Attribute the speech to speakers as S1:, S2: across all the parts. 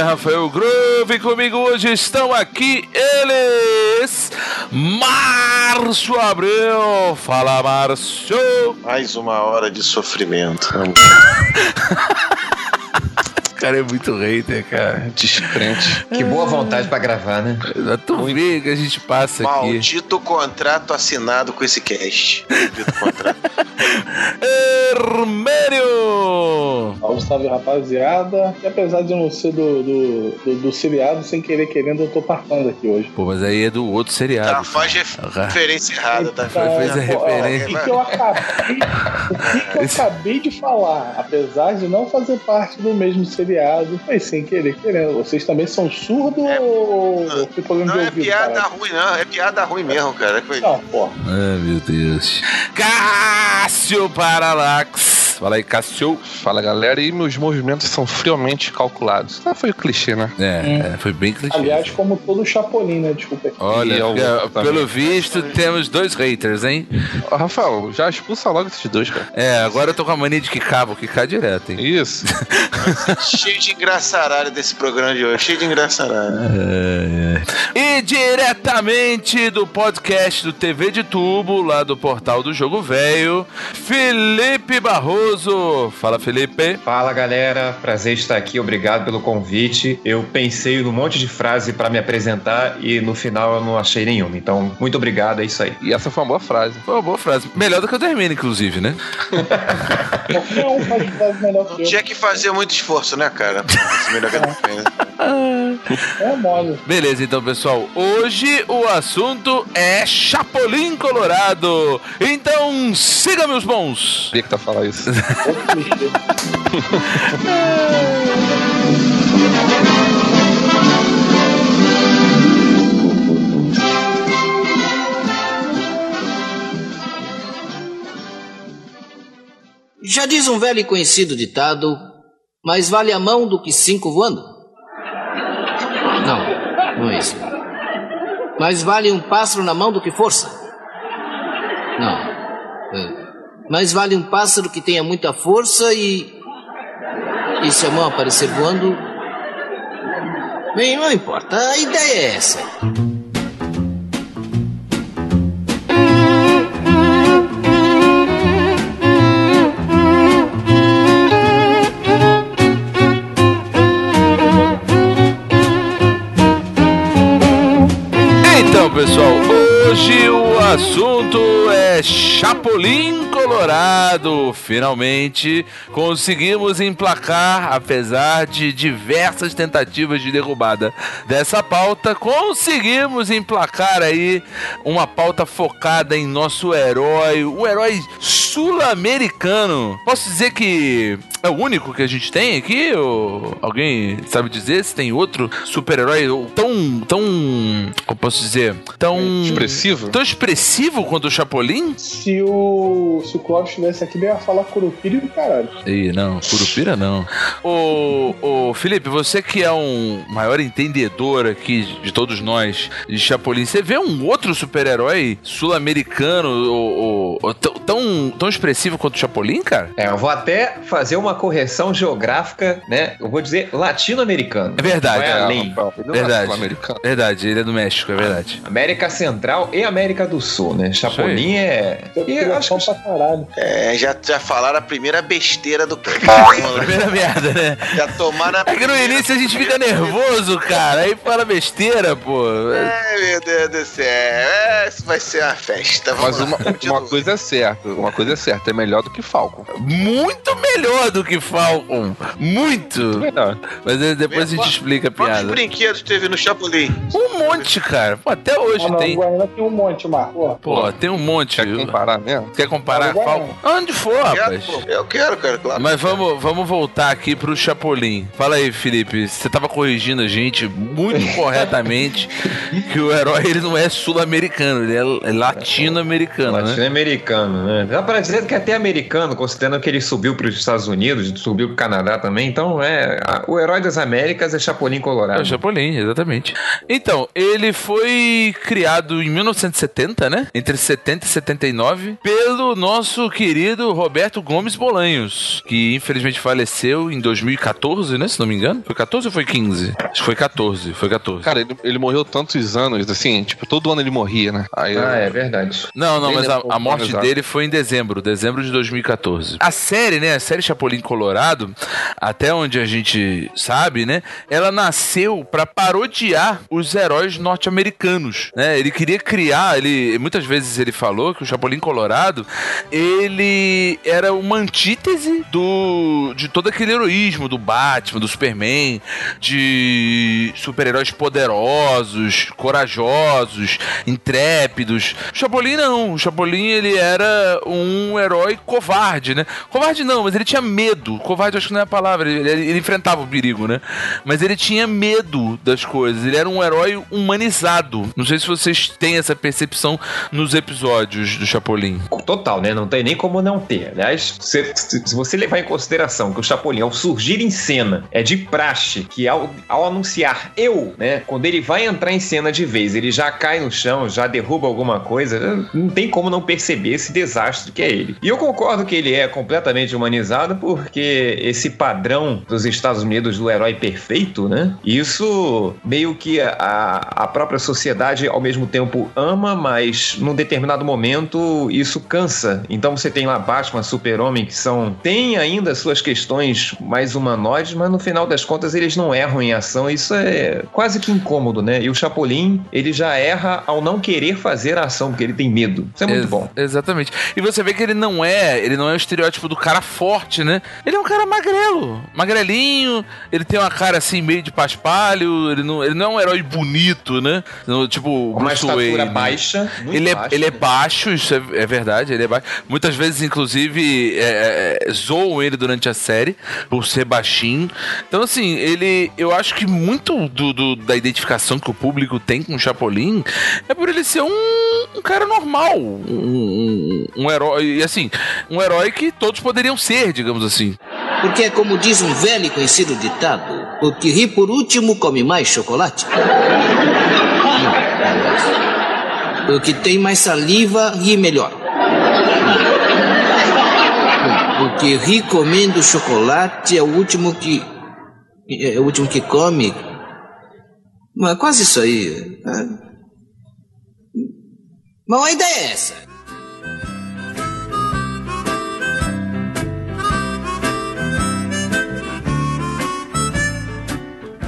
S1: é Rafael Grove e comigo hoje estão aqui eles, Márcio Abreu. Fala, Márcio.
S2: Mais uma hora de sofrimento.
S1: cara é muito hater, cara.
S3: Descrente. Que boa vontade pra gravar, né?
S1: Tu vê que a gente passa aqui.
S2: Maldito contrato assinado com esse cast. Maldito contrato.
S1: Hermênio!
S4: Salve, salve rapaziada. E apesar de eu não ser do, do, do, do seriado, sem querer querendo, eu tô partando aqui hoje.
S1: Pô, mas aí é do outro seriado.
S2: Tá, faz referência errada, tá?
S1: Foi- fez a referência.
S4: O que, que eu acabei, o que que eu acabei de falar, apesar de não fazer parte do mesmo seriado, foi sem querer querendo. Vocês também são surdos
S2: É-
S4: ou ou tem problema
S2: Não
S4: de
S2: é
S4: ouvido?
S2: piada
S4: cara?
S2: ruim, não. É piada ruim mesmo, cara. Foi-
S4: Não, porra.
S1: Ai, meu Deus. Cássio Paralax. Fala aí, Cássio.
S5: Fala galera, e meus movimentos são friamente calculados. Ah, foi o clichê, né?
S1: É, é, foi bem clichê.
S4: Aliás, como todo Chapolin, né? Desculpa.
S1: Olha,
S5: eu
S1: é,
S5: também.
S1: pelo visto, temos dois haters, hein?
S5: Rafael, já expulsa logo esses dois, cara.
S1: É, agora eu tô com a mania de quicar, vou quicar direto, hein?
S5: Isso.
S2: Cheio de engraçaralho desse programa de hoje. Cheio de engraçaralho.
S1: É, é. E diretamente do podcast do TV de Tubo, lá do portal do Jogo Velho, Felipe Barroso. Fala, Felipe.
S3: Fala galera, prazer estar aqui, obrigado pelo convite. Eu pensei num monte de frase pra me apresentar e no final eu não achei nenhuma. Então, muito obrigado, é isso aí.
S5: E essa foi uma boa frase.
S1: Foi uma boa frase. Melhor do que o Termina, inclusive, né?
S4: Eu.
S2: Tinha que fazer muito esforço, né, cara? Melhor que eu.
S4: É mole.
S1: Beleza, então, pessoal. Hoje o assunto é Chapolin Colorado. Então, siga, meus bons.
S5: Sabia que tá falando isso.
S6: Já diz um velho e conhecido ditado: mais vale a mão do que cinco voando? Não, não é isso. Mais vale um pássaro na mão do que força? Não. É. Mais vale um pássaro que tenha muita força e. E se a mão aparecer voando. Bem, não importa, a ideia é essa.
S1: Colorado. Finalmente conseguimos emplacar, apesar de diversas tentativas de derrubada dessa pauta, conseguimos emplacar aí uma pauta focada em nosso herói, o herói sul-americano. Posso dizer que é o único que a gente tem aqui? Ou alguém sabe dizer se tem outro super-herói tão, tão, como posso dizer, tão
S5: Expressivo?
S1: tão expressivo quanto o Chapolin?
S4: Se o, se o Clóvis estivesse aqui, ele ia falar Curupira e o caralho.
S1: Ih, não, Curupira não. Ô, ô, Felipe, você que é um maior entendedor aqui de todos nós de Chapolin, você vê um outro super-herói sul-americano ou, ou- ou tão, tão, expressivo quanto o Chapolin, cara?
S3: É, eu vou até fazer uma correção geográfica, né? Eu vou dizer latino-americano.
S1: É verdade.
S3: Não é
S5: É,
S3: além.
S5: É
S1: Verdade.
S5: sul-americano.
S1: Verdade, ele é do México, é verdade.
S3: América Central e América do Sul, né? Chapolin é.
S4: Eu
S3: E eu acho que
S4: pra caralho.
S2: É, já, já falaram a primeira besteira do cast.
S1: Primeira merda, né?
S2: já tomaram a
S1: É que no início a gente fica nervoso, cara. Aí fala besteira, pô.
S2: Ai, meu Deus do céu. É, isso vai ser uma festa. Vamos
S5: Mas uma,
S2: lá,
S5: uma coisa é certa, uma coisa é certa, é melhor do que Falcon.
S1: Muito melhor do que Falcon. Muito.
S5: Melhor.
S1: Mas depois a gente explica a
S2: Quantos
S1: piada.
S2: brinquedos teve no Chapolin?
S1: Um monte, cara. Pô, até hoje
S4: Ah, não,
S1: tem.
S4: o Guarani tem um monte, Marco. Pô,
S1: Pô, tem um monte.
S5: Quer comparar mesmo?
S1: Quer comparar
S4: Agora
S1: Onde for,
S2: Quero,
S1: rapaz.
S2: pô. Eu quero, cara, claro.
S1: Mas vamos, vamos voltar aqui pro Chapolin. Fala aí, Felipe. Você tava corrigindo a gente muito corretamente que o herói ele não é sul-americano, ele é latino-americano, né?
S3: Latino-americano, né? Dá pra dizer que é até americano, considerando que ele subiu para os Estados Unidos, subiu pro Canadá também. Então, é. a- o herói das Américas é Chapolin
S1: É
S3: Colorado.
S1: o Chapolin, exatamente. Então, ele foi criado em 1970, né? Entre 70 e 79, pelo nosso querido Roberto Gomes Bolanhos, que infelizmente faleceu em 2014, né? Se não me engano. Foi 14 ou foi 15? Acho que foi 14. Foi 14.
S5: Cara, ele, ele morreu tantos anos, assim, tipo, todo ano ele morria, né? Aí,
S3: Ah, é verdade.
S1: Não, não, mas a, a morte
S5: exato.
S1: dele foi em dezembro, dezembro de 2014. A série, né, a série Chapolin Colorado, até onde a gente sabe, né, ela nasceu pra parodiar os heróis norte-americanos, né? Ele queria criar, ele muitas vezes ele falou que o Chapolin Colorado, ele era uma antítese do de todo aquele heroísmo do Batman, do Superman, de super-heróis poderosos, corajosos, intrépidos. O Chapolin não. O Chapolin ele era um herói covarde, né? Covarde não, mas ele tinha medo. Covarde acho que não é a palavra. Ele, ele enfrentava o perigo, né? Mas ele tinha medo das coisas. Ele era um herói humanizado. Não sei se vocês têm essa percepção nos episódios do Chapolin.
S3: Total, né? Não tem nem como não ter. Aliás, se, se- se você levar em consideração que o Chapolin, ao surgir em cena, é de praxe que ao, ao anunciar eu, né? Quando ele vai entrar em cena de vez, ele já cai no chão, já derruba alguma coisa, não tem como não perceber esse desastre que é ele. E eu concordo que ele é completamente humanizado porque esse padrão dos Estados Unidos do herói perfeito, né? Isso meio que a, a própria sociedade ao mesmo tempo ama, mas num determinado momento isso cansa. Então você tem lá Batman, Super-Homem, que são. tem ainda suas questões mais humanoides, mas no final das contas eles não erram em ação. Isso é quase que incômodo, né? E o Chapolin, ele já erra ao não querer fazer a ação, porque ele tem medo. Isso é muito
S1: Ex-
S3: bom.
S1: Exatamente. E você vê que ele não é, ele não é o estereótipo do cara forte, né? Ele é um cara magrelo, magrelinho, ele tem uma cara assim meio de paspalho, ele não, ele não é um herói bonito, né? Tipo,
S3: uma
S1: Bruce
S3: estatura
S1: Wayne.
S3: baixa. muito
S1: Ele é,
S3: baixa,
S1: ele é
S3: né?
S1: baixo, isso é, é verdade, ele é baixo. Muitas vezes, inclusive, é, é, zoam ele durante a série por ser baixinho. Então, assim, ele. Eu acho que muito do, do- da identificação que o público tem com o Chapolin é por ele ser um, um cara normal. Um, um, um herói. E assim, um herói que todos poderiam ser, digamos assim.
S6: Porque é como diz um velho e conhecido ditado: o que ri por último come mais chocolate. Não, O que tem mais saliva ri melhor. O que ri comendo chocolate é o último que. É o último que come. Mas quase isso aí. né? Mas a ideia é essa.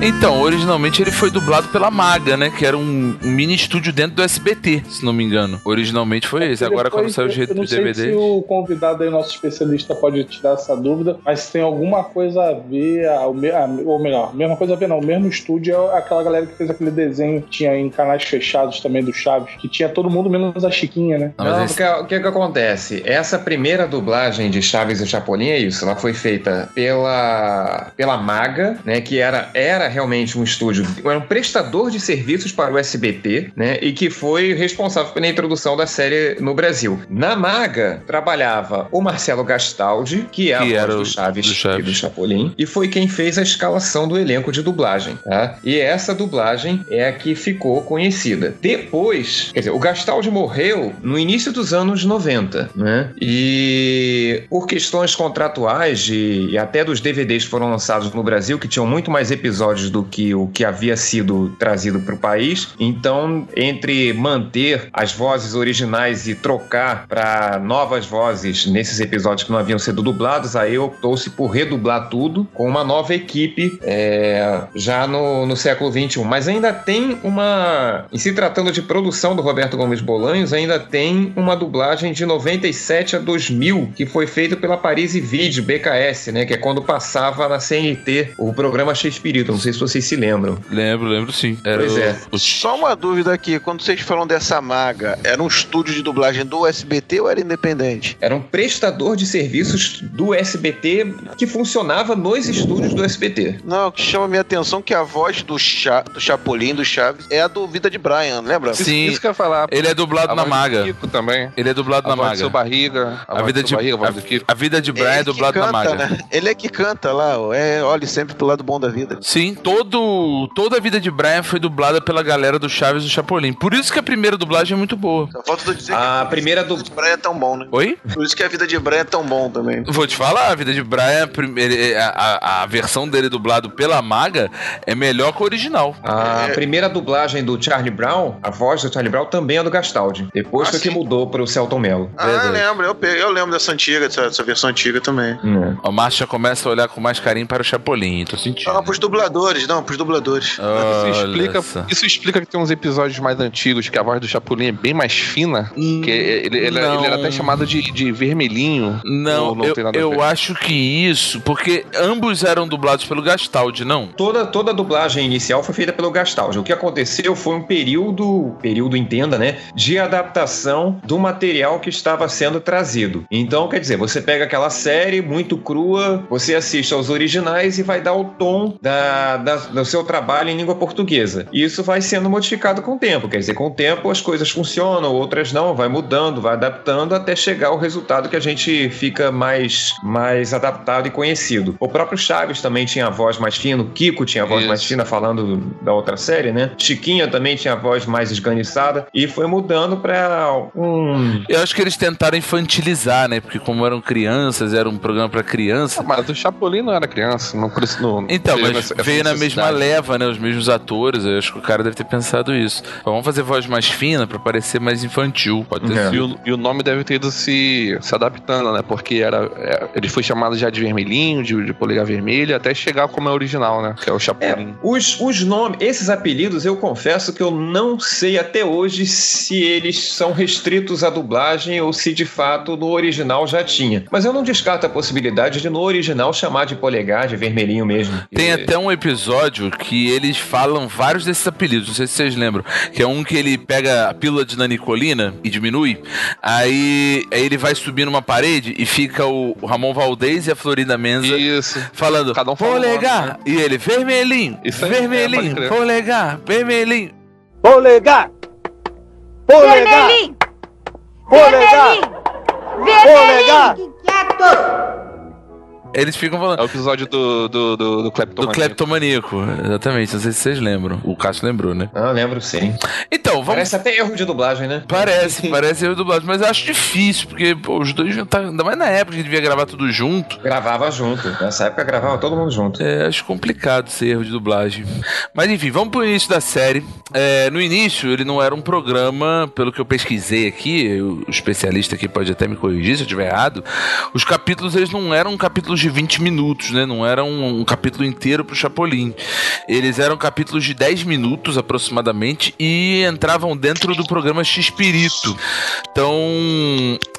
S1: Então, originalmente ele foi dublado pela Maga, né? Que era um, mini estúdio dentro do SBT, se não me engano. Originalmente foi esse. Agora, quando saiu o
S4: eu
S1: jeito
S4: não
S1: do
S4: sei
S1: DVD.
S4: se o convidado aí, nosso especialista, pode tirar essa dúvida, mas se tem alguma coisa a ver, ou melhor, mesma coisa a ver, não. O mesmo estúdio é aquela galera que fez aquele desenho que tinha em canais fechados também do Chaves, que tinha todo mundo menos a Chiquinha, né?
S1: Não,
S3: porque o que, que acontece? Essa primeira dublagem de Chaves e Chapolin é isso. Ela foi feita pela, pela Maga, né? Que era, era realmente um estúdio, era um prestador de serviços para o SBT, né? E que foi responsável pela introdução da série no Brasil. Na Maga trabalhava o Marcelo Gastaldi, que é
S1: Que
S3: a voz do Chaves,
S1: do Chaves.
S3: e do Chapolin, e foi quem fez a escalação do elenco de dublagem, tá? E essa dublagem é a que ficou conhecida. Depois, quer dizer, o Gastaldi morreu no início dos anos 90, né? E por questões contratuais de, e até dos DVDs que foram lançados no Brasil, que tinham muito mais episódios do que o que havia sido trazido para o país, então entre manter as vozes originais e trocar para novas vozes nesses episódios que não haviam sido dublados, aí optou-se por redublar tudo com uma nova equipe é, já no, no século XXI. Mas ainda tem uma. Em se tratando de produção do Roberto Gomes Bolanhos, ainda tem uma dublagem de 97 a 2000 que foi feita pela Paris Video BKS, né? Que é quando passava na CNT o programa Shakespeare. Não sei se vocês se lembram.
S1: Lembro, lembro sim. Era
S3: Pois
S1: o-
S3: é.
S1: o-
S2: Só uma dúvida aqui, quando vocês falam dessa maga, era um estúdio de dublagem do SBT ou era independente?
S3: Era um prestador de serviços do SBT que funcionava nos estúdios do SBT.
S2: Não, o que chama minha atenção é que a voz do, Cha, do Chapolin, do Chaves, é a do Vida de Brian, lembra?
S1: Sim.
S5: isso que eu ia falar.
S1: Ele é dublado
S5: A
S1: na Maga.
S5: Kiko também.
S1: Ele é dublado
S5: A
S1: na
S5: voz do seu
S1: Maga.
S5: barriga. A,
S1: A vida de
S5: barriga, a voz
S1: a,
S5: do Kiko.
S1: a vida de Brian é
S2: que
S1: dublado na
S2: canta,
S1: Maga.
S2: né? Ele é que canta lá, é, olhe sempre pro lado bom da vida.
S1: Sim, todo, toda a vida de Brian foi dublada pela galera do Chaves e do Chapolin. Por isso que a primeira dublagem é muito boa.
S2: Só falta tu dizer
S3: A
S2: que
S3: primeira
S2: a
S3: do.
S2: de Brian é tão bom, né?
S1: Oi?
S2: Por isso que a vida de Brian é tão bom também.
S1: Vou te falar, a vida de Brian, prim- ele- a, a- a versão dele dublado pela Maga é melhor que a original.
S3: A
S2: É.
S3: primeira dublagem do Charlie Brown, a voz do Charlie Brown também é do Gastaldi. Depois
S2: Ah,
S3: foi que
S2: sim.
S3: mudou pro Celton Mello.
S2: Ah,
S1: Verdade.
S2: eu lembro, eu, eu lembro dessa antiga, dessa, dessa versão antiga também.
S3: Hum.
S1: O Márcio já começa a olhar com mais carinho para o Chapolin, tô sentindo.
S2: Não, pros dubladores, não, pros dubladores.
S5: Isso
S1: Olha
S5: explica,
S1: só.
S5: isso explica que tem uns episódios mais antigos que a voz do Chapolin é bem mais fina. Que ele, ele-
S1: não.
S5: ele era até chamado de, de vermelhinho.
S1: Não,
S5: não
S1: eu,
S5: tem nada a
S1: eu acho que isso, porque ambos eram dublados pelo Gastaldi, não?
S3: Toda, toda a dublagem inicial foi feita pelo Gastaldi. O que aconteceu foi um período, período entenda, né, de adaptação do material que estava sendo trazido. Então, quer dizer, você pega aquela série muito crua, você assiste aos originais e vai dar o tom da, da- do seu trabalho em língua portuguesa. E isso vai sendo modificado com o tempo. Quer dizer, com o tempo as coisas funcionam, outras não, vai mudando, vai adaptando até chegar ao resultado que a gente fica mais, mais adaptado e conhecido. O próprio Chaves também tinha a voz mais fina, o Kiko tinha a voz
S5: Isso.
S3: mais fina falando da outra série, né? Chiquinha também tinha a voz mais esganiçada e foi mudando pra um.
S1: Eu acho que eles tentaram infantilizar, né? Porque como eram crianças, era um programa pra criança.
S5: Ah, mas o Chapolin não era criança, não por isso não.
S1: Então,
S5: veio
S1: mas
S5: essa-
S1: na mesma leva, né? Os mesmos atores. Eu acho que o cara deve ter pensado isso. Vamos fazer voz mais fina pra parecer mais infantil. Pode ter
S3: É.
S1: sido.
S5: E o, e o nome deve ter ido se, se adaptando, né? Porque era, é, ele foi chamado já de vermelhinho, de, de polegar vermelho, até chegar como é o original, né? Que é o
S3: É,
S5: Chapolin.
S3: os, os nomes, esses apelidos, eu confesso que eu não sei até hoje se eles são restritos à dublagem ou se de fato no original já tinha. Mas eu não descarto a possibilidade de no original chamar de polegar, de vermelhinho mesmo.
S1: Tem
S3: E-
S1: até um episódio que eles falam vários desses apelidos, não sei se vocês lembram. Que é um que ele pega a pílula de nanicolina e diminui. Aí, aí ele vai subir numa parede e fica o Ramon Valdez e a Florinda Menza
S5: Isso.
S1: falando
S5: Cada um fala um
S1: polegar.
S5: nome,
S1: E ele, vermelhinho,
S5: Isso é,
S1: vermelhinho,
S5: crer.
S1: polegar, vermelhinho.
S7: Polegar! Polegar!
S8: Vermelhinho!
S7: Polegar!
S8: Vermelhinho! Vermelhinho! Quieto!
S1: Eles ficam falando.
S5: É o episódio do, do, do, do
S1: Do
S5: Kleptomaníaco.
S1: cleptomaníaco, exatamente. Não sei se vocês lembram. O Cássio lembrou, né?
S3: Ah, lembro sim.
S1: Então, vamos.
S3: Parece até erro de dublagem, né?
S1: Parece, parece erro dublado, mas eu acho difícil, porque pô, os dois já tá, ainda mais na época que devia gravar tudo junto.
S3: Gravava junto. Nessa época gravava todo mundo junto.
S1: É, acho complicado esse erro de dublagem. Mas enfim, vamos pro início da série. É, no início, ele não era um programa, pelo que eu pesquisei aqui, o especialista aqui pode até me corrigir se eu estiver errado. Os capítulos, eles não eram capítulos de 20 minutos, né? Não era um, um capítulo inteiro pro Chapolin. Eles eram capítulos de 10 minutos aproximadamente e entravam dentro do programa X-Pirito. Então,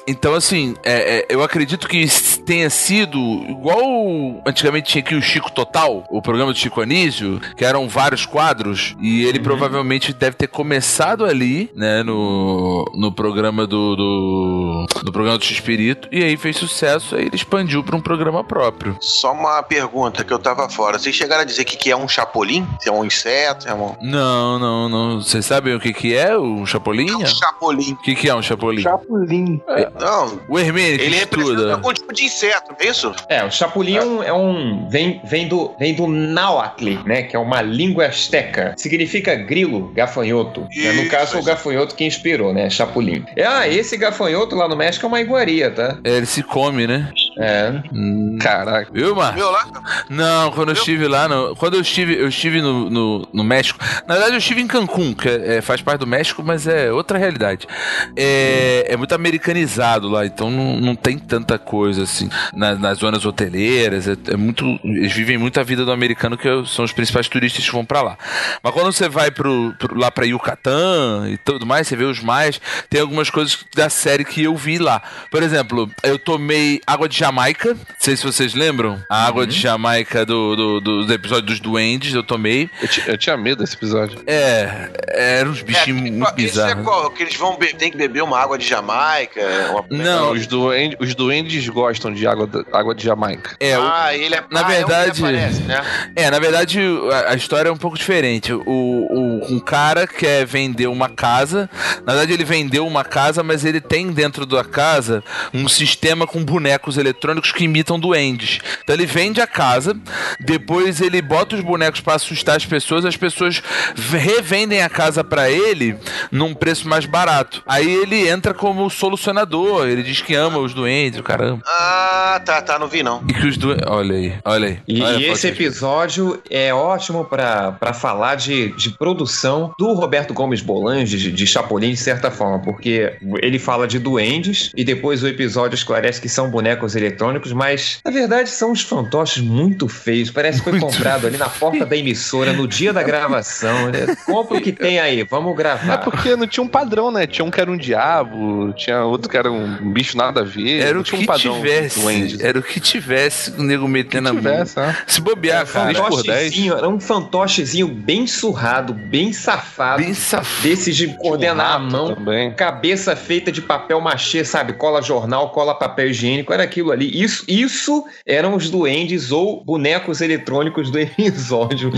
S1: então assim, é, é, eu acredito que tenha sido igual antigamente tinha aqui o Chico Total, o programa do Chico Anísio, que eram vários quadros, e ele provavelmente deve ter começado ali, né, no, no programa do, do, no programa do X-Pirito, e aí fez sucesso, aí ele expandiu para um programa próprio.
S2: Só uma pergunta que eu tava fora. Vocês chegaram a dizer o que, que é um chapolim? Se é um inseto? É um,
S1: Não, não, não. Vocês sabem o que que é o Chapolin?
S2: é um chapolim.
S1: O que que é um Chapolin?
S4: Chapulim.
S2: Não,
S1: O Hermínio que
S2: ele representa
S1: estuda.
S2: algum tipo de inseto, não é isso?
S3: É, o Chapolin é um, é um- vem, vem do vem do Náhuatl, né, que é uma língua asteca. Significa grilo, gafanhoto. né? No caso, o gafanhoto que inspirou, né, Chapolin. É, ah, esse gafanhoto lá no México é uma iguaria, tá?
S1: É, ele se come, né?
S3: É.
S1: Hum.
S5: Caraca.
S1: Viu, Mar?
S2: Viu lá?
S1: Não, quando eu estive lá, no, quando eu estive, eu estive no, no, no México. Na verdade, eu estive em Cancún, que é- é, faz parte do México, mas é outra realidade. É, é muito americanizado lá, então não, não tem tanta coisa assim na- nas zonas hoteleiras. É, é muito, eles vivem muito a vida do americano, que são os principais turistas que vão pra lá. Mas quando você vai pro, pro- lá pra Yucatán e tudo mais, você vê os mais, tem algumas coisas da série que eu vi lá. Por exemplo, eu tomei água de Jamaica, não sei se vocês lembram, a água de Jamaica do, do, do, do episódio dos duendes, eu tomei.
S5: Eu, eu tinha medo desse episódio.
S1: É, eram uns bichinhos
S2: é,
S1: muito
S2: Isso é
S1: bizarros.
S2: qual? Que eles vão be- tem que beber uma água de Jamaica? Uma...
S1: Não,
S5: Os, duendes, os duendes gostam de água, da- água de Jamaica.
S1: é, o-
S2: Ah, ele é.
S1: na
S2: ah,
S1: verdade-
S2: É, o aparece, né?
S1: É, na verdade, a, a história é um pouco diferente. O, o- um cara quer vender uma casa. Na verdade, ele vendeu uma casa, mas ele tem dentro da casa um sistema com bonecos eletrônicos que imitam são duendes. Então ele vende a casa, depois ele bota os bonecos pra assustar as pessoas, as pessoas revendem a casa pra ele num preço mais barato. Aí ele entra como solucionador, ele diz que ama os duendes, o caramba.
S2: Ah, tá, tá, não vi não.
S1: E que os duendes. Olha aí, olha aí.
S3: E,
S1: Olha
S3: e esse episódio é ótimo pra pra falar de, de produção do Roberto Gomes Bolange, de, de Chapolin, de certa forma, porque ele fala de duendes e depois o episódio esclarece que são bonecos eletrônicos, mas na verdade são uns fantoches muito feios. Parece que foi comprado ali na porta da emissora no dia da gravação. né? Compra o que tem aí, vamos
S5: É
S3: gravar.
S5: porque não tinha um padrão, né? Tinha um que era um diabo, tinha outro que era um bicho nada a ver.
S1: Era o
S5: tinha
S1: que
S5: um padrão
S1: tivesse.
S5: duende.
S1: Era o que tivesse o nego metendo a mão.
S5: tivesse, né?
S1: Se bobear,
S3: Era um
S1: cara.
S5: por dez.
S3: fantochezinho, era um fantochezinho bem surrado, bem safado.
S1: Bem safado.
S3: Desses de coordenar a
S5: rato
S3: mão,
S5: também.
S3: cabeça feita de papel machê, sabe? Cola jornal, cola papel higiênico, era aquilo ali. Isso, isso eram os duendes ou bonecos eletrônicos do episódio.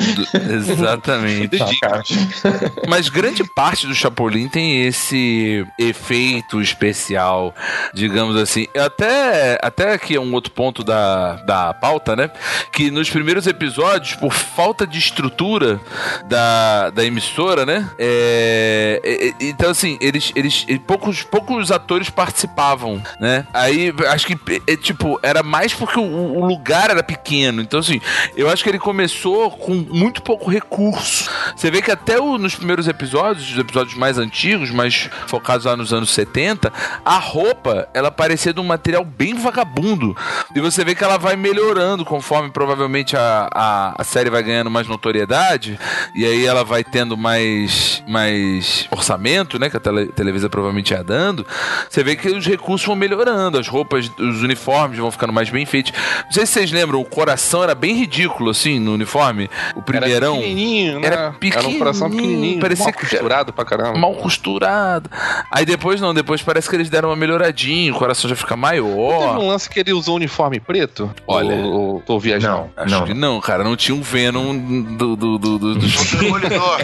S1: Exatamente.
S3: Tá.
S1: Mas grande parte do Chapolin tem esse efeito especial, digamos assim. Até, até aqui é um outro ponto da, da pauta, né? Que nos primeiros episódios, por falta de estrutura da, da emissora, né? É, é, é, então, assim, eles, eles, poucos, poucos atores participavam, né? Aí, acho que, é, tipo, era mais porque o, o lugar era pequeno. Então, assim, eu acho que ele começou com muito pouco recurso. Você vê que até o- nos primeiros episódios, os episódios mais antigos, mais focados lá nos anos 70, a roupa, ela parecia de um material bem vagabundo. E você vê que ela vai melhorando conforme provavelmente a, a, a série vai ganhando mais notoriedade. E aí ela vai tendo mais, mais orçamento, né? Que a tele, Televisa provavelmente ia dando. Você vê que os recursos vão melhorando, as roupas, os uniformes vão ficando mais bem feitos. Não sei se vocês lembram, o coração era bem ridículo, assim, no uniforme. O primeirão.
S5: Era pequenininho, né?
S1: Era
S5: Era um coração
S1: pequenininho,
S5: pequenininho,
S1: parecia
S5: mal
S1: que-
S5: costurado pra caramba.
S1: mal costurado. Aí depois não, depois parece que eles deram uma melhoradinha, o coração já fica
S5: Teve
S1: maior.
S5: um lance que ele usou uniforme preto?
S1: Olha.
S5: Ou, ou tô viajando?
S3: Não,
S1: Acho
S3: não.
S1: que não, cara, não tinha um Venom do. do, do, do, do- não tinha.
S2: Demolidor.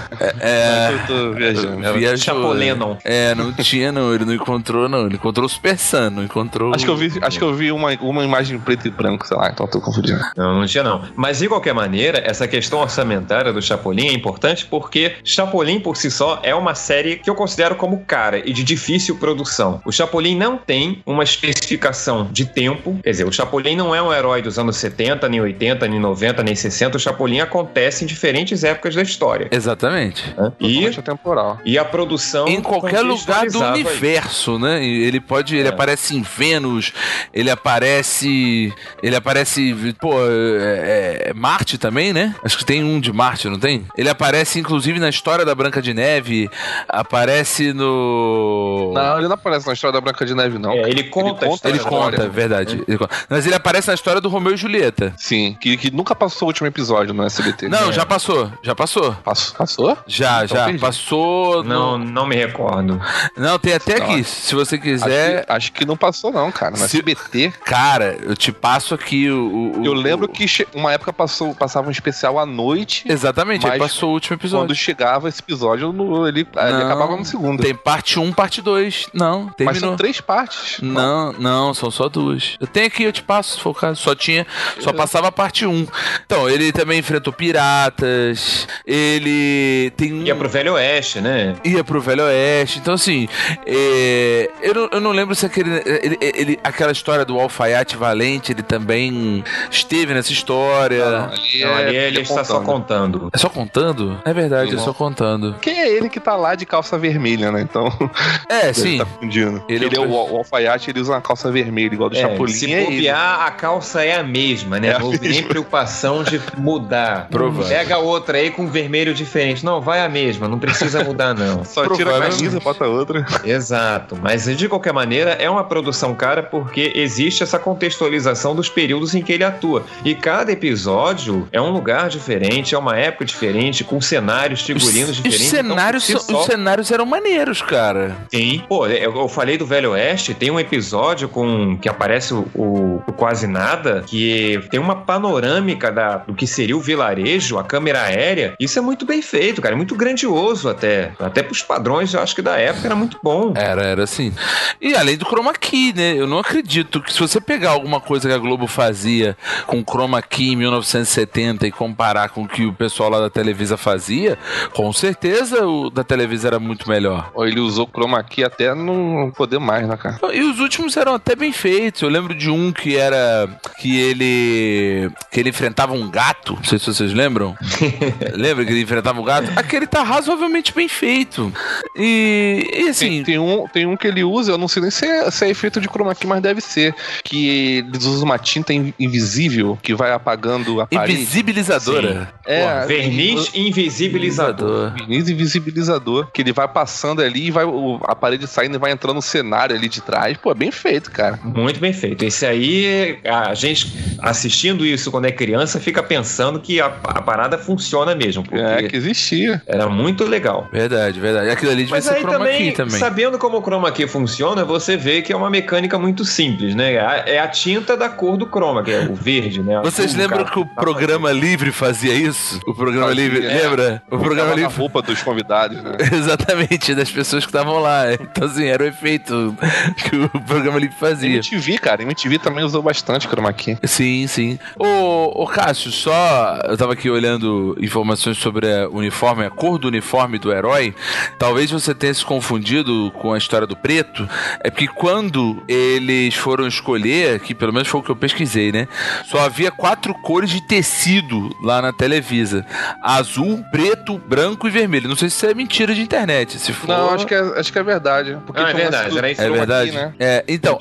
S1: É.
S5: Eu tô viajando.
S1: Viajou.
S3: Chapolenon.
S1: É, não tinha, não. Ele não encontrou, não. Ele encontrou o Super Sun, não encontrou.
S5: Acho que eu vi, acho que eu vi uma, uma imagem preto e branco, sei lá, então eu tô confundindo.
S3: Não, não tinha não. Mas de qualquer maneira, essa questão orçamentária do Chapolin é importante porque Chapolin por si só é uma série que eu considero como cara e de difícil produção. O Chapolin não tem uma especificação de tempo, quer dizer, o Chapolin não é um herói dos anos 70, nem 80, nem 90, nem 60. O Chapolin acontece em diferentes épocas da história.
S1: Exatamente.
S3: né? E,
S5: atemporal.
S3: e a produção
S1: Em qualquer lugar do universo, né? Ele pode. Ele
S3: É.
S1: aparece em Vênus, ele aparece. Ele aparece. Pô, é, é- Marte também, né? Acho que tem um de Marte, não tem? Ele aparece, inclusive, na história da Branca de Neve. Aparece no.
S5: Não, ele não aparece na história da Branca de Neve, não.
S3: É, ele conta a
S5: conta,
S1: Ele conta, é verdade. Ele conta. Mas ele aparece na história do Romeu e Julieta.
S5: Sim, que, que nunca passou o último episódio no SBT.
S1: Não,
S5: É.
S1: já passou, já passou.
S5: Passou? Passou?
S1: Já,
S5: Então
S1: já.
S5: perdi.
S1: Passou.
S3: Não,
S1: No...
S3: não me recordo.
S1: Não, tem até aqui.
S5: Não.
S1: Se você
S5: Acho,
S1: quiser.
S5: que, acho que não passou, não, cara. No
S1: Se-
S5: SBT.
S1: Cara, eu te passo aqui o. o-
S5: Eu
S1: o-
S5: lembro que che- uma época passou, passava um especial à noite.
S1: Exatamente, aí
S5: Mas
S1: passou o último episódio.
S5: Quando chegava esse episódio, no- ele, ele
S1: Não,
S5: acabava no segundo.
S1: Tem parte 1, parte 2. Não,
S5: Mas
S1: terminou.
S5: são três partes.
S1: Não, não, são só duas. Eu tenho aqui, eu te passo, se for o caso. Só tinha, só passava a parte 1. Então, ele também enfrentou piratas. Ele tem um.
S3: Ia pro Velho Oeste, né?
S1: ia pro Velho Oeste. Então, assim, é, eu, não, eu não lembro se aquele, ele, ele- aquela história do alfaiate valente, ele também esteve nessa história.
S5: ali
S3: Não, ali
S5: é-
S3: ele está só contando.
S1: É só contando? É verdade, é
S5: Sim.
S1: só contando.
S5: Porque é ele que tá lá de calça vermelha, né? Então.
S1: É,
S5: Ele
S1: sim.
S5: tá fundindo.
S1: Ele
S5: Ele,
S1: é o
S5: é o, alfaiate, ele usa uma calça vermelha, igual do
S3: É,
S5: Chapolin.
S3: se
S5: é ele.
S3: a calça é a mesma, né?
S5: É a
S3: não tem preocupação de mudar.
S1: Provável.
S3: Pega outra aí com vermelho diferente. Não, vai a mesma, não precisa mudar, não.
S5: Só tira a camisa, bota outra.
S3: Exato, mas de qualquer maneira é uma produção cara porque existe essa contextualização dos períodos em que ele atua. E cada episódio é um lugar diferente, é uma época diferente, com cenários, figurinos
S1: Os, os
S3: diferentes.
S1: cenários,
S3: então, si
S1: são-
S3: só-
S1: os cenários eram maneiros, cara.
S3: Sim. Pô, eu, eu falei do Velho Oeste, tem um episódio com que aparece o, o- o Quase Nada, que tem uma panorâmica da, do que seria o vilarejo, a câmera aérea. Isso é muito bem feito, cara. É muito grandioso até. Até pros padrões, eu acho que da época era muito bom.
S1: Era, era assim. E além do chroma key, né? Eu não acredito que se você pegar alguma coisa que a Globo fazia com chroma key em 1970 e comparar com o que o pessoal lá da Televisa fazia, com certeza o da Televisa era muito melhor.
S5: Ele usou chroma key até não poder mais, né, cara?
S1: E os últimos eram até bem feitos. Eu lembro de um que era que ele que ele enfrentava um gato. Não sei se vocês lembram. Lembra que ele enfrentava um gato? Aquele tá razoavelmente bem feito. E, e assim,
S5: Tem, tem um, tem um que ele usa, eu não sei nem se é, se é efeito de chroma key, mas deve ser. Que eles usam uma tinta in- invisível que vai apagando a parede.
S1: invisibilizadora.
S5: É,
S3: Pô, verniz invisibilizador.
S5: Verniz invisibilizador, que ele vai passando ali e vai, a parede saindo e vai entrando no cenário ali de trás. Pô, é bem feito, cara.
S3: Muito bem feito. Esse aí, a gente assistindo isso quando é criança, fica pensando que a, a parada funciona mesmo. Porque
S5: É, que existia.
S3: era muito legal.
S1: Verdade, verdade. Aquilo ali devia
S3: Mas
S1: ser
S3: aí
S1: chroma
S3: também,
S1: key também.
S3: sabendo como o chroma key funciona, você vê que é uma mecânica muito simples, né? É a- É a tinta da cor do chroma, que é o verde, né?
S1: Vocês
S3: Azul,
S1: lembram
S3: cara.
S1: que o programa livre fazia isso? O programa
S5: Fazia,
S1: livre,
S5: é.
S1: lembra? O programa livre.
S5: roupa dos convidados, né?
S1: Exatamente, das pessoas que estavam lá. Então, assim, era o efeito que o programa livre fazia.
S5: MTV, cara. MTV também usou bastante chroma key.
S1: Sim, sim. Ô, ô Cássio, só. Eu tava aqui olhando informações sobre o uniforme, a cor do uniforme do herói. Talvez você tenha se confundido com a história do preto. É porque quando eles foram escolher, que pelo menos foi o que eu pesquisei, né? Só havia quatro cores de tecido lá na Televisa: azul, preto, branco e vermelho. Não sei se isso é mentira de internet. Se for.
S5: Não, acho que é, acho que é verdade. Porque
S3: Não, é verdade,
S5: do
S3: era isso
S1: É verdade?
S5: key, né?
S1: É, então.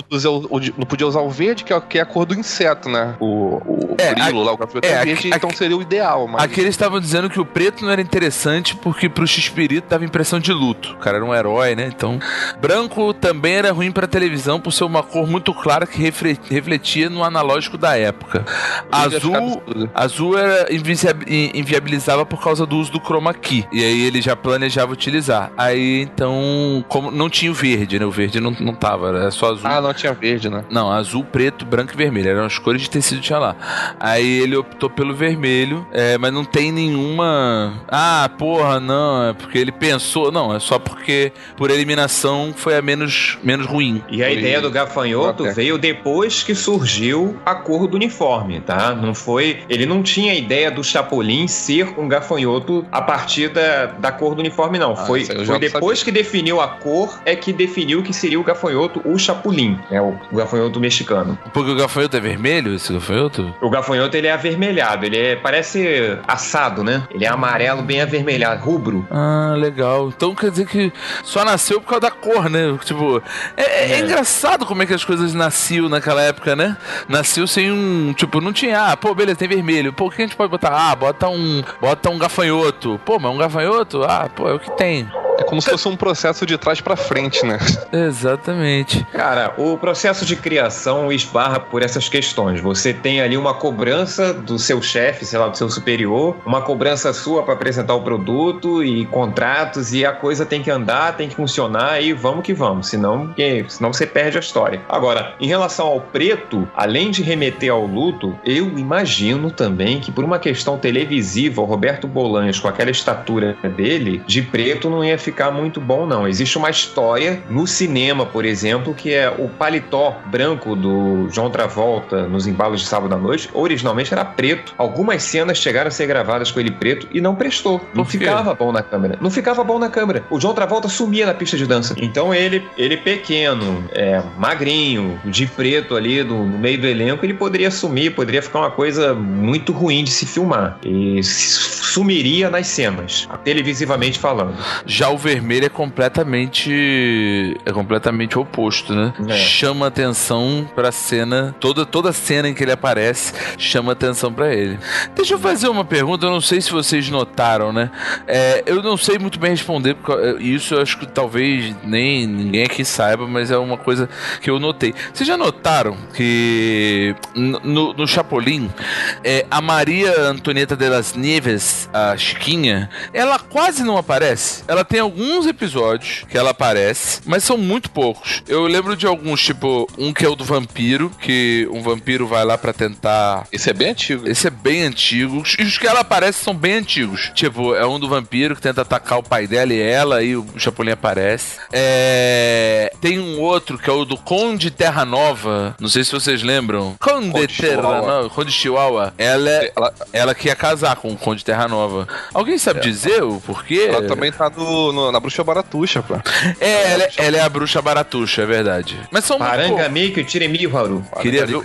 S5: Não podia, usar o, verde, que é, que é a cor do inseto, né? O, o
S1: É,
S5: grilo
S1: a-
S5: lá, o gafanhoto
S1: é,
S5: é,
S1: a-
S5: verde,
S1: a-
S5: então seria o ideal. Mas
S1: Aqui eles estavam dizendo que o preto não era interessante porque pro X-Pirito dava impressão de luto. O cara era um herói, né? Então. Branco também era ruim pra televisão por ser uma cor muito clara que refle- refletia no analógico da época. Azul. Azul era inviabilizava por causa do uso do chroma key. E aí ele já planejava utilizar. Aí então, como não tinha o verde, né? O verde não, não tava, era só azul.
S5: Ah, não tinha verde, né?
S1: Não, azul, preto, branco e vermelho. Eram as cores de tecido que tinha lá. Aí ele optou pelo vermelho, é, mas não tem nenhuma. Ah, porra, não, é porque ele pensou. Não, é só porque por eliminação foi a menos, menos ruim.
S3: E a
S5: Foi-
S3: ideia do gafanhoto. Veio depois que surgiu a cor do uniforme, tá? Não foi. Ele não tinha a ideia do Chapolin ser um gafanhoto a partir da, da cor do uniforme, não.
S5: Ah,
S3: foi foi depois que definiu a cor é que definiu que seria o gafanhoto, o Chapulin, né? O, o gafanhoto mexicano.
S1: Porque o gafanhoto é vermelho, esse gafanhoto?
S3: O gafanhoto ele é avermelhado, ele é, parece assado, né? Ele é amarelo, bem avermelhado, rubro.
S1: Ah, legal. Então quer dizer que só nasceu por causa da cor, né? Tipo, é- é É. engraçado como é que as coisas nasciam naquela época, né? Nasceu sem um. Tipo, não tinha. Ah, pô, beleza, tem vermelho. Pô, o que a gente pode botar? Ah, bota um. Bota um gafanhoto. Pô, mas um gafanhoto? Ah, pô, é o que tem.
S5: É como se fosse um processo de trás pra frente, né?
S1: Exatamente.
S3: Cara, o processo de criação esbarra por essas questões. Você tem ali uma cobrança do seu chefe, sei lá, do seu superior, uma cobrança sua para apresentar o produto e contratos, e a coisa tem que andar, tem que funcionar e vamos que vamos, senão, senão você perde a história. Agora, em relação ao preto, além de remeter ao luto, eu imagino também que por uma questão televisiva, o Roberto Bolanhos, com aquela estatura dele, de preto não ia ficar muito bom, não. Existe uma história no cinema, por exemplo, que é o paletó branco do João Travolta nos embalos de sábado à noite. Originalmente era preto. Algumas cenas chegaram a ser gravadas com ele preto e não prestou. Não ficava bom na câmera. Não ficava bom na câmera. O João Travolta sumia na pista de dança. Então ele, ele pequeno, é, magrinho, de preto ali no, no meio do elenco, ele poderia sumir, poderia ficar uma coisa muito ruim de se filmar. E sumiria nas cenas, televisivamente falando.
S1: Já o vermelho é completamente. É completamente o oposto, né?
S3: É.
S1: Chama atenção pra cena. Toda, toda cena em que ele aparece chama atenção pra ele. Deixa eu fazer uma pergunta, eu não sei se vocês notaram, né? É, eu não sei muito bem responder, porque é, isso eu acho que talvez nem ninguém aqui saiba, mas é uma coisa que eu notei. Vocês já notaram que no, no Chapolin, é, a Maria Antonieta de las Nieves, a Chiquinha, ela quase não aparece. Ela tem alguns episódios que ela aparece, mas são muito poucos. Eu lembro de alguns, tipo, um que é o do vampiro, que um vampiro vai lá pra tentar.
S5: Esse é bem antigo.
S1: Esse é bem antigo. E os que ela aparece são bem antigos. Tipo, é um do vampiro que tenta atacar o pai dela e ela, e o Chapolin aparece. É... Tem um outro que é o do Conde Terra Nova. Não sei se vocês lembram. Conde,
S5: Conde
S1: Terra. Nova. Conde Chihuahua. Ela, é-
S5: Ela,
S1: ela que ia casar com o Conde Terra Nova. Alguém sabe dizer o porquê?
S5: ela também tá no, no- na bruxa baratuxa, pô.
S1: É, ela, ela é a bruxa baratuxa, é verdade. Mas são muito poucos.
S3: Parangamico e Tiremiharu.
S1: Queria ver,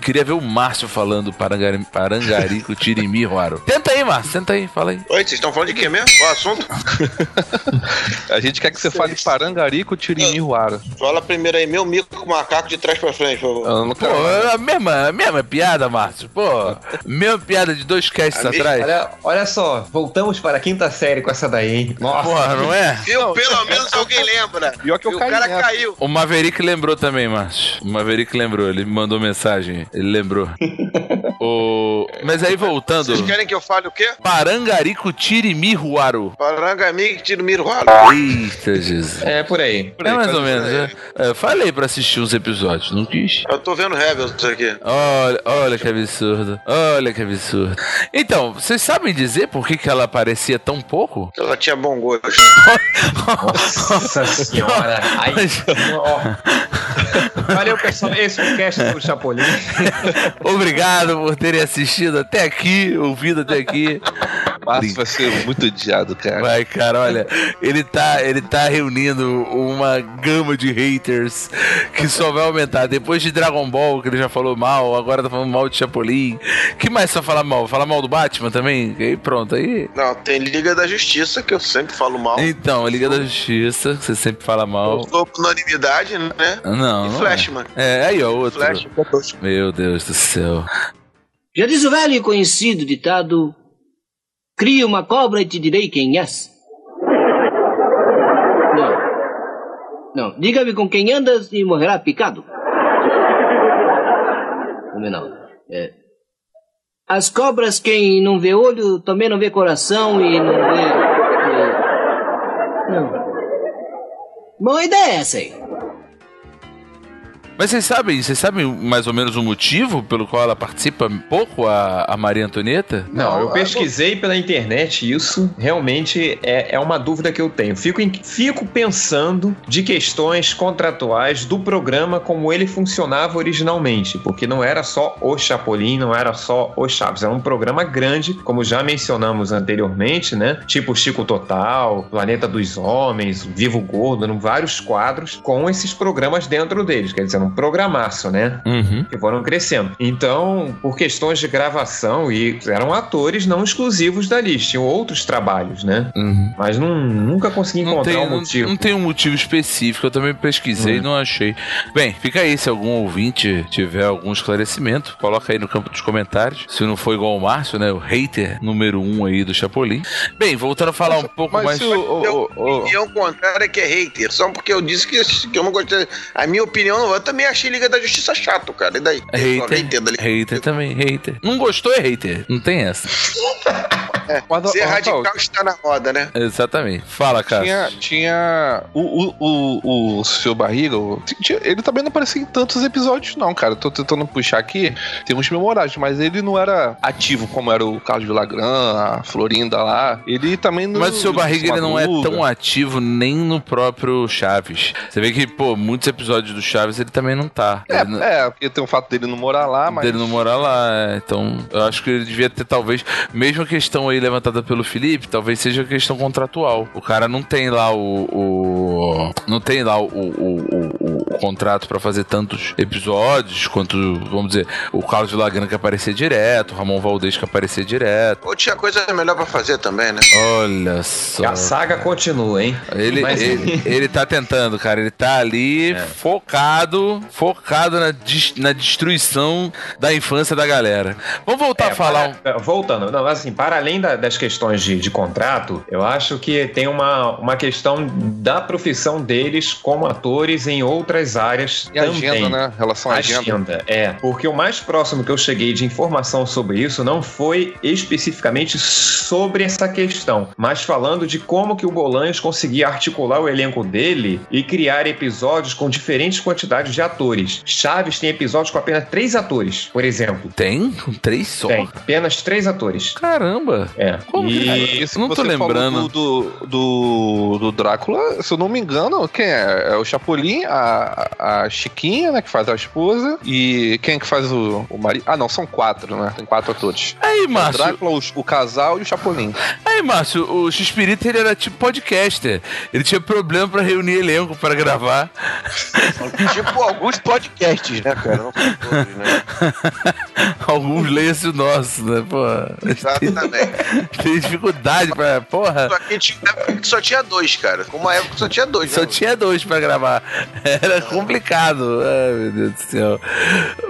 S1: queria ver o Márcio falando parangari, Parangarico Tirimi Ruaro. Tenta aí, Márcio, tenta aí, fala aí.
S2: Oi, vocês estão falando de quê mesmo? Qual é o assunto?
S5: A gente quer que você fale Parangarico Tirimiruara.
S2: Fala primeiro aí, meu mico com macaco de trás pra frente, por favor.
S5: Eu não
S1: Pô,
S5: quero.
S1: é a mesma, a mesma piada, Márcio. Pô, mesma piada de dois casts atrás.
S3: Olha, olha só, voltamos para a quinta série com essa daí, hein? Nossa.
S1: Porra, não é?
S2: Eu, pelo menos alguém lembra.
S5: Pior que eu
S2: o
S5: caí
S2: cara
S5: nessa.
S2: caiu.
S1: O Maverick lembrou também, Márcio. O Maverick lembrou, ele me mandou mensagem. Ele lembrou. o... Mas aí voltando.
S2: Vocês querem que eu fale o quê?
S1: Parangarico Tirimi Ruaro.
S2: Parangamico, tiro miro ralo.
S1: Eita, Jesus.
S3: É por aí.
S1: É mais ou menos, né? É, falei pra assistir uns episódios, não quis.
S2: Eu tô vendo Rebels aqui.
S1: Olha, olha que absurdo. Olha que absurdo. Então, vocês sabem dizer por que, que ela aparecia tão pouco?
S2: Ela tinha bom gosto.
S3: Nossa senhora. Ai, ó. Valeu, pessoal. Esse foi o cast do Chapolin.
S1: Obrigado por terem assistido até aqui, ouvido até aqui.
S5: Márcio vai ser muito odiado, cara.
S1: Vai, cara, olha, ele tá, ele tá reunindo uma gama de haters que só vai aumentar. Depois de Dragon Ball, que ele já falou mal, agora tá falando mal de Chapolin. que mais só falar mal? Falar mal do Batman também? E aí pronto, aí.
S2: Não, tem Liga da Justiça, que eu sempre falo mal.
S1: Então, a Liga da Justiça, que você sempre fala mal.
S2: Eu sou unanimidade, né?
S1: Não.
S2: E
S1: não
S2: Flashman.
S1: É, é aí, ó, outro.
S2: Flash.
S1: Meu Deus do céu.
S6: Já diz o velho e conhecido ditado: Cria uma cobra e te direi quem és. Não. Não. Diga-me com quem andas e morrerá picado. Também não. É. As cobras, quem não vê olho, também não vê coração e não vê. é, Não. Boa ideia é essa aí.
S1: Mas vocês sabem, vocês sabem mais ou menos o motivo pelo qual ela participa pouco, a, a Maria Antonieta?
S3: Não, eu pesquisei pela internet isso. Realmente é, é uma dúvida que eu tenho. Fico, em- fico pensando de questões contratuais do programa como ele funcionava originalmente. Porque não era só o Chapolin, não era só o Chaves. Era um programa grande, como já mencionamos anteriormente, né? Tipo Chico Total, Planeta dos Homens, Vivo Gordo, vários quadros com esses programas dentro deles. Quer dizer, um programaço, né?
S1: Uhum.
S3: que foram crescendo. Então, por questões de gravação, e eram atores não exclusivos dali, tinham outros trabalhos, né?
S1: Uhum.
S3: Mas não, nunca consegui
S1: Não
S3: encontrar
S1: tem,
S3: um
S1: não-
S3: motivo.
S1: não tem um motivo específico, eu também pesquisei e não achei. Bem, fica aí, se algum ouvinte tiver algum esclarecimento, coloca aí no campo dos comentários. Se não for igual o Márcio, né? O hater número um aí do Chapolin. Bem, voltando a falar um pouco
S5: Mas
S1: mais.
S5: se o, o, o, o-
S2: opinião contrária é que é hater. Só porque eu disse que, que eu não gostei. A minha opinião, eu também achei Liga da Justiça chato, cara. E daí?
S1: Hater,
S2: Liga.
S1: hater também, hater. Não gostou é hater, não tem essa.
S5: Mas,
S2: Ser
S5: ó,
S2: radical
S5: Rafael,
S2: está na moda, né?
S1: Exatamente. Fala, cara.
S5: Tinha, tinha o, o, o, o seu barriga, o- ele também não aparecia em tantos episódios, não, cara. Tô tentando puxar aqui, tem uns memoráveis, mas ele não era ativo como era o Carlos Villagrán, a Florinda lá. Ele também não.
S1: Mas o seu barriga ele não é tão ativo nem no próprio Chaves. Você vê que, pô, muitos episódios do Chaves ele também não tá.
S5: É,
S1: não-
S5: é, porque tem o fato dele não morar lá, mas.
S1: dele não morar lá. é. Então, eu acho que ele devia ter, talvez, mesmo a questão aí levantada pelo Felipe, talvez seja questão contratual. O cara não tem lá o. o- não tem lá o, o- o contrato pra fazer tantos episódios quanto, vamos dizer, o Carlos de Lagran que aparecer direto, o Ramon Valdez que aparecer direto.
S2: Ou tinha coisa melhor pra fazer também, né?
S1: Olha só.
S3: A saga continua, hein?
S1: Ele,
S3: Mas-
S1: ele, ele tá tentando, cara. Ele tá ali focado, focado na, na destruição da infância da galera. Vamos voltar
S3: É,
S1: a falar um.
S3: para- Voltando, não, assim, para além da- das questões de, de contrato, eu acho que tem uma, uma questão da profissão deles como atores em outras outras áreas
S5: E a
S3: também.
S5: agenda, né? Relação à agenda.
S3: Agenda, é. Porque o mais próximo que eu cheguei de informação sobre isso não foi especificamente sobre essa questão, mas falando de como que o Bolanhos conseguia articular o elenco dele e criar episódios com diferentes quantidades de atores. Chaves tem episódios com apenas três atores, por exemplo.
S1: Tem? Com três só?
S3: Tem, apenas três atores.
S1: Caramba!
S3: É.
S1: Como
S3: e...
S5: Esse
S1: Não
S5: que
S1: tô
S5: você falou
S1: lembrando.
S5: Do, do, do, do Drácula, se eu não me engano, quem é? É o Chapolin, a, a Chiquinha, né, que faz a esposa, e quem é que faz o, o marido? Ah, não, são quatro, né? Tem quatro atores.
S1: Aí,
S5: O
S1: Márcio,
S5: Drácula, o, o casal e o Chapolin.
S1: aí, Márcio, o X-Pirita ele era tipo podcaster. Ele tinha problema pra reunir elenco pra gravar.
S2: Tipo alguns podcasts, né, cara? Não todos, né?
S1: Alguns leem-se o nosso, né? Porra.
S2: Exatamente.
S1: Tem dificuldade pra. Porra.
S2: Só que tinha época que só tinha dois, cara. Uma época que só tinha dois,
S1: Só
S2: né?
S1: tinha dois pra gravar. Era complicado. Ai, meu Deus do céu.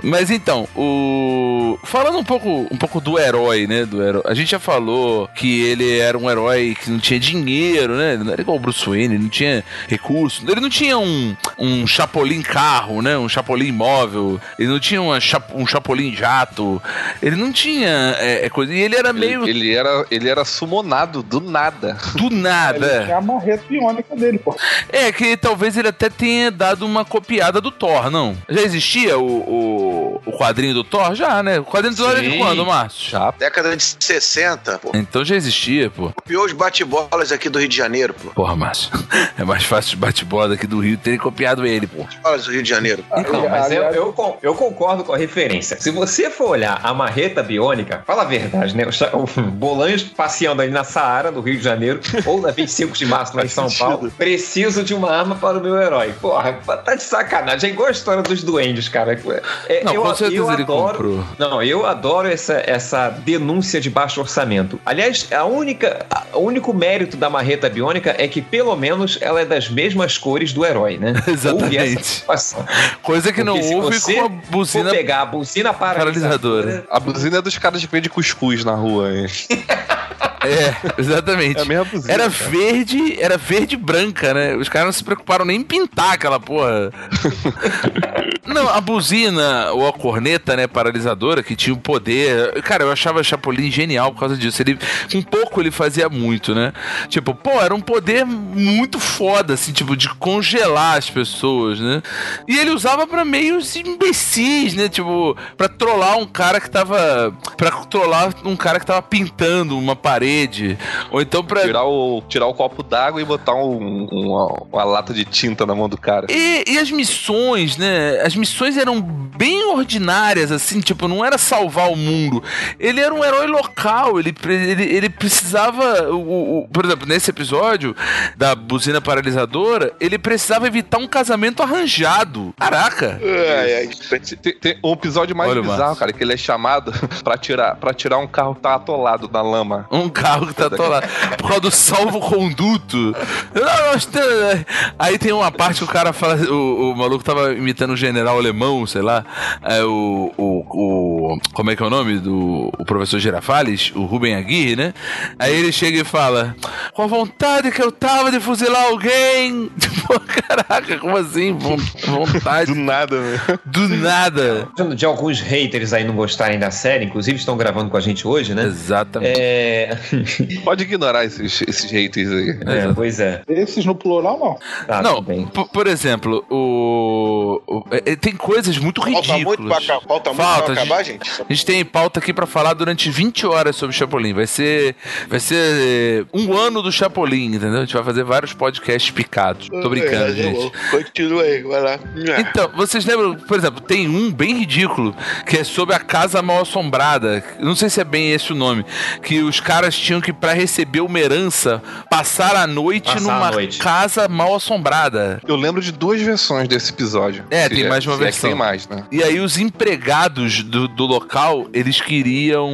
S1: Mas então, o. Falando um pouco, um pouco do herói, né? Do herói. A gente já falou que ele era um herói que não tinha dinheiro, né? Ele não era igual o Bruce Wayne, ele não tinha recurso. Ele não tinha um, um Chapolin carro, né? Um Chapolin móvel. Ele não tinha uma um Chapolin jato. Ele não tinha é, é coisa. E ele era meio
S5: Ele, ele era, ele era sumonado do nada.
S1: do
S4: Ele
S1: nada.
S4: tinha a marreta biônica dele, pô.
S1: É, que talvez ele até tenha dado uma copiada do Thor, não? Já existia o, o, o quadrinho do Thor? Já, né? O quadrinho do Thor é de quando, Márcio?
S5: Já.
S2: Década de 60, pô.
S1: Então já existia, pô.
S2: Copiou os bate-bolas aqui do Rio de Janeiro, pô.
S1: Porra, Márcio. É mais fácil os bate-bola aqui do Rio terem copiado ele, pô.
S2: Bolas do Rio de Janeiro.
S3: Então, mas eu, eu, eu concordo com a referência. Se você for olhar a marreta biônica, fala a verdade, né? O, cha- o Bolanhos passeando ali na Saara, no Rio de Janeiro, ou na 25 de março, lá em São Paulo, preciso de uma arma para o meu herói. Porra, tá de sacanagem. É igual a história dos duendes, cara. É,
S1: Não,
S3: eu,
S1: com certeza
S3: eu
S1: ele
S3: adoro,
S1: comprou.
S3: Não, eu adoro essa, essa denúncia de baixo orçamento. Aliás, a única, a- o único mérito da marreta biônica é que, pelo menos, ela é das mesmas cores do herói, né?
S1: Exatamente. Coisa que não
S3: Porque se
S1: houve
S3: você
S1: com a buzina
S3: pegar a buzina paralisadora,
S1: paralisadora.
S5: A buzina é dos caras que vendem cuscuz na rua. hein?
S1: É, exatamente.
S5: É a mesma buzina.
S1: Era
S5: cara.
S1: verde, era verde branca, né? Os caras não se preocuparam nem em pintar aquela porra. não, a buzina ou a corneta, né, paralisadora, que tinha o poder. Cara, eu achava Chapolin genial por causa disso. Ele, com pouco ele fazia muito, né? Tipo, pô, era um poder muito foda, assim, tipo, de congelar as pessoas, né? E ele usava pra meios imbecis, né? Tipo, pra trollar um cara que tava. Pra trollar um cara que tava pintando uma parede. Ou então pra.
S5: Tirar o, tirar o copo d'água e botar um- uma, uma lata de tinta na mão do cara.
S1: E, e as missões, né? As missões eram bem ordinárias, assim, tipo, não era salvar o mundo. Ele era um herói local, ele, ele, ele precisava. O, o- por exemplo, nesse episódio da buzina paralisadora, ele precisava evitar um casamento arranjado. Caraca!
S2: Ai, ai.
S5: Tem, tem um episódio mais
S1: Olha o
S5: bizarro, cara, que ele é chamado pra tirar, pra tirar um carro que tá atolado na lama.
S1: Um carro que tá atolado. Por causa do salvo-conduto. Tem- Aí tem uma parte que o cara fala. O, o maluco tava imitando um general alemão, sei lá. É, o, o, o- Como é que é o nome? Do o professor Girafales, o Rubem Aguirre, né? Aí ele chega e fala: Com a vontade que eu tava de fuzilar alguém. Tipo, caraca, como assim? Von- Vontade.
S5: Do nada, né?
S1: Do nada.
S3: de alguns haters aí não gostarem da série, inclusive estão gravando com a gente hoje, né?
S1: Exatamente.
S3: É,
S5: Pode ignorar esses, esses haters aí.
S3: é, pois é.
S4: Esses no plural, não.
S3: Tá,
S1: Não, por exemplo, o, o- é, tem coisas muito
S2: Falta
S1: ridículas.
S2: muito pra, falta muito
S1: Falta,
S2: pra
S1: a
S2: acabar, gente?
S1: A gente tem pauta aqui pra falar durante 20 horas sobre Chapolin. Vai ser, vai ser um ano do Chapolin, entendeu? A gente vai fazer vários podcasts picados. Tô brincando,
S2: É, tá
S1: gente.
S2: Continua aí, vai lá.
S1: Então, vocês lembram, por exemplo, tem um bem ridículo que é sobre a Casa Mal Assombrada. Não sei se é bem esse o nome. Que os caras tinham que, pra receber uma herança, passar a noite
S3: Passar a
S1: numa
S3: noite.
S1: casa mal assombrada.
S5: Eu lembro de duas versões desse episódio.
S1: É, tem
S5: é-
S1: mais uma
S5: se é que
S1: versão.
S5: tem mais, né?
S1: E aí os empregados do, do local, eles queriam,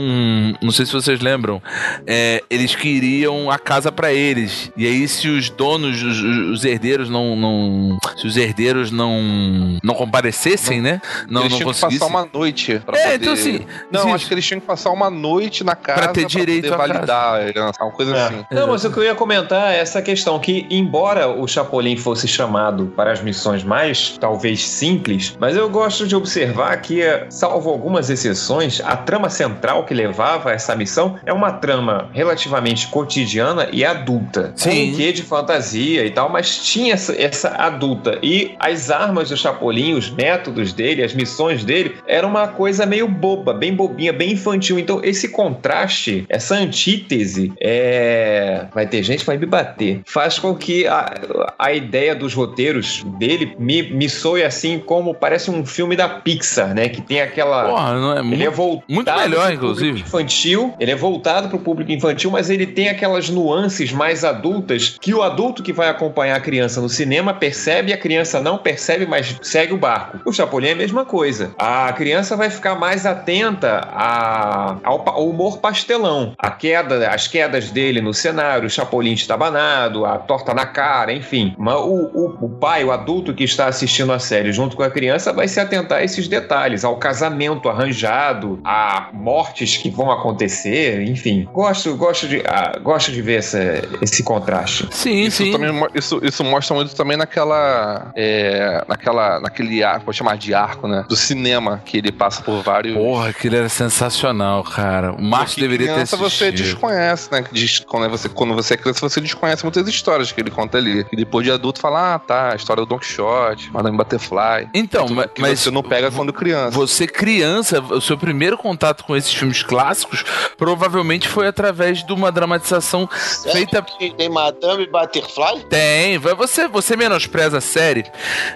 S1: não sei se vocês lembram, é, eles queriam a casa pra eles. E aí se os donos, os, os herdeiros não. não se os herdeiros não. não comparecessem, né? Não,
S5: eles
S1: não
S5: tinham que passar uma noite pra
S1: É,
S5: poder...
S1: então assim,
S5: Não,
S1: sim.
S5: acho que eles tinham que passar uma noite na casa
S1: ter direito
S5: poder
S1: à casa.
S5: validar a herança, uma coisa
S3: É.
S5: assim.
S3: Não, mas o que eu ia comentar é essa questão que, embora o Chapolin fosse chamado para as missões mais, talvez, simples, mas eu gosto de observar que, salvo algumas exceções, a trama central que levava a essa missão é uma trama relativamente cotidiana e adulta. Com
S1: Sim.
S3: um quê de fantasia e tal, mas tinha essa, essa adulta. E as armas do Chapolin, os métodos dele, as missões dele, era uma coisa meio boba, bem bobinha, bem infantil. Então, esse contraste, essa antítese, é... vai ter gente que vai me bater, faz com que a, a ideia dos roteiros dele me, me soe assim como parece um filme da Pixar, né? Que tem aquela.
S1: Porra, não é
S3: Ele
S1: muito.
S3: é voltado
S1: muito melhor, inclusive.
S3: infantil. Ele é voltado para o público infantil, mas ele tem aquelas nuances mais adultas que o adulto que vai acompanhar a criança no cinema percebe, a criança não percebe, mas segue o barco. O Chapolin é a mesma coisa. A criança vai ficar mais atenta a- ao, ao humor pastelão, a queda, as quedas dele no cenário, o Chapolin estabanado, a torta na cara, enfim. Mas o, o- o pai, o adulto que está assistindo a série junto com a criança vai se atentar a esses detalhes, ao casamento arranjado, a mortes que vão acontecer, enfim. Gosto, gosto de, ah, gosto de ver essa- esse contraste.
S1: Sim,
S5: Isso,
S1: sim.
S5: também, isso, isso mostra muito também naquela. é, naquela naquele arco, pode chamar de arco, né? Do cinema, que ele passa por vários.
S1: Porra, aquilo era sensacional, cara. O Márcio deveria ter
S5: criança você
S1: assistido.
S5: desconhece, né? Diz- Quando você, quando você é criança, você desconhece muitas histórias que ele conta ali. E depois de adulto fala, ah, tá, a história do Don Quixote, Madame Butterfly.
S1: Então,
S5: que
S1: mas
S5: você não pega quando criança.
S1: Você criança, o seu primeiro contato com esses filmes clássicos provavelmente foi através de uma dramatização feita
S2: Tem- Tem Madame Butterfly?
S1: tem, vai- você você menospreza a série,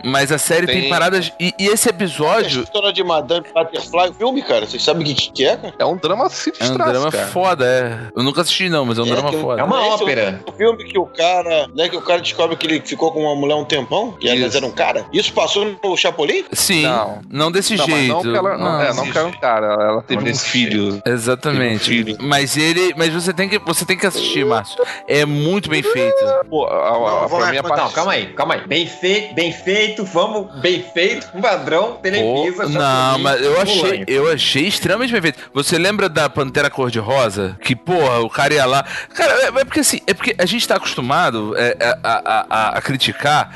S1: mas a série tem,
S5: Tem.
S1: paradas e, e esse
S2: A
S1: episódio
S2: história de Madame Butterfly, filme, cara. Vocês sabem o que, que é, cara?
S5: É um drama se
S1: é um drama
S5: cara.
S1: foda, é. Eu nunca assisti não, mas é um
S2: É,
S1: drama
S2: que
S1: foda.
S3: É uma
S2: é
S3: ópera.
S2: O filme que o cara, né, que o cara descobre que ele ficou com uma mulher um tempão, que
S5: Isso.
S2: eram um cara. Isso passou no Chapolin?
S1: Sim, não,
S5: Não.
S1: desse
S5: Não, mas
S1: jeito.
S5: não que ela, não, é, não que ela é um cara, ela teve um
S3: desse
S5: filho.
S1: Exatamente.
S5: Um filho.
S1: Mas ele, mas você tem que, você tem que assistir, Márcio. É muito bem feito.
S5: Pô, a, a,
S2: Não,
S5: a,
S2: vou
S5: pra
S2: lá,
S5: mim a
S2: não,
S5: parte-
S3: Não, calma aí, calma aí. Bem feito, bem feito, vamos, bem feito, padrão, Televisa,
S1: Pô, não, mas eu achei, eu achei extremamente bem feito. Você lembra da Pantera Cor-de-Rosa? Que, porra, o cara ia lá. Cara, é, é porque assim, é porque a gente tá acostumado é, a, a- a- a criticar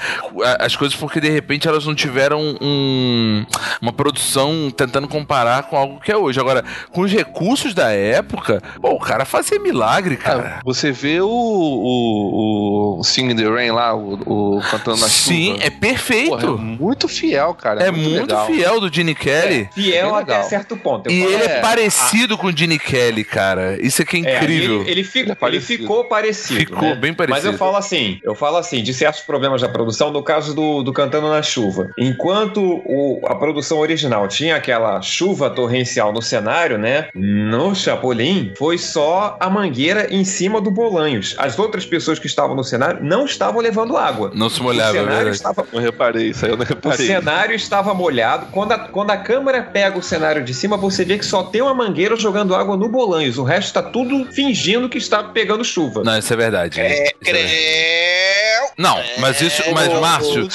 S1: as coisas porque de repente elas não tiveram um- uma produção tentando comparar com algo que é hoje. Agora, com os recursos da época, pô, o cara fazia milagre, cara.
S5: Você vê o, o, o Sing in the Rain lá, o, o cantando na
S1: Sim,
S5: chuva.
S1: é perfeito.
S5: Porra, é muito fiel, cara.
S1: é muito
S5: legal.
S1: fiel do Gene Kelly.
S3: Fiel
S5: Bem
S3: até certo ponto. Eu
S1: E
S3: falo,
S1: ele é,
S5: é,
S1: parecido com o Gene Kelly, cara. Isso é que é
S3: É,
S1: incrível.
S3: ele, ele,
S5: Ele é
S3: ele
S5: parecido.
S3: ficou parecido.
S1: Ficou
S3: né?
S1: bem parecido.
S3: Mas eu falo assim, eu falo assim, de certos problemas da produção, no caso do, do Cantando na Chuva. Enquanto o- a produção original tinha aquela chuva torrencial no cenário, né? No Chapolin, foi só a mangueira em cima do Bolanhos. As outras pessoas que estavam no cenário não estavam levando água.
S1: Não se
S3: O
S1: molhava, é
S3: cenário estava
S5: Não reparei isso aí, eu não
S3: o
S5: reparei.
S3: cenário estava molhado. Quando a, quando a câmera pega o cenário de cima, você vê que só tem uma mangueira jogando água no Bolanhos. O resto está tudo fingindo que está pegando chuva.
S1: Não, isso é verdade.
S2: É,
S1: Isso é verdade. Não, mas isso, mas
S2: É,
S1: Márcio,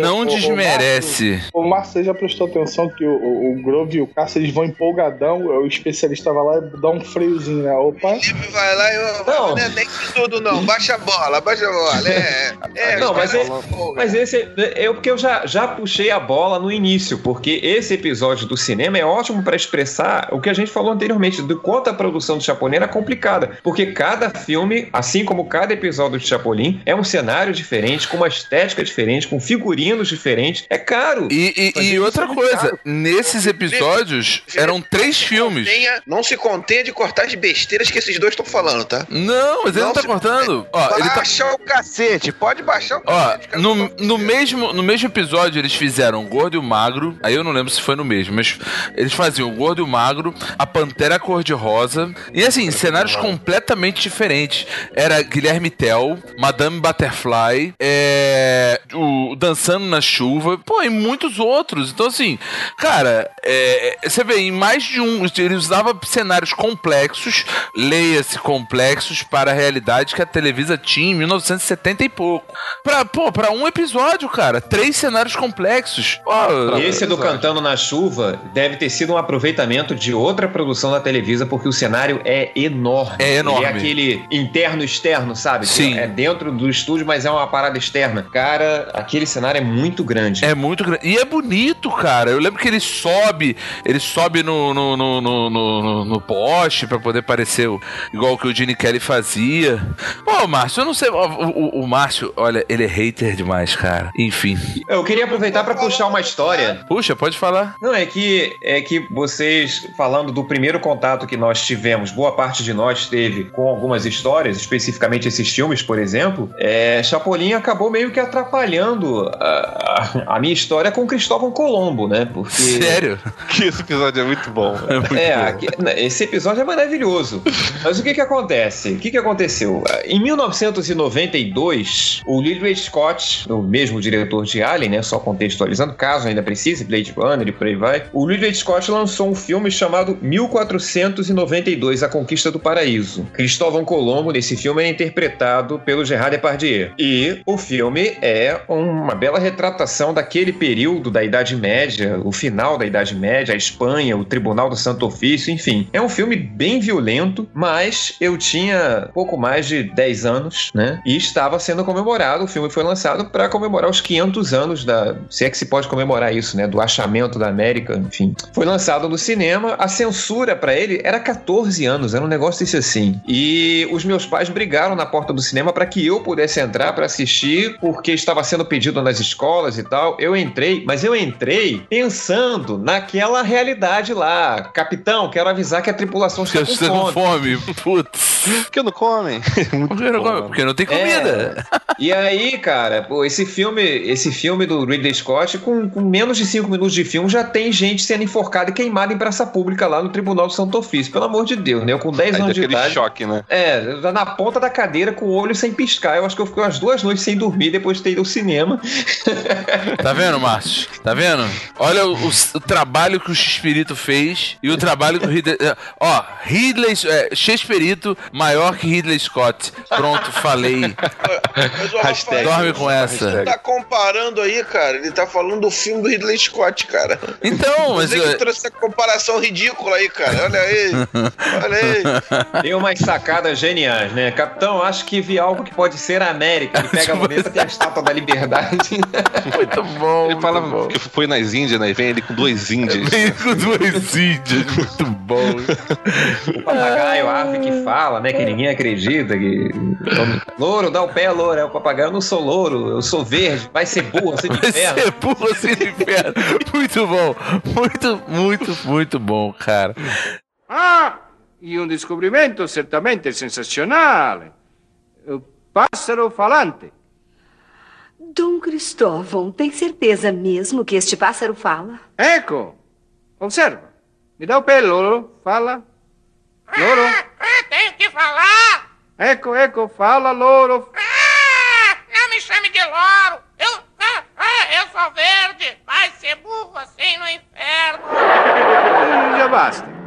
S5: Não desmerece.
S1: Desmerece.
S4: O Márcio você já prestou atenção que o, o, o Grove e o Cássio eles vão empolgadão, o especialista vai lá e dá um freiozinho, né? Opa,
S2: Felipe vai lá e
S3: Não.
S2: não é nem de tudo, não. Baixa a bola, baixa a bola. É, é,
S3: Não, mas
S2: é,
S3: é- Mas esse eu porque eu já, já puxei a bola no início, porque esse episódio do cinema é ótimo para expressar o que a gente falou anteriormente, do quanto a produção do Chapolin era complicada, porque cada filme, assim como cada episódio de Chapolin, é um cenário diferente, com uma estética diferente, com figurinos diferentes. É caro.
S1: E, e- e
S3: isso
S1: outra
S3: é
S1: coisa,
S3: caro.
S1: nesses episódios eram três filmes.
S2: Não se contenha de cortar as besteiras que esses dois estão falando, tá?
S1: Não, mas ele não
S2: Não
S1: tá cortando. Ó, ele tá.
S2: O cacete, pode baixar o
S1: Ó,
S2: cacete.
S1: no, no, mesmo, no mesmo episódio eles fizeram o Gordo e o Magro. Aí eu não lembro se foi no mesmo, mas eles faziam o Gordo e o Magro, a Pantera Cor-de-Rosa. E assim, cenários completamente diferentes. Era Guilherme Tell, Madame Butterfly é, o Dançando na Chuva, pô, e muitos outros. Então, assim, cara, é, você vê, em mais de um, ele usava cenários complexos, leia-se complexos, para a realidade que a Televisa tinha em 1970 e pouco. Pra, pô, pra um episódio, cara, três cenários complexos. Pô,
S3: Esse do Cantando na Chuva deve ter sido um aproveitamento de outra produção da Televisa, porque o cenário é enorme.
S1: É enorme.
S3: Ele é aquele interno-externo, sabe?
S1: Sim.
S3: É dentro do estúdio, mas é uma parada externa. Cara, aquele cenário é muito grande.
S1: É muito grande. E é bonito, cara. Eu lembro que ele sobe, ele sobe no, no, no, no, no, no poste pra poder parecer o- igual que o Gene Kelly fazia. Pô, Márcio, eu não sei. O, o, o Márcio, olha, ele é hater demais, cara. Enfim.
S3: Eu queria aproveitar para puxar uma história.
S1: Puxa, pode falar.
S3: Não, é que, é que vocês, falando do primeiro contato que nós tivemos, boa parte de nós teve com algumas histórias, especificamente esses filmes, por exemplo, é, Chapolin acabou meio que atrapalhando a, a- a minha história com Cristóvão Colombo, né? Porque.
S1: Sério?
S5: Que esse episódio é muito bom.
S1: É muito
S3: É,
S1: bom.
S3: aqui- né, esse episódio é maravilhoso. Mas o que que acontece? O que que aconteceu? Em 1992, o Ridley Scott, o mesmo diretor de Alien, né, só contextualizando, caso ainda precise, Blade Runner e por aí vai, o Ridley Scott lançou um filme chamado 1492, A Conquista do Paraíso. Cristóvão Colombo, nesse filme, é interpretado pelo Gerard Depardieu. E o filme é uma bela retratação daquele período da Idade Média, o final da Idade Média, a Espanha, o Tribunal do Santo Ofício, enfim. É um filme bem violento, mas eu tinha pouco mais de 10 anos, né? E estava sendo comemorado. O filme foi lançado para comemorar os 500 anos da. Se é que se pode comemorar isso, né? Do achamento da América, enfim. Foi lançado no cinema. A censura para ele era 14 anos, era um negócio desse assim. E os meus pais brigaram na porta do cinema para que eu pudesse entrar para assistir, porque estava sendo pedido nas escolas e tal. Eu entrei, mas eu entrei pensando naquela realidade lá. Capitão, quero avisar que a tripulação está com
S1: você tá com
S3: fome.
S1: fome. Putz.
S5: Não comem?
S1: Porque não,
S5: bom,
S1: come- porque não tem comida.
S3: E aí, cara, pô, esse filme, esse filme do Ridley Scott, com, com menos de 5 minutos de filme, já tem gente sendo enforcada e queimada em praça pública lá no Tribunal do Santo Ofício. Pelo amor de Deus, né? Eu com 10
S5: Aí
S3: anos de idade.
S5: choque, né?
S3: É, já na ponta da cadeira, com o olho sem piscar. Eu acho que eu fiquei umas duas noites sem dormir depois de ter ido ao cinema.
S1: Tá vendo, Márcio? Tá vendo? Olha o, o- o trabalho que o Xperito fez e o trabalho que o Ridley. Ó, Ridley. É, Xperito maior que Ridley Scott. Pronto, falei.
S2: Mas,
S5: Hashtag.
S2: Rafael,
S1: Dorme com essa.
S2: Você tá comparando aí, cara. Ele tá falando do filme do Ridley Scott, cara.
S1: Então, mas.
S2: Você que
S1: é,
S2: trouxe essa comparação ridícula aí, cara. Olha aí. Olha aí.
S3: Tem umas sacadas geniais, né? Capitão, acho que vi algo que pode ser a América. Ele pega a luneta, tem a estátua da liberdade.
S1: Muito bom.
S5: Ele
S1: muito
S5: fala
S1: bom.
S5: que foi nas Índias, né? E vem ele com dois índios.
S1: Vem com duas índias. Muito bom.
S3: O papagaio, a ave que fala, né? Que ninguém acredita. Que... Louro, dá o pé, louro. É o papagaio, eu não sou louro, eu sou verde. Vai ser burro, você de
S1: Vai
S3: inferno.
S1: ser burro assim de inferno. Muito bom. Muito, muito, muito bom, cara.
S9: Ah, e um descobrimento certamente sensacional. O pássaro falante.
S10: Dom Cristóvão, tem certeza mesmo que este pássaro fala?
S9: Ecco, observa. Me dá o pé, Loro. Fala. Loro.
S11: Tenho que falar!
S9: Ecco, ecco, fala, Loro.
S11: Ah, não me chame de louro! Eu, ah, ah, eu sou verde! Vai ser burro assim no inferno!
S9: Já basta.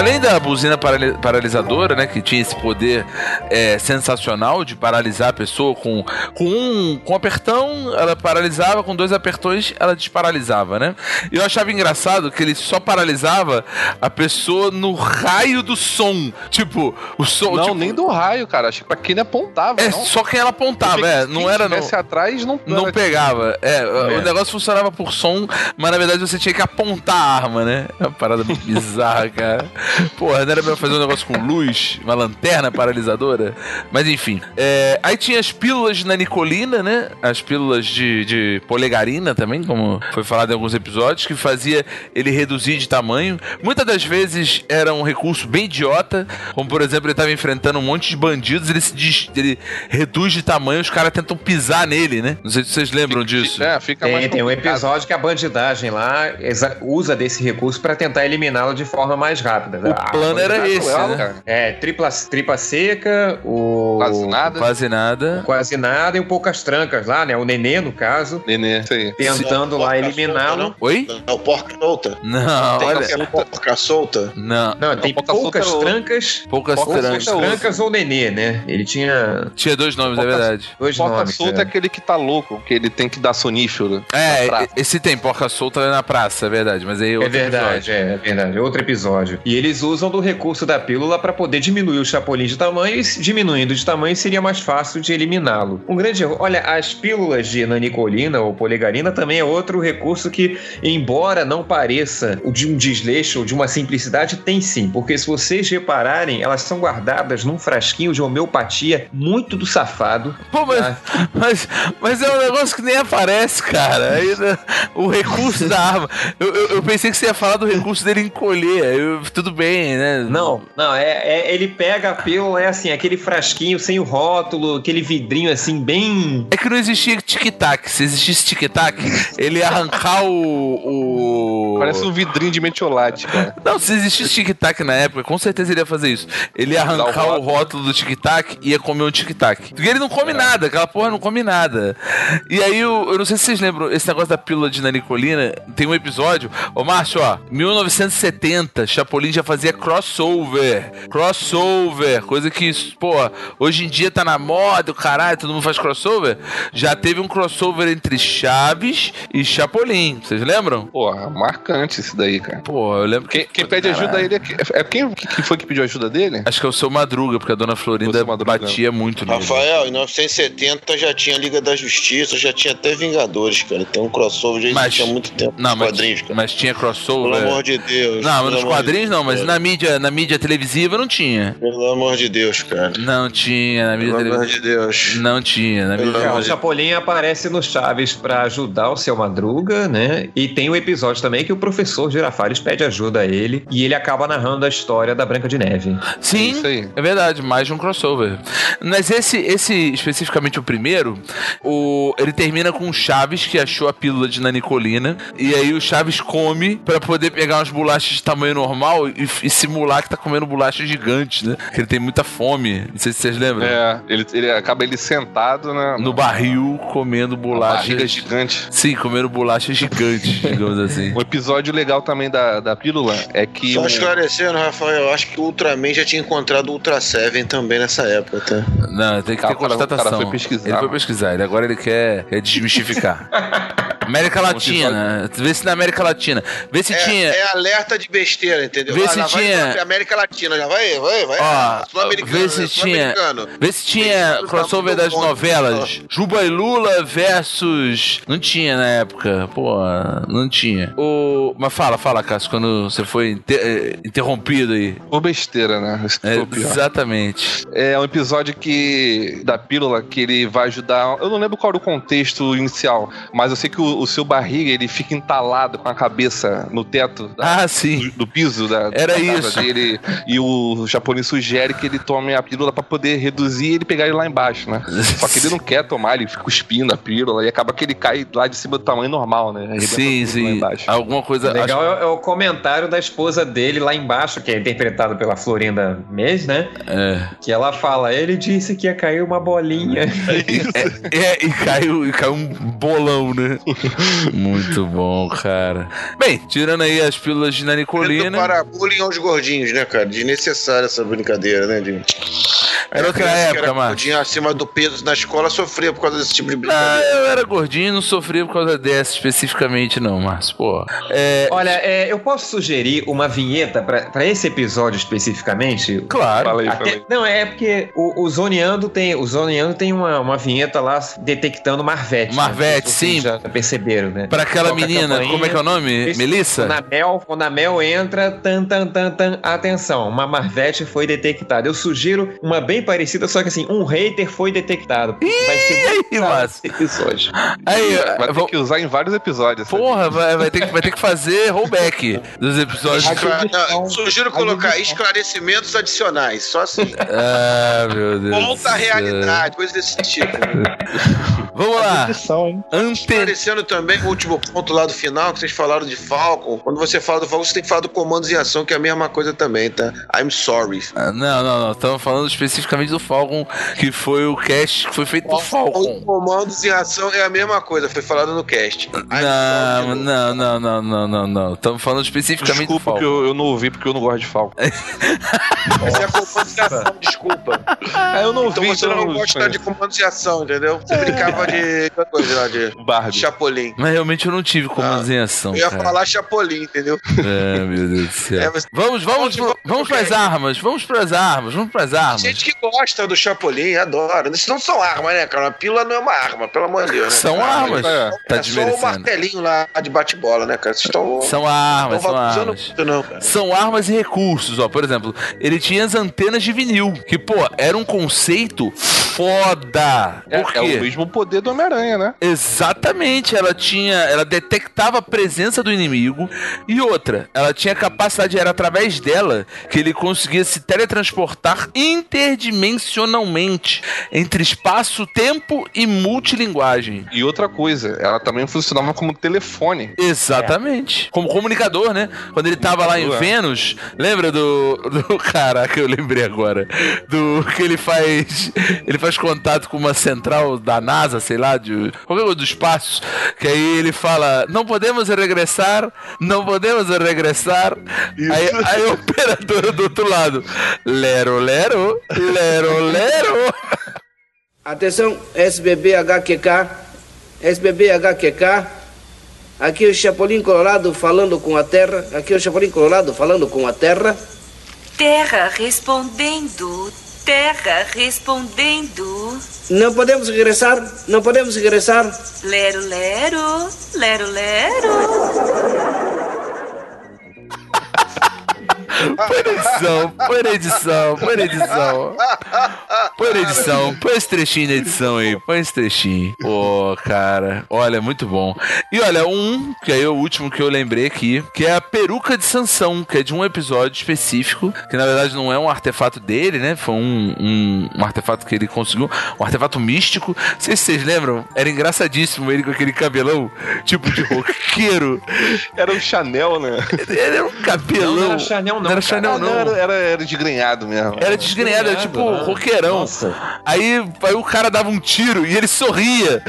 S1: Além da buzina parali- paralisadora, né, que tinha esse poder é, sensacional de paralisar a pessoa com, com um com um apertão, ela paralisava, com dois apertões ela desparalisava, né? E eu achava engraçado que ele só paralisava a pessoa no raio do som. Tipo, o som.
S5: Não,
S1: tipo,
S5: nem do raio, cara. Achei que pra quem ele apontava.
S1: É
S5: não.
S1: só quem ela apontava, é. Não
S5: Quem
S1: era
S5: tivesse atrás, não,
S1: Não pegava. É,
S3: É.
S1: o negócio funcionava por som, mas na verdade você tinha que apontar a arma, né? É uma parada bizarra, cara. Porra, não era melhor fazer um negócio com luz, uma lanterna paralisadora? Mas enfim. É, aí tinha as pílulas de nanicolina, né? As pílulas de, de polegarina também, como foi falado em alguns episódios, que fazia ele reduzir de tamanho. Muitas das vezes era um recurso bem idiota, como por exemplo, ele estava enfrentando um monte de bandidos, ele se des- ele reduz de tamanho, os caras tentam pisar nele, né? Não sei se vocês lembram disso.
S5: É, fica mais
S3: Tem, tem um episódio que a bandidagem lá usa desse recurso pra tentar eliminá-lo de forma mais rápida.
S1: O plano era esse, né?
S3: É, tripla, tripa seca, o.
S5: Quase nada.
S1: Quase nada.
S3: Quase nada e um poucas trancas lá, né? O nenê, no caso.
S5: Nenê, isso aí.
S3: Tentando lá eliminá-lo.
S1: Oi?
S2: Não, porca solta.
S1: Não,
S2: Tem
S1: olha.
S2: qualquer porca solta.
S1: Não.
S3: Não, tem
S5: pouca
S3: poucas
S5: solta é o-
S3: trancas.
S1: Poucas
S3: Poucas
S1: trancas.
S3: trancas ou nenê, né? Ele tinha
S1: Tinha dois nomes, é verdade.
S3: dois
S5: Porca
S3: nomes.
S5: solta é
S3: é.
S5: aquele que tá louco, que ele tem que dar sonífero.
S1: É, esse tem porca solta na praça, é verdade. Mas aí
S3: É
S1: outro
S3: verdade,
S1: episódio.
S3: é, é verdade. É Outro episódio. E eles usam do recurso da pílula para poder diminuir o chapolim de tamanho e diminuindo de tamanho seria mais fácil de eliminá-lo. Um grande erro. Olha, as pílulas de nanicolina ou polegarina também é outro recurso que, embora não pareça de um desleixo ou de uma simplicidade, tem sim. Porque se vocês repararem, elas são guardadas num frasquinho de homeopatia muito do safado.
S1: Pô, mas,
S3: Ah.
S1: mas, mas é um negócio que nem aparece, cara. Aí, né, o recurso da arma. Eu, eu, eu pensei que você ia falar do recurso dele encolher. Eu- tudo bem, né?
S3: Não, não, é, é- ele pega a pílula, é assim, aquele frasquinho sem o rótulo, aquele vidrinho assim, bem.
S1: É que não existia tic-tac. Se existisse tic-tac, ele ia arrancar o. o...
S5: Parece um vidrinho de metiolate, cara.
S1: Não, se existisse tic-tac na época, com certeza ele ia fazer isso. Ele ia arrancar
S5: o
S1: o rótulo do tic-tac e ia comer um tic-tac. Porque ele não come nada, aquela porra não come nada. E aí, eu, eu não sei se vocês lembram, esse negócio da pílula de nanicolina, tem um episódio. Ô, Márcio, ó, 1970, Chapolin já fazia crossover. Crossover, coisa que, pô, hoje em dia tá na moda, o caralho, todo mundo faz crossover. Já teve um crossover entre Chaves e Chapolin, vocês lembram?
S5: Porra, marcante isso daí, cara.
S1: Pô, eu lembro
S5: Quem, quem pede ajuda a ele é, é quem que foi que pediu ajuda dele?
S1: Acho que é o seu Madruga, porque a dona Florinda
S5: Madruga.
S1: batia muito nele.
S2: Rafael, em 1970 já tinha Liga da Justiça, já tinha até Vingadores, cara. Tem um crossover já
S1: Mas-
S2: existia há muito tempo
S1: Não,
S2: nos
S1: mas,
S2: quadrinhos, cara.
S1: mas tinha crossover.
S2: Pelo amor de Deus.
S1: Não, mas nos
S2: amor de
S1: quadrinhos não, mas
S2: Deus.
S1: na mídia, na mídia televisiva não tinha.
S2: Pelo amor de Deus, cara.
S1: Não tinha, na mídia
S2: Pelo amor
S1: televisiva.
S2: de Deus.
S1: Não tinha, na mídia
S2: Pelo
S3: É, o Chapolin aparece no Chaves pra ajudar o seu Madruga, né? E tem o episódio também que o professor Girafales pede ajuda a ele e ele acaba narrando a história da Branca de Neve.
S1: Sim,
S5: Isso aí.
S1: é verdade, mais de um crossover. Mas esse, esse especificamente o primeiro, o, ele termina com o Chaves que achou a pílula de nanicolina e aí o Chaves come pra poder pegar umas bolachas de tamanho normal e, e simular que tá comendo bolachas gigantes, né? Que ele tem muita fome. Não sei se vocês lembram.
S5: É, ele, ele acaba ele sentado na,
S1: No barril comendo
S5: na barriga gigante.
S1: Sim, comendo bolachas gigantes, digamos assim.
S5: Um episódio legal também da, da pílula é que.
S2: Só
S5: o-
S2: esclarecendo, Rafael, eu acho que o Ultraman já tinha encontrado o Ultra Seven também nessa época, tá?
S1: Não, tem que ter
S5: cara
S1: constatação.
S5: foi pesquisar,
S1: ele foi pesquisar, ele agora ele quer, quer desmistificar. América Latina, vê se na América Latina, vê se
S2: É,
S1: tinha.
S2: é alerta de besteira, entendeu?
S1: Vê
S2: Ah,
S1: se tinha-
S2: pra América Latina, já vai, vai, vai.
S1: Ó,
S2: Sul-americano,
S1: vê se
S2: né?
S1: tinha,
S2: Sul-americano.
S1: vê se tinha
S2: Isso,
S1: crossover
S2: tá
S1: das novelas. Juba e Lula versus. Não tinha na época, pô, não tinha. O, mas fala, fala, Cássio, quando você foi inter- eh, interrompido aí.
S5: Por besteira, né?
S1: É, exatamente.
S5: É um episódio que da pílula que ele vai ajudar. Eu não lembro qual era o contexto inicial, mas eu sei que o, o seu barriga ele fica entalado com a cabeça no teto da-
S1: Ah, sim.
S5: do, do piso da, da casa
S1: isso.
S5: dele e o japonês sugere que ele tome a pílula pra poder reduzir e ele pegar ele lá embaixo, né? Só que ele não quer tomar, ele fica cuspindo a pílula e acaba que ele cai lá de cima do tamanho normal, né?
S1: Sim, sim.
S5: embaixo.
S1: Alguma coisa.
S3: Legal é, é o comentário da esposa dele lá embaixo, que é interpretado pela Florinda Mês, né?
S1: É.
S3: Que ela fala: ele disse que ia cair uma bolinha.
S1: É, é, e caiu, e caiu um bolão, né? Muito bom, cara. Bem, tirando aí as pílulas de nanicolina.
S2: para bullying aos gordinhos, né, cara? Desnecessária essa brincadeira, né, de...
S1: Era outra época,
S2: era
S1: Márcio.
S2: gordinha acima do peso na escola sofria por causa desse tipo de brincadeira.
S1: eu era gordinho e não sofria por causa dessa especificamente, não, Márcio. Pô. É,
S3: Olha, é, eu posso sugerir uma vinheta pra pra esse episódio especificamente?
S1: claro.
S5: Fala aí, fala
S3: Até-
S5: aí.
S3: não, é porque o, o Zoneando tem, o Zoneando tem uma, uma vinheta lá detectando Marvete.
S1: Marvete,
S3: Não sei se
S1: sim.
S3: Já perceberam, né?
S1: Pra aquela
S3: Toca
S1: menina, como é que é o nome? Melissa?
S3: Quando a Mel, quando a Mel entra, tan, tan, tan, tan, atenção, uma Marvete foi detectada. Eu sugiro uma bem parecida, só que assim, um hater foi detectado. Vai ser
S1: aí, Márcio?
S3: esse episódio.
S1: Aí,
S5: Vai ter
S1: vou-
S5: que usar em vários episódios. sabe?
S1: porra, vai, vai ter que, vai ter que fazer rollback dos episódios.
S2: Escla- não, sugiro colocar esclarecimentos adicionais, só assim.
S1: Ah, meu Deus.
S2: à
S1: céu.
S2: realidade, coisa desse tipo.
S1: Vamos lá.
S2: Esclarecendo também o último ponto lá do final, que vocês falaram de Falcon. Quando você fala do Falcon, você tem que falar do comandos em ação, que é a mesma coisa também, tá? I'm sorry.
S1: Ah, Não, não, não. Estamos falando especificamente do Falcon, que foi o cast que foi feito do
S2: Os
S1: Falcon.
S2: comandos em ação é a mesma coisa, foi falado no cast.
S1: Não,
S2: sorry.
S1: não, não, não, não, não, não. Estamos falando especificamente do
S5: Desculpa que
S1: Falcon.
S5: eu, eu não ouvi porque eu não gosto de Falcon.
S2: Essa é a comandos em ação, desculpa.
S5: Ah, eu não
S2: Então
S5: ouvi,
S2: você não gosta de comandos em ação, entendeu? Você brincava de coisa lá, de
S5: Barbie.
S2: Chapolin.
S1: Mas realmente eu não tive comandos em ação,
S2: Eu ia
S1: cara.
S2: falar Chapolin, entendeu?
S1: É, meu Deus do céu.
S2: É, mas-
S1: Vamos, vamos, pro- vamos pras armas, vamos pras armas, vamos pras armas.
S2: Gente que gosta do Chapolin, adora. Isso não são armas, né, cara? Uma pílula não é uma arma, pelo amor de Deus, né?
S1: São
S2: cara?
S1: armas.
S5: é.
S1: Tá
S2: é só o martelinho lá de bate-bola, né, cara? Vocês estão.
S1: São armas,
S2: não
S1: são armas.
S2: muito, não, cara.
S1: São armas e recursos, ó. Por exemplo, ele tinha as antenas de vinil, que, pô, era um conceito foda.
S5: É,
S1: Por
S5: é
S1: quê?
S5: o mesmo poder do Homem-Aranha, né?
S1: Exatamente, ela tinha, ela detectava a presença do inimigo e outra, ela tinha capacidade, era através dela que ele conseguia se teletransportar interdimensionalmente entre espaço, tempo e multilinguagem.
S5: E outra coisa, ela também funcionava como telefone.
S1: Exatamente. Como comunicador, né? Quando ele tava lá em
S5: Ué.
S1: Vênus, lembra do. do caraca, eu lembrei agora. Do que ele faz. Ele faz contato com uma central da NASA, sei lá, de. qualquer coisa do espaço. Que aí ele fala: Não podemos regressar, não podemos regressar. Aí, aí o operador do outro lado: Lero, lero, lero, lero.
S6: Atenção, SBBHQK, SBBHQK. Aqui é o Chapolin Colorado falando com a Terra. Aqui é o Chapolin Colorado falando com a Terra.
S10: Terra respondendo. Terra respondendo.
S6: Não podemos regressar, não podemos regressar.
S10: Lero, lero. Lero, lero.
S1: Põe na edição, põe na edição, põe na edição. Põe na edição, põe esse trechinho na edição aí, põe esse trechinho. Pô, cara, olha, muito bom. E olha, um, que aí é o último que eu lembrei aqui, que é a peruca de Sansão, que é de um episódio específico, que na verdade não é um artefato dele, né? Foi um, um, um artefato que ele conseguiu, um artefato místico. Não sei se vocês lembram, era engraçadíssimo ele com aquele cabelão, tipo de roqueiro.
S5: Era o Chanel, né?
S1: Ele era um cabelão.
S3: Não, não era Chanel, não.
S1: Não era. Chanel, não.
S5: Era, era, era desgrenhado mesmo.
S1: Era desgrenhado, era tipo
S3: Ah,
S1: roqueirão.
S3: Nossa.
S1: Aí, aí o cara dava um tiro e ele sorria.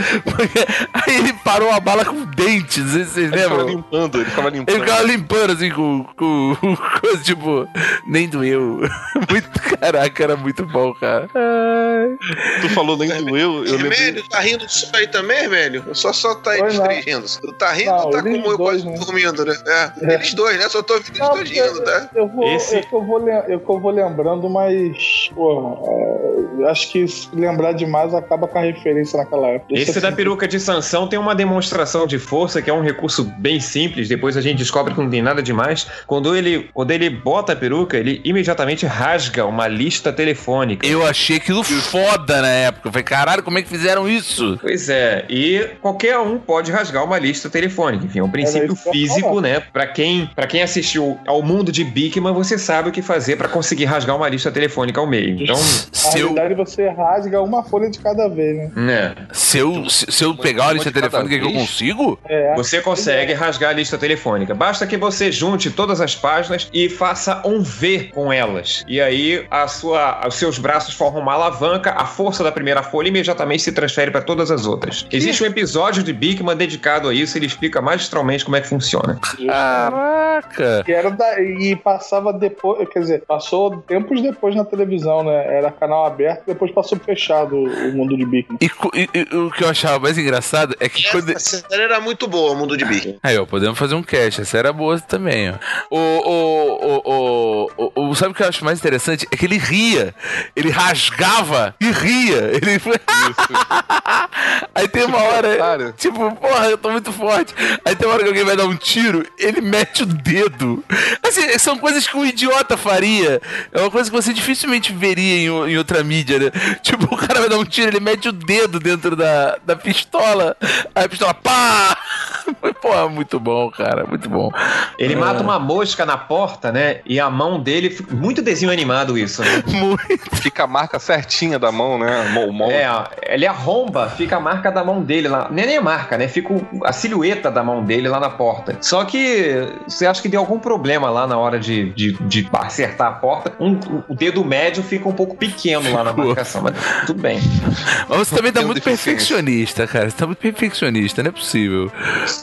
S1: Aí ele parou a bala com dentes, não sei se vocês
S5: Ele ficava
S1: lembram.
S5: limpando, ele ficava limpando.
S1: Ele ficava limpando assim com, com, com coisa tipo, nem doeu. Muito, caraca, era muito bom, cara. Ai.
S5: Tu falou nem doeu, eu lembrei.
S2: Hermênio, tá rindo disso aí também? Eu só só tá aí rindo. Tu tá rindo
S4: Não,
S2: tá como eu
S4: dois,
S2: quase
S4: né?
S2: dormindo, né? É, eles dois, né? Só tô ouvindo eles
S4: Não,
S2: dois rindo, tá?
S4: Eu vou,
S3: Esse-
S4: eu, que eu, vou, eu que eu vou lembrando, mas, pô, é, acho que se lembrar demais acaba com a referência naquela época. Deixa
S3: Esse da peruca de Sansão tem uma demonstração de força que é um recurso bem simples. Depois a gente descobre que não tem nada demais. Quando ele, quando ele bota a peruca, ele imediatamente rasga uma lista telefônica.
S1: Eu achei aquilo foda na época. Eu falei, caralho, como é que fizeram isso?
S3: Pois é, e qualquer um pode rasgar uma lista telefônica. Enfim, é um princípio físico, né? Pra quem, pra quem assistiu ao mundo de Bigman, você sabe o que fazer pra conseguir rasgar uma lista telefônica ao meio. Então,
S4: Na
S1: Se eu,
S4: realidade, você rasga uma folha de cada vez, né?
S3: né?
S1: se eu, se, se eu pegar a lista telefônica que eu consigo,
S4: É,
S3: Você consegue rasgar a lista telefônica. Basta que você junte todas as páginas e faça um V com elas. E aí a sua, os seus braços formam uma alavanca, a força da primeira folha imediatamente se transfere para todas as outras. Existe um episódio de Bigman dedicado a isso, ele explica magistralmente como é que funciona.
S1: caraca.
S4: que era da, e passava depois, quer dizer, passou tempos depois na televisão né? Era canal aberto, depois passou fechado o mundo de Big.
S1: E, e- e o que eu achava mais engraçado é que quando.
S2: Essa série era muito boa, o mundo de Big.
S1: Aí, ó, podemos fazer um cast. Essa era boa também, ó. O, o, o, o, o, o- sabe o que eu acho mais interessante? É que ele ria. Ele rasgava e ria. Ele. Aí tem uma hora. Tipo, porra, eu tô muito forte. Aí tem uma hora que alguém vai dar um tiro, ele mete o dedo. Assim, são coisas que um idiota faria. É uma coisa que você dificilmente veria em, em outra mídia, né? Tipo, o cara vai dar um tiro, ele mete o dedo dentro da, da pistola. Aí a pistola, pá! Pô, muito bom, cara, muito bom.
S3: Ele
S1: Ah.
S3: mata uma mosca na porta, né? E a mão dele. Muito desenho animado isso, né?
S5: Fica a marca certinha da mão, né? Mão, mão.
S3: É, ele arromba, fica a marca da mão dele lá. Nem nem a marca, né? Fica a silhueta da mão dele lá na porta. Só que você acha que deu algum problema lá na hora de, de, de acertar a porta. Um- o dedo médio fica um pouco pequeno lá na marcação, mas tudo bem.
S1: Mas você também tá muito perfeccionista, cara. Você tá muito perfeccionista, não é possível.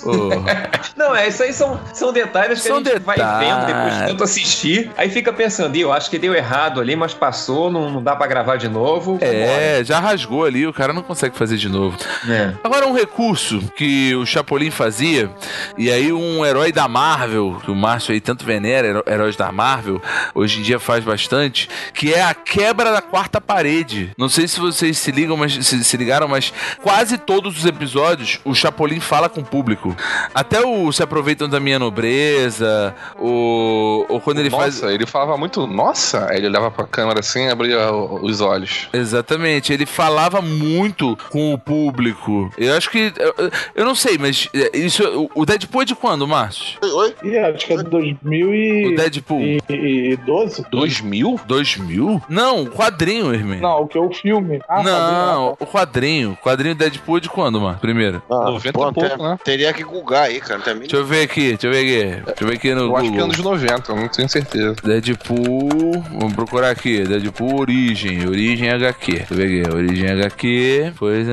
S1: Ô.
S3: Não, é, isso aí são, são detalhes que
S1: São
S3: a gente vai vendo depois de
S1: detalhes.
S3: tanto assistir. Aí fica pensando, "Ih, eu acho que deu errado ali, mas passou, não, não dá pra gravar de novo.
S1: É, já rasgou ali, o cara não consegue fazer de novo.
S3: É.
S1: Agora, um recurso que o Chapolin fazia, e aí um herói da Marvel, que o Márcio aí tanto venera, heró- heróis da Marvel, hoje em dia faz bastante, que é a quebra da quarta parede. Não sei se vocês se ligam, mas se, se ligaram, mas quase todos os episódios o Chapolin fala com o público. Até o Se Aproveitam da Minha Nobreza, o, ou quando ele
S5: Nossa,
S1: faz.
S5: ele falava muito, nossa, aí ele olhava pra câmera assim e abria os olhos.
S1: Exatamente, ele falava muito com o público. Eu acho que. Eu, eu não sei, mas é, isso. o- Deadpool é de quando, Márcio?
S2: Oi?
S4: Ih, acho que é 2000 e...
S1: O Deadpool.
S4: E, e 12?
S5: 2000?
S1: 2000? Não, o quadrinho, Hermínio.
S4: Não, o que é o filme. Ah,
S1: Não, o quadrinho. O quadrinho Deadpool é de quando, mano? Primeiro.
S2: Ah,
S5: 90
S2: pô,
S5: e pouco, né?
S2: Teria que googar aí, cara. Também.
S1: Deixa eu ver aqui, deixa eu ver aqui. Deixa eu ver aqui no
S5: Eu acho que é
S1: Google.
S5: anos 90, eu não tenho certeza.
S1: Deadpool, vamos procurar aqui. Deadpool Origem, Origem HQ. Deixa eu ver aqui, Origem HQ. Pois.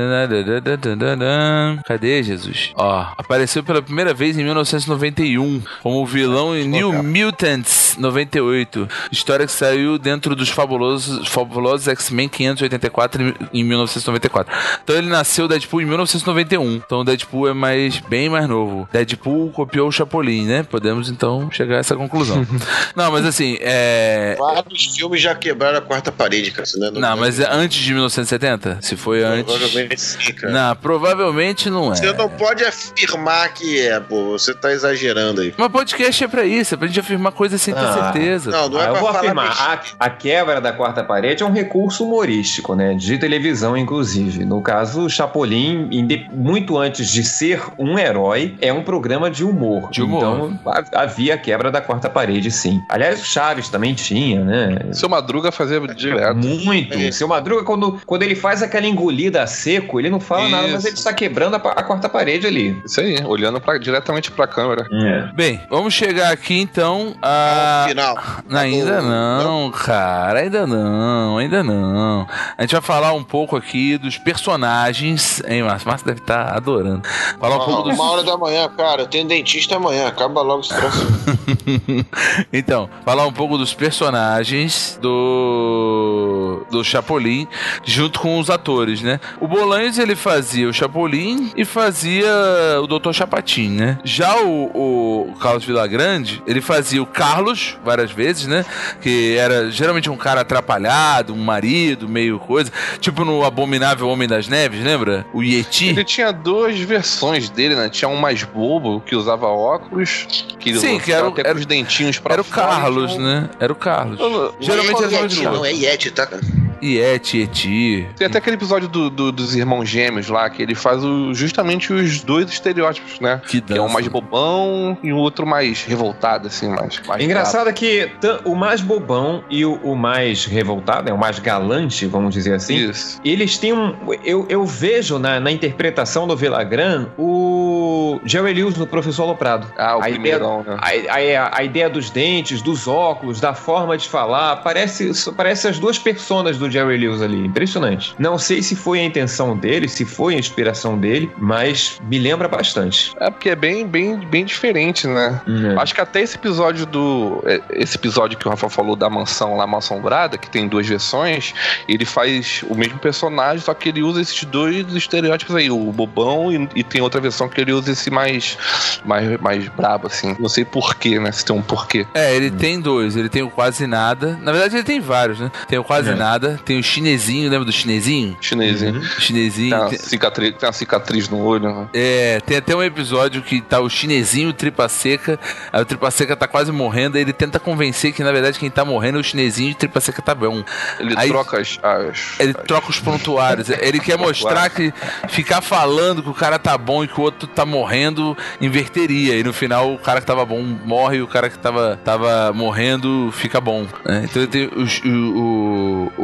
S1: Cadê, Jesus? Ó, apareceu pela primeira vez em 1991 como vilão em New Mutants 98. História que saiu dentro dos fabulosos, fabulosos X-Men 584 em 1994. Então ele nasceu Deadpool em 1991. Então o Deadpool é mais bem mais novo. Deadpool copiou o Chapolin, né? Podemos então chegar a essa conclusão. Não, mas assim, é.
S2: Vários filmes já quebraram a quarta parede, cara. Você não,
S1: Não, mas é antes de 1970? Se foi antes.
S2: Provavelmente sim, cara.
S1: Não, provavelmente não é.
S2: Você não pode afirmar que é, pô. Você tá exagerando aí.
S1: Mas podcast é pra isso, é pra gente afirmar coisas sem ter
S3: Ah,
S1: certeza.
S2: Não, não
S3: Ah,
S2: é
S3: eu
S2: pra
S3: vou
S2: falar
S3: afirmar, a, a quebra da quarta parede é um recurso humorístico, né? De televisão, inclusive. No caso, o Chapolin, muito antes de ser um herói, é um programa de humor.
S1: De humor.
S3: Então, ha- havia a quebra da quarta parede, sim. Aliás, o Chaves também tinha, né?
S5: Seu Madruga fazia direto.
S3: Muito.
S2: É.
S3: Seu Madruga, quando, quando ele faz aquela engolida a seco, ele não fala nada, mas
S5: Isso.
S3: ele está quebrando a, a quarta parede ali.
S5: Isso aí, olhando pra, diretamente pra câmera.
S1: Bem, vamos chegar aqui então a.
S2: Final.
S1: Ainda não, cara, ainda não, ainda não. A gente vai falar um pouco aqui dos personagens, hein, Márcio? Márcio deve estar adorando. Falar um pouco dos.
S2: uma hora da manhã, cara. Eu tenho dentista amanhã. Acaba logo esse troço.
S1: então, falar um pouco dos personagens do do Chapolin junto com os atores, né? O Bolanhos ele fazia o Chapolin e fazia o Dr. Chapatin, né? Já o, o Carlos Villagrande, ele fazia o Carlos várias vezes, né? Que era geralmente um cara atrapalhado, um marido, meio coisa, tipo no Abominável Homem das Neves, lembra? O Yeti.
S5: Ele tinha duas versões dele, né? Tinha um mais bobo, que usava óculos, que ele
S1: Sim,
S5: usava
S1: que era o-
S5: até
S1: era-
S5: com os dentinhos pra
S1: Era o
S5: fora,
S1: Carlos,
S5: tinha um-
S1: né? Era o Carlos.
S5: Eu-
S1: Geralmente
S2: não
S1: era o
S2: Yeti, não. É Yeti, tá, cara?
S1: Yeti, Yeti.
S5: Tem até aquele episódio do- do- dos irmãos gêmeos lá, que ele faz o- justamente os dois estereótipos, né?
S1: Que
S5: Que é um mais bobão e o outro mais revoltado, assim, mais. mais
S3: Engraçado é que o mais bobão e o, o mais revoltado, né, o mais galante, vamos dizer assim,
S5: Isso.
S3: eles têm um. Eu, eu vejo na, na interpretação do Vilagran o, o Jerry Lewis no Professor Aloprado.
S5: Ah, o
S3: a
S5: primeirão,
S3: ideia,
S5: né?
S3: a, a- a ideia dos dentes, dos óculos, da forma de falar, parece, parece as duas personas do Jerry Lewis ali. Impressionante. Não sei se foi a intenção dele, se foi a inspiração dele, mas me lembra bastante.
S5: É porque é bem, bem, bem diferente, né?
S3: Uhum.
S5: Acho que até esse episódio do. é, Esse episódio que o Rafa falou da mansão lá, Mansão Assombrada, que tem duas versões, ele faz o mesmo personagem, só que ele usa esses dois estereótipos aí, o bobão e, e tem outra versão que ele usa esse mais, mais, mais brabo, assim. Não sei porquê, né? Se tem um porquê.
S1: É, ele tem dois. Ele tem o quase nada. Na verdade, ele tem vários, né? Tem o quase
S3: É.
S1: nada, tem o chinesinho, lembra do chinesinho?
S5: Chinesinho.
S1: Chinesinho.
S5: Tem, uma
S1: tem-
S5: cicatriz, tem uma cicatriz no olho, né?
S1: É, tem até um episódio que tá o chinesinho, o tripa seca. Aí o tripa seca tá quase morrendo. Aí ele tenta convencer que na verdade quem tá morrendo é o chinesinho e o tripa seca tá bom.
S5: Ele
S1: Aí-
S5: troca as. as-
S1: Ele troca os prontuários. Ele quer mostrar que ficar falando que o cara tá bom e que o outro tá morrendo inverteria. E no final o cara que tava bom morre e o cara que tava, tava morrendo fica bom. né? Então ele tem o, o, o,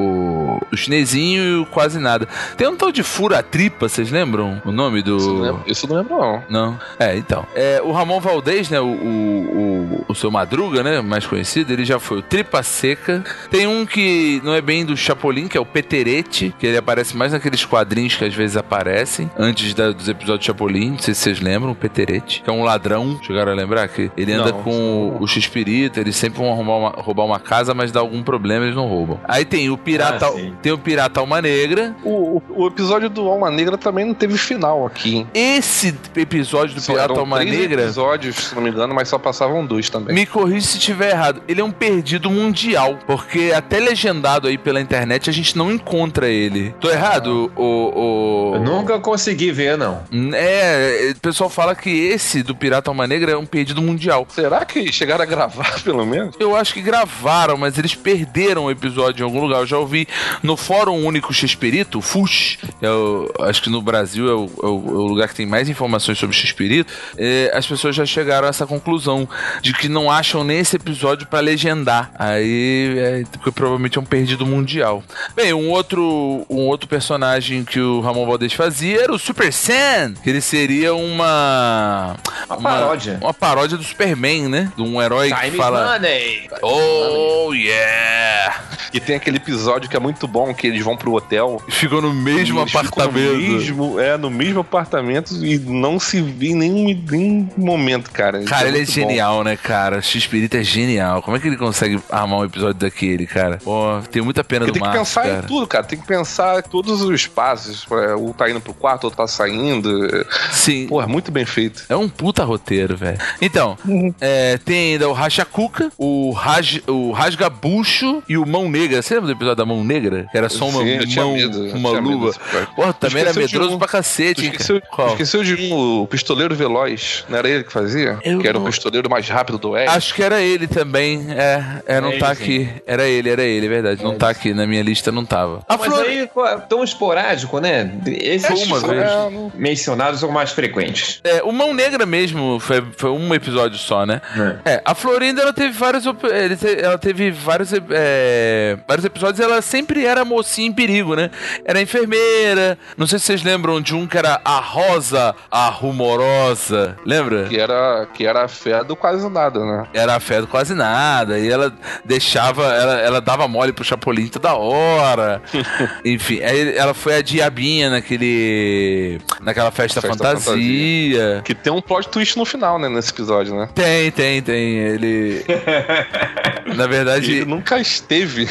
S1: o chinesinho e o quase nada. Tem um tal de fura tripa, vocês lembram o nome do.
S5: Isso não lembro, isso não lembro, não.
S1: Não. É, então. É, o Ramon Valdez, né? O, o, o, seu Madruga, né? Mais conhecido, ele já foi o Tripa Seca. Tem um que não é bem do Chapolin, que é o Peterete, que ele aparece mais naqueles quadrinhos que às vezes aparecem, antes da- dos episódios do Chapolin. Não sei se vocês lembram, o Peterete, que é um ladrão. Chegaram a lembrar que ele anda
S5: Não,
S1: com o, o X-Pirito, eles sempre vão roubar uma, roubar uma casa, mas dá algum problema, eles não roubam. Aí tem o Pirata,
S3: Ah, sim.
S1: tem o Pirata Alma Negra.
S5: O, o, o episódio do Alma Negra também não teve final aqui, hein?
S1: Esse episódio do
S5: Só
S1: Pirata
S5: eram
S1: Alma
S5: três
S1: Negra.
S5: episódios, se não me engano, mas só passavam dois também.
S1: Me corrija se estiver errado. Ele é um perdido mundial. Porque até legendado aí pela internet a gente não encontra ele. Tô errado? O. o...
S3: Eu nunca consegui ver, não.
S1: É, o pessoal fala que esse do Pirata Alma Negra é um perdido mundial.
S5: Será que chegaram a gravar, pelo menos?
S1: Eu acho que gravaram, mas eles perderam o episódio em algum lugar. Eu já ouvi no Fórum Único Xperito, o FUX, é o- acho que no Brasil é o, é o- é lugar que tem mais informações sobre Xperito, é, as pessoas já chegaram a essa conclusão de que não acham nesse episódio pra legendar. Aí, é, porque provavelmente é um perdido mundial. Bem, um outro, um outro personagem que o Ramon Valdez fazia era o Super Sam, que ele seria uma...
S3: Uma paródia.
S1: Uma paródia do Superman, né? De um herói que
S3: Time
S1: fala...
S3: Money.
S1: Oh, yeah!
S5: E tem aquele episódio que é muito bom, que eles vão pro hotel.
S1: Ficou no mesmo apartamento.
S5: No mesmo, é, no mesmo apartamento e não se vê em nenhum, nenhum momento, cara.
S1: Cara, ele é
S5: muito bom.
S1: genial, né, cara? O X-Pirito é genial. Como é que ele consegue armar um episódio daquele, cara? Pô, tenho muita pena
S5: Porque
S1: do
S5: tem que
S1: Marcos,
S5: pensar
S1: cara.
S5: em tudo, cara. Tem que pensar em todos os passos. É, Um tá indo pro quarto, outro tá saindo.
S1: Sim.
S5: Pô, é muito bem feito.
S1: É um puta roteiro, velho. Então, é, tem ainda o Racha Cuca, o, Raj, o Rasgabucho e o Mão Negra. Você lembra do episódio da Mão Negra? Que era só uma
S5: Sim,
S1: mão,
S5: medo,
S1: uma luva. Porra, também era medroso
S5: um-
S1: pra cacete, hein,
S5: esqueceu,
S1: cara?
S5: Esqueceu de um, o Pistoleiro Veloz. Não era ele que fazia?
S1: Eu
S5: que era
S1: não-
S5: o pistoleiro mais rápido do Oeste.
S1: Acho que era ele também. É, é não
S3: É
S1: tá
S3: ele,
S1: aqui. Era ele, era ele, é verdade. não tá aqui. Na minha lista não tava. A
S3: Mas
S1: Flor...
S3: aí, pô, tão esporádico, né? Esses
S1: uma
S3: são
S1: vez.
S3: os mencionados são mais frequentes.
S1: É, o Mão Negra mesmo foi, foi um episódio só, né? É, a Florinda ela teve vários. Ela teve vários, é, vários episódios e ela sempre era mocinha em perigo, né? Era enfermeira. Não sei se vocês lembram de um que era a Rosa, a Rumorosa. Lembra?
S5: Que era, que era a fé do quase nada, né?
S1: Era a fé do quase nada. E ela deixava. Ela, ela dava mole pro Chapolin toda hora. Enfim, aí ela foi a diabinha naquele. naquela festa,
S5: Festa
S1: fantasia.
S5: Que tem um plot twist no final, né? Nesse episódio, né?
S1: Tem, tem, tem. Ele. Na verdade,
S5: Ele nunca esteve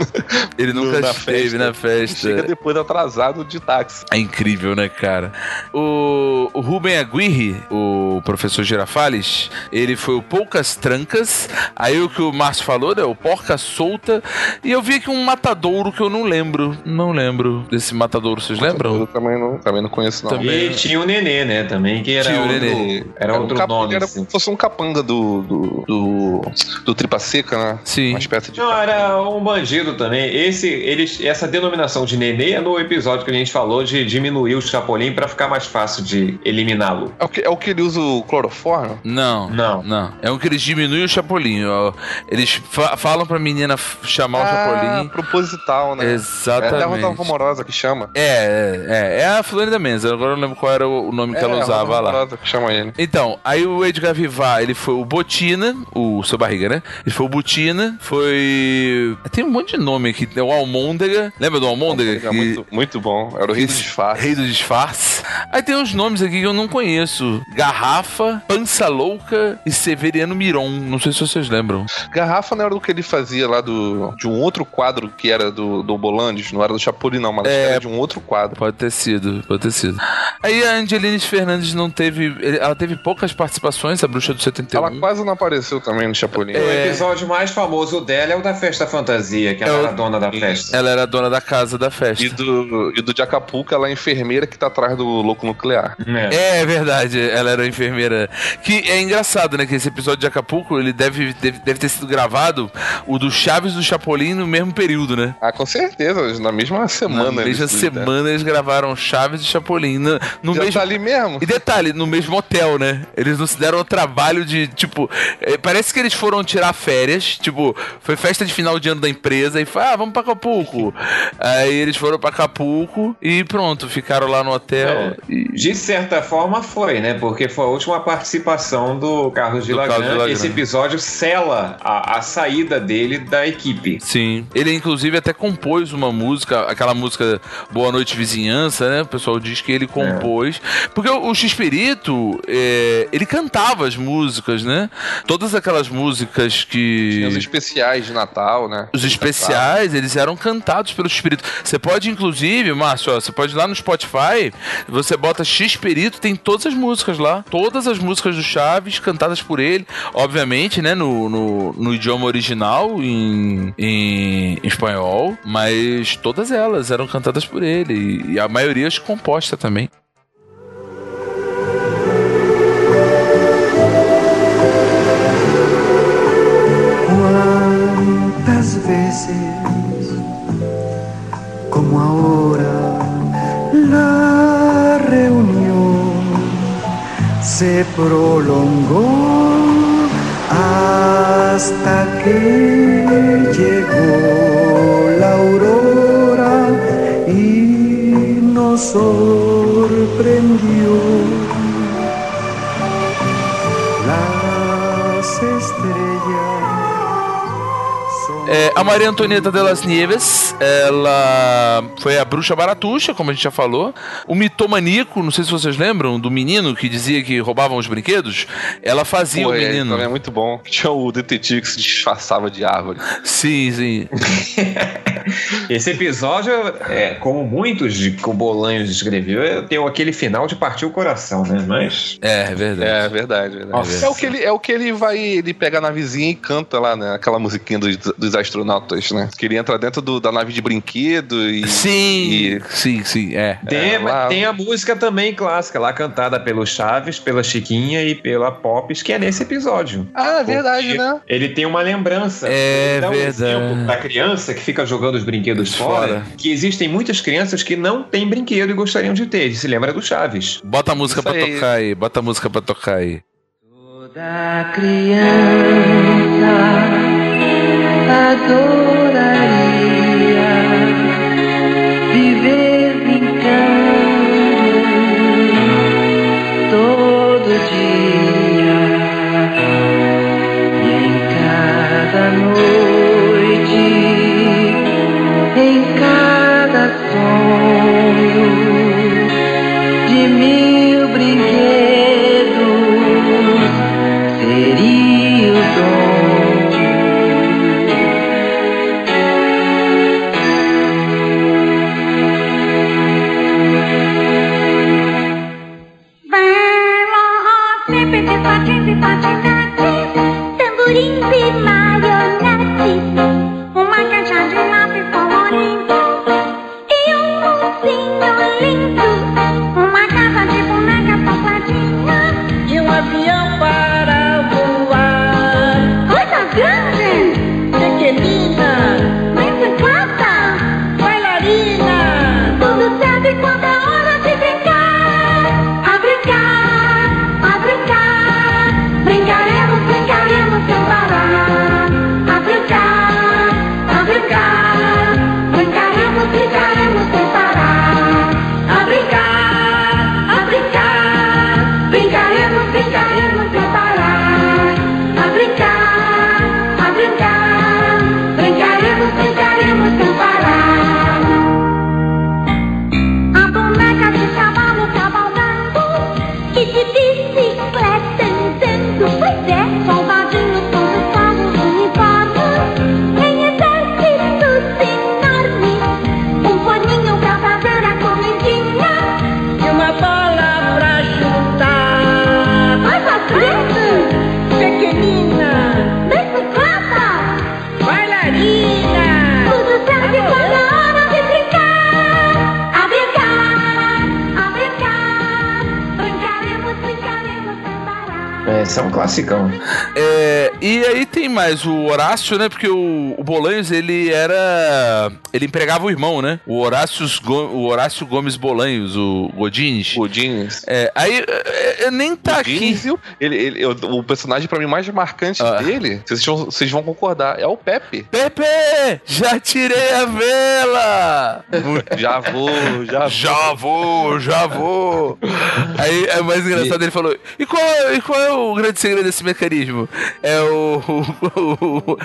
S1: ele nunca
S5: na
S1: esteve
S5: festa.
S1: na festa.
S5: Chega depois atrasado de táxi.
S1: É incrível, né, cara? O, o Ruben Aguirre, o professor Girafales, ele foi o Poucas Trancas. Aí o que o Márcio falou, né? O Porca Solta. E eu vi aqui um matadouro que eu não lembro. Não lembro desse matadouro, vocês lembram?
S5: Eu também não, também não conheço, não.
S1: Também.
S3: E tinha o Nenê, né? Também, que era
S1: Tinha o Nenê.
S3: Era
S5: um
S3: outro
S5: cap-
S3: nome,
S5: Era
S3: assim.
S5: como se fosse um capanga do, do, do, do Tripa Seca, né?
S1: Sim.
S5: Uma espécie de.
S3: Não, era um bandido também. Esse, eles, essa denominação de nenê é no episódio que a gente falou de diminuir o Chapolin pra ficar mais fácil de eliminá-lo.
S5: É o, que, é o que ele usa o cloroformo?
S1: Não.
S3: Não.
S1: Não. É um que eles diminuem o Chapolin. ó. Eles fa- falam pra menina chamar o
S5: Ah,
S1: Chapolin.
S5: proposital, né? É a
S1: Exatamente.
S5: derrota amorosa que chama.
S1: É, é, é, é a Florida Mensa. Agora eu não lembro qual era o o nome que
S5: é,
S1: ela
S5: a
S1: usava
S5: derrota
S1: lá.
S5: que chama ele.
S1: Então, aí o Edgar Vivar, ele foi o Botina, o seu barriga, né? Ele foi o Botina, foi. Tem um monte de nome aqui. Tem o Almôndega. Lembra do Almôndega?
S5: É
S1: Que-
S5: muito, muito bom. Era o rei do disfarce.
S1: Rei do disfarce. Aí tem uns nomes aqui que eu não conheço: Garrafa, Pança Louca e Severiano Miron. Não sei se vocês lembram.
S5: Garrafa não era do que ele fazia lá do, de um outro quadro que era do, do Bolandes, não era do Chapolin, não, mas
S1: É.
S5: era de um outro quadro.
S1: Pode ter sido, pode ter sido. Aí a Angeline Fernandes não teve. Ela teve poucas participações, a bruxa do 71.
S5: Ela quase não apareceu também no Chapolin.
S3: O episódio mais famoso dela é o da festa fantasia, que ela
S1: É o-
S3: era dona da festa.
S1: Ela era a dona da casa da festa.
S5: E do, e do de Acapulco, ela é a enfermeira que tá atrás do louco nuclear.
S1: É, é verdade, ela era enfermeira. Que é engraçado, né? Que esse episódio de Acapulco, ele deve, deve, deve ter sido gravado, o do Chaves e do Chapolin, no mesmo período, né?
S5: Ah, com certeza, na mesma semana.
S1: Na mesma
S5: eles-
S1: semana eles gravaram Chaves e Chapolin no, no
S5: Já
S1: mesmo.
S5: tá ali mesmo.
S1: E detalhe, no mesmo hotel, né? Eles não se deram o trabalho de, tipo. eh, Parece que eles foram tirar férias. Tipo, foi festa de final de ano da empresa e foi, ah, vamos pra Acapulco. Aí eles foram pra Acapulco e pronto, ficaram lá no hotel. e-
S3: De certa forma foi, né? Porque foi a última participação do Carlos Villagrán.
S1: Villagrán.
S3: Esse episódio sela a, a saída dele da equipe.
S1: Sim. Ele, inclusive, até compôs uma música, aquela música Boa Noite Vizinhança, né? O pessoal diz que ele compôs. Porque o, o X-Perito, é, ele cantava as músicas, né? Todas aquelas músicas que.
S5: Tinha os especiais de Natal, né?
S1: Os especiais, eles eram cantados pelo X-Perito. Você pode, inclusive, Márcio, ó, você pode ir lá no Spotify, você bota X-Perito, tem todas as músicas lá. Todas as músicas do Chaves cantadas por ele. Obviamente, né, no, no, no idioma original, em, em, em espanhol, mas todas elas eram cantadas por ele. E a maioria é composta também.
S12: Cuántas veces, como ahora, la reunión se prolongó hasta que llegó la aurora y nos sorprendió.
S1: É, a Maria Antonieta de las Nieves, ela foi a bruxa baratuxa, como a gente já falou. O mitomaníaco, não sei se vocês lembram, do menino que dizia que roubavam os brinquedos. Ela fazia
S5: Pô,
S1: o
S5: é,
S1: menino.
S5: também é muito bom. Tinha o detetive que se disfarçava de árvore.
S1: Sim, sim.
S3: Esse episódio, é, como muitos de que o Bolanhos é- tem aquele final de partir o coração, né? Mas.
S1: É, verdade.
S5: É verdade, verdade.
S3: Nossa.
S5: É o que ele é o que ele vai ele pega na vizinha e canta lá, né? Aquela musiquinha dos, dos astronautas, né? Que ele entra dentro do- da nave de brinquedo e
S1: Sim,
S5: e-
S1: sim, sim, é.
S3: Tem,
S5: É, lá-
S3: tem a música também clássica, lá cantada pelo Chaves, pela Chiquinha e pela Pops, que é nesse episódio.
S5: Ah, é verdade, né?
S3: Ele tem uma lembrança.
S1: É
S3: Ele dá um
S1: verdade.
S3: exemplo pra criança que fica jogando os brinquedos fora,
S1: Fora.
S3: que existem muitas crianças que não têm brinquedo e gostariam de ter. Ele se lembra do Chaves.
S1: Bota a música
S3: Isso
S1: pra
S3: aí.
S1: tocar aí, bota a música pra tocar aí.
S12: Toda criança adoraria
S3: É um classicão.
S1: É, e aí tem mais o Horácio, né? Porque o, o Bolanhos, ele era. Ele empregava o irmão, né? O Horácio, o Horácio Gomes Bolanhos, o Godines.
S5: Godines.
S1: É, aí é, é, nem tá aqui.
S5: Ele, ele, o, personagem pra mim mais marcante
S1: Ah.
S5: dele, vocês vão, vocês vão concordar, é o Pepe.
S1: Pepe! Já tirei a vela!
S5: Já vou, já vou.
S1: Já vou, já vou. Aí é mais engraçado, ele falou: e qual, e qual é o grande segredo desse mecanismo? É o. o- o-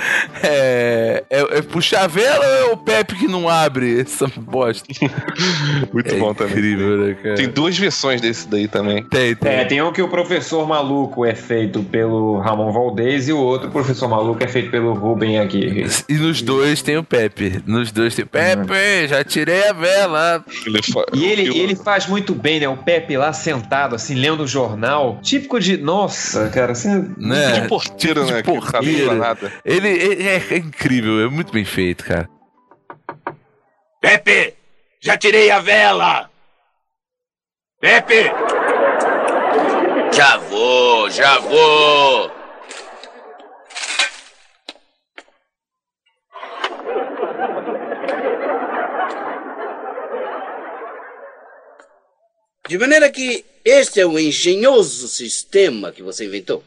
S1: é, é, é puxar a vela ou é o Pepe que não abre essa bosta?
S5: Muito
S1: É
S5: bom também.
S1: Incrível, né, cara?
S5: Tem duas versões desse daí também.
S1: Tem, tem.
S3: É, tem um que o professor maluco é feito pelo Ramon Valdez e o outro professor maluco é feito pelo Ruben aqui.
S1: E nos dois tem o Pepe. Nos dois tem o Pepe, já tirei a vela.
S5: Ele fa-
S3: E ele,
S5: eu-
S3: ele faz muito bem, né? O Pepe lá sentado, assim, lendo o jornal. Típico de. Nossa, cara, assim.
S1: Né?
S5: de porteiro,
S1: de
S5: né?
S1: Porteiro. Ele, ele é, é incrível, é muito bem feito, cara.
S11: Pepe, já tirei a vela. Pepe! Já vou, já vou.
S13: De maneira que este é um engenhoso sistema que você inventou.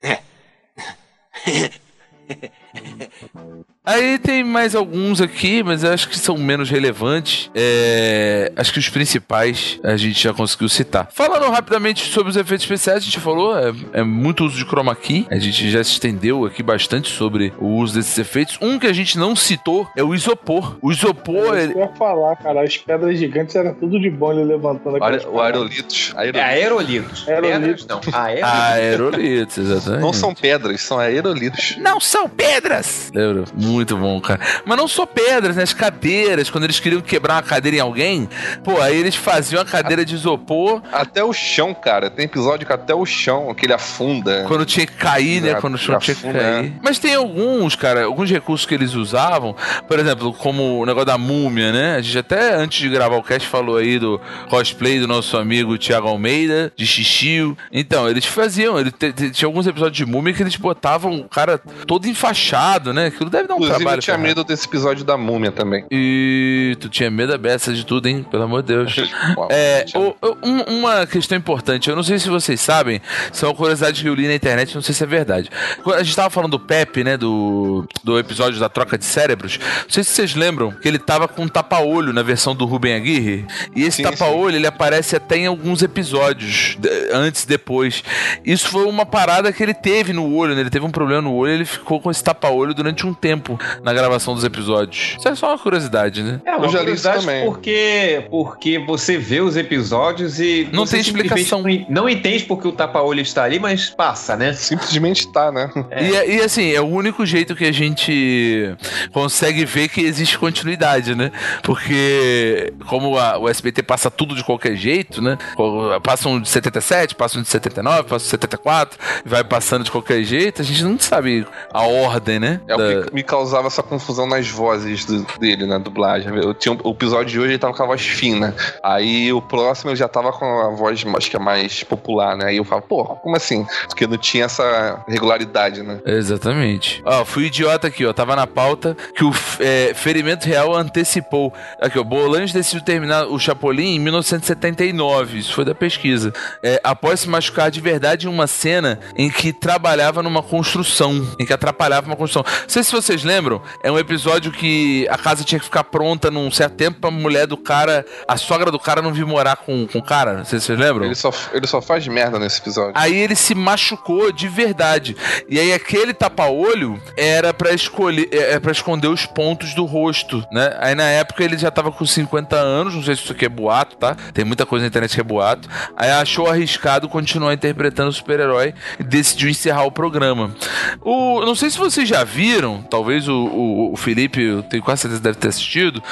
S1: Aí tem mais alguns aqui, mas eu acho que são menos relevantes. É, acho que os principais a gente já conseguiu citar. Falando rapidamente sobre os efeitos especiais, a gente falou, é, é muito uso de chroma key. A gente já se estendeu aqui bastante sobre o uso desses efeitos. Um que a gente não citou é o isopor. O isopor,
S4: Eu
S1: ele,
S4: ia falar, cara, as pedras gigantes era tudo de bom ele levantando
S5: aer- O aerolitos.
S3: É aerolitos.
S4: Aerolitos.
S3: Pedras, não. Aerolitos.
S1: aerolitos, exatamente.
S5: Não são pedras, são aerolitos.
S1: Não são pedras! Lembra? Muito bom, cara. Mas não só pedras, né? As cadeiras, quando eles queriam quebrar uma cadeira em alguém, pô, aí eles faziam a cadeira de isopor
S5: Até o chão, cara. Tem episódio que até o chão, que ele afunda.
S1: quando tinha que cair, né? Quando o chão tinha que
S5: afunda,
S1: cair. Mas tem alguns, cara, alguns recursos que eles usavam, por exemplo, como o negócio da múmia, né? A gente até antes de gravar o cast falou aí do cosplay do nosso amigo Thiago Almeida, de Xixio. Então, eles faziam, ele tinha alguns episódios de múmia que eles botavam o cara todo enfaixado, né? Aquilo deve dar um
S5: Inclusive,
S1: trabalho.
S5: eu tinha medo desse episódio da múmia também.
S1: E tu tinha medo da beça de tudo, hein? Pelo amor de Deus. É, o- um- uma questão importante, eu não sei se vocês sabem, são curiosidades que eu li na internet, não sei se é verdade. A gente tava falando do Pepe, né? Do, do episódio da troca de cérebros. Não sei se vocês lembram que ele tava com um tapa-olho na versão do Ruben Aguirre. E esse tapa-olho, ele aparece até em alguns episódios, antes e depois. Isso foi uma parada que ele teve no olho, né? Ele teve um problema no olho, ele ficou com esse tapa-olho durante um tempo na gravação dos episódios. Isso é só uma curiosidade, né?
S3: É uma
S5: Eu já li isso também.
S3: porque, porque você vê os episódios e
S1: Não tem explicação.
S3: Não, entende porque o tapa-olho está ali, mas passa, né?
S5: Simplesmente tá, né?
S1: E, e, assim, é o único jeito que a gente consegue ver que existe continuidade, né? Porque como a- o SBT passa tudo de qualquer jeito, né? Co- Passam de 77, passam de 79, passam de 74, e vai passando de qualquer jeito, a gente não sabe a ordem, né?
S5: É
S1: Da-
S5: o que me causava essa confusão nas vozes do- dele, na dublagem. Eu tinha, o episódio de hoje ele tava com a voz fina. Aí o próximo ele já tava com a voz, acho que é mais popular, né? Aí eu falo, pô, como assim? Porque não tinha essa regularidade, né?
S1: Exatamente. Ó, fui idiota aqui, ó. Tava na pauta que o é, ferimento real antecipou. Aqui, ó. Bolanhos decidiu terminar o Chapolin em 1979. Isso foi da pesquisa. É, após se machucar de verdade em uma cena em que trabalhava numa construção. Em que atrapalhava uma construção. Não sei se vocês lembram. É um episódio que a casa tinha que ficar pronta num certo tempo pra mulher do cara. A sogra do cara não vir morar com, com o cara. Não sei se vocês lembram.
S5: Ele só, ele só faz merda nesse episódio.
S1: Aí ele se machucou de verdade. E aí aquele tapa-olho era pra escolher, é para esconder os pontos do rosto, né? Aí na época ele já tava com 50 anos, não sei se isso aqui é boato, tá? Tem muita coisa na internet que é boato. Aí achou arriscado continuar interpretando o super-herói e decidiu encerrar o programa. O, não sei se vocês já viram, talvez talvez o, o, o Felipe, eu tenho quase certeza deve ter assistido.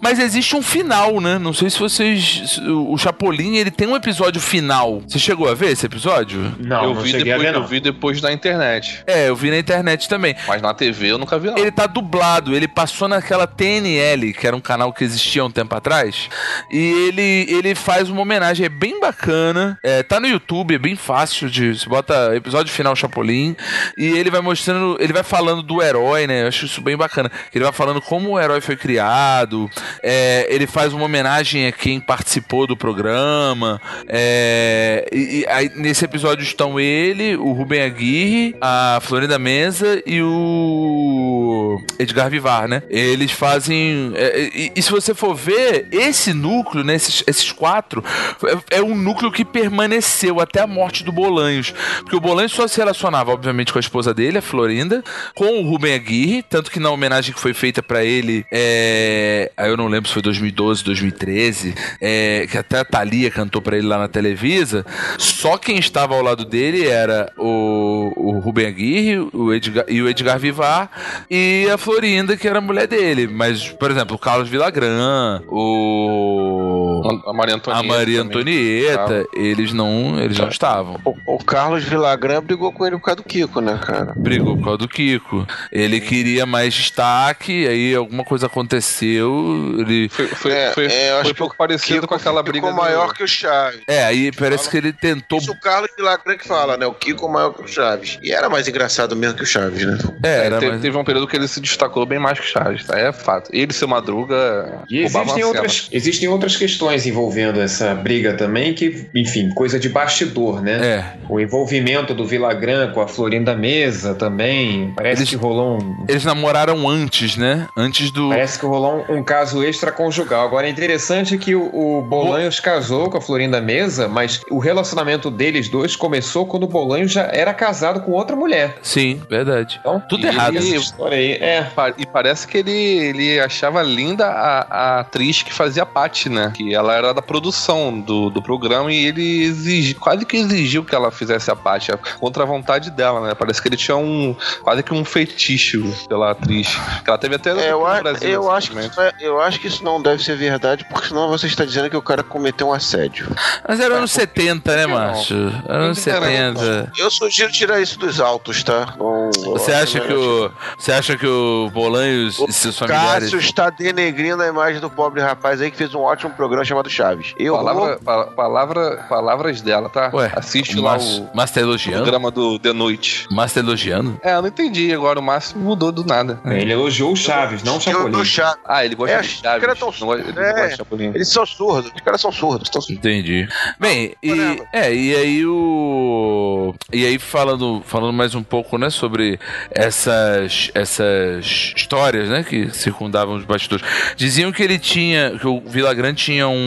S1: Mas existe um final, né? Não sei se vocês. O Chapolin, ele tem um episódio final. Você chegou a ver esse episódio?
S3: Não,
S5: eu
S3: não
S5: vi depois,
S3: ver, não.
S5: eu vi depois na internet.
S1: É, eu vi na internet também.
S5: Mas na TV eu nunca vi, não.
S1: Ele tá dublado, ele passou naquela TNL, que era um canal que existia há um tempo atrás. E ele, ele faz uma homenagem, é bem bacana. É, tá no YouTube, é bem fácil de. Você bota episódio final Chapolin. E ele vai mostrando, ele vai falando do herói, né? Eu acho isso bem bacana. Ele vai falando como o herói foi criado. é, ele faz uma homenagem a quem participou do programa. é, e, e aí, nesse episódio estão ele, o Rubem Aguirre, a Florinda Mesa e o Edgar Vivar, né? Eles fazem. é, e, e se você for ver, esse núcleo, né, esses, esses quatro, é, é um núcleo que permaneceu até a morte do Bolanhos. Porque o Bolanhos só se relacionava, obviamente, com a esposa dele, a Florinda, com o Rubem Aguirre, tanto que na homenagem que foi feita pra ele, é, eu não lembro se foi 2012, 2013, é, que até a Thalia cantou pra ele lá na Televisa, só quem estava ao lado dele era o, o Rubem Aguirre o Edgar, e o Edgar Vivar e a Florinda, que era a mulher dele. Mas, por exemplo, o Carlos Villagrán, o.
S5: A Maria Antonieta.
S1: A Maria. Antonieta, eles não, eles não estavam.
S2: O, o Carlos Villagrán brigou com ele por causa do Kiko, né, cara?
S1: Brigou por causa do Kiko. Ele queria mais destaque, aí alguma coisa aconteceu. Ele.
S5: Foi, foi,
S2: É,
S5: foi,
S2: é, eu acho
S5: foi
S2: que
S5: pouco
S2: o
S5: parecido
S2: Kiko
S5: com aquela
S2: ficou
S5: briga. do-
S2: maior que o Chaves.
S1: É, aí parece que ele tentou.
S2: Isso o Carlos Villagrán que fala, né? O Kiko maior que o Chaves. E era mais engraçado mesmo que o Chaves, né?
S1: É,
S5: É,
S1: era
S5: teve,
S1: mais-
S5: teve um período que ele se destacou bem mais que o Chaves, tá? É fato. Ele seu Madruga.
S3: E existem outras, existem outras questões envolvendo essa briga também, que, enfim, coisa de bastidor, né?
S1: É.
S3: O envolvimento do Villagrán com a Florinda Mesa também. Parece
S1: Eles-
S3: que rolou um.
S1: Eles namoraram antes, né? Antes do.
S3: Parece que rolou um, um caso extraconjugal. Agora é interessante que o, o Bolanhos casou com a Florinda Mesa, mas o relacionamento deles dois começou quando o Bolanhos já era casado com outra mulher.
S1: Sim, verdade.
S3: Então,
S1: Tudo
S5: E
S1: errado.
S5: ele-
S3: história aí. É.
S5: E parece que ele, ele achava linda a, a atriz que fazia a Paty, né? Que ela era da produção do, do programa e ele exigi, quase que exigiu que ela fizesse a Paty, contra a vontade dela, né? Parece que ele tinha um quase que um fetiche pela atriz. Que ela teve até
S2: É, eu,
S5: no Brasil
S2: eu, acho que
S5: recentemente.
S2: isso é- eu acho que isso não deve ser verdade, porque senão você está dizendo que o cara cometeu um assédio.
S1: Mas era anos 70, né, macho? Era anos
S5: Não tem
S1: 70.
S2: Eu sugiro tirar isso dos autos, tá? Não-
S1: Você acha que o. Você acha que o Bolanhos e seus familiares.
S2: Cássio está denegrindo a imagem do pobre rapaz aí que fez um ótimo programa chamado Chaves. Eu
S5: Palavra,
S2: vou...
S5: pa- palavra, palavras dela, tá?
S1: Ué,
S5: Assiste
S1: o
S5: lá
S1: Márcio-
S5: o
S1: Márcio tá elogiando?
S5: programa do The Noite.
S1: Márcio tá elogiando?
S5: É, eu não entendi. Agora o Máximo mudou do nada.
S3: Ele elogiou o Chaves, não o Chapolin.
S2: Chaves.
S5: Ah, ele gosta
S2: É,
S5: de
S2: os
S5: Chaves.
S2: caras tão-
S5: ele
S2: é.
S5: gosta de Chapolin.
S2: Eles são surdos. Os caras são surdos. Estão surdos.
S1: Entendi. Bem, e,
S2: Caramba.
S1: é, e aí o. E aí falando, falando mais um pouco, né, sobre essas, essas histórias, né, que circundavam os bastidores. Diziam que ele tinha, que o Villagrán tinha um,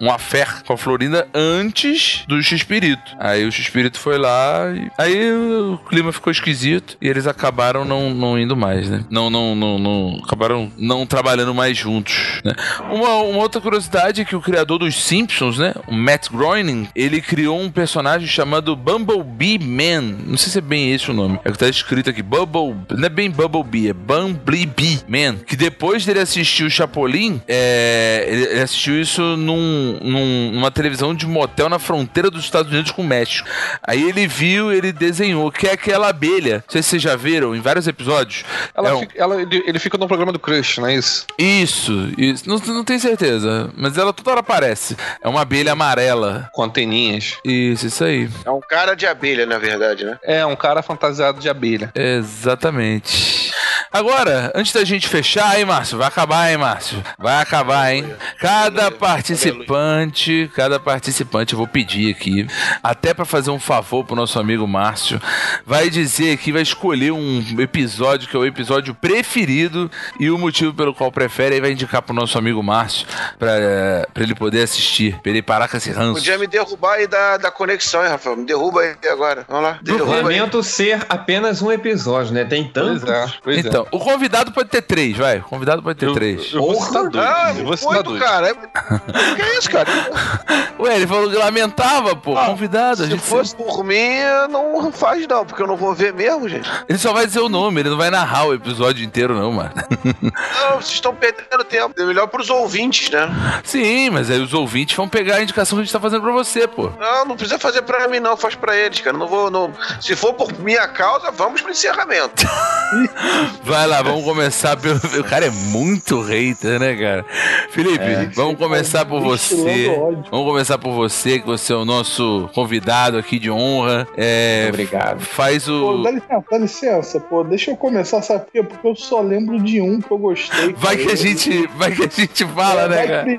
S1: um affair com a Florinda antes do X-Espírito. Aí o X-Espírito foi lá e aí o clima ficou esquisito e eles acabaram não, não indo mais, né? Não, não, não, não acabaram não trabalhando mais juntos, né? Uma, uma outra curiosidade é que o criador dos Simpsons, né, o Matt Groening, ele criou um personagem chamado Bumblebee Man. Não sei se é bem esse o nome. É que tá escrito aqui, Bubble, não é bem Bumblebee, é Bumblebee Man. Que depois dele assistir o Chapolin, é, ele assistiu isso num, num- numa televisão de motel na fronteira dos Estados Unidos com o México. Aí ele viu, ele desenhou, que é aquela abelha. Não sei se vocês já viram em vários episódios.
S5: Ela
S1: É um-
S5: fica- ela- ele, ele fica no programa do Crush, não é isso?
S1: Isso, isso. Não, não tenho certeza, mas ela toda hora aparece. É uma abelha amarela.
S5: Com anteninhas.
S1: Isso, isso aí.
S2: É um cara de abelha, na verdade, né?
S5: É, um cara fantasiado de abelha.
S1: Exatamente. Agora, antes da gente fechar, hein, Márcio? Vai acabar, hein, Márcio? Vai acabar, hein? Cada participante, cada participante, eu vou pedir aqui, até pra fazer um favor pro nosso amigo Márcio, vai dizer aqui, vai escolher um episódio que é o episódio preferido e o motivo pelo qual prefere, aí vai indicar pro nosso amigo Márcio pra, pra ele poder assistir, pra ele parar com esse ranço.
S2: Podia me derrubar aí da, da conexão, hein, Rafael? Me derruba aí agora. Vamos lá. Derruba aí.
S3: Lamento ser apenas um episódio, né? Tem tantos.
S5: Pois é, pois
S1: Então, o convidado pode ter três, vai. O convidado pode ter três.
S5: Eu vou citar dois.
S2: Ah,
S5: eu vou citar
S2: muito,
S5: dois.
S2: cara. É... que é isso, cara?
S1: Ué, ele falou que lamentava, pô.
S2: Ah,
S1: convidado. A
S2: Se
S1: gente
S2: fosse por mim, não faz não, porque eu não vou ver mesmo, gente.
S1: Ele só vai dizer o nome, ele não vai narrar o episódio inteiro, não, mano.
S2: Não, vocês estão perdendo tempo. É melhor pros ouvintes, né?
S1: Sim, mas aí os ouvintes vão pegar a indicação que a gente tá fazendo pra você, pô.
S2: Não, não precisa fazer pra mim, não. Faz pra eles, cara. Não vou. Não... Se for por minha causa, vamos pro encerramento.
S1: Vai lá, vamos começar pelo. O cara é muito hater, né, cara? Felipe,
S3: É.
S1: vamos começar por você. Vamos começar por você, que você é o nosso convidado aqui de honra. É,
S3: Obrigado.
S1: Faz
S4: Pô,
S1: o.
S4: dá licença, dá licença, pô. Deixa eu começar, sabe por quê? Porque eu só lembro de um que eu gostei.
S1: Vai que a gente, vai que a gente fala,
S4: É,
S1: né, cara?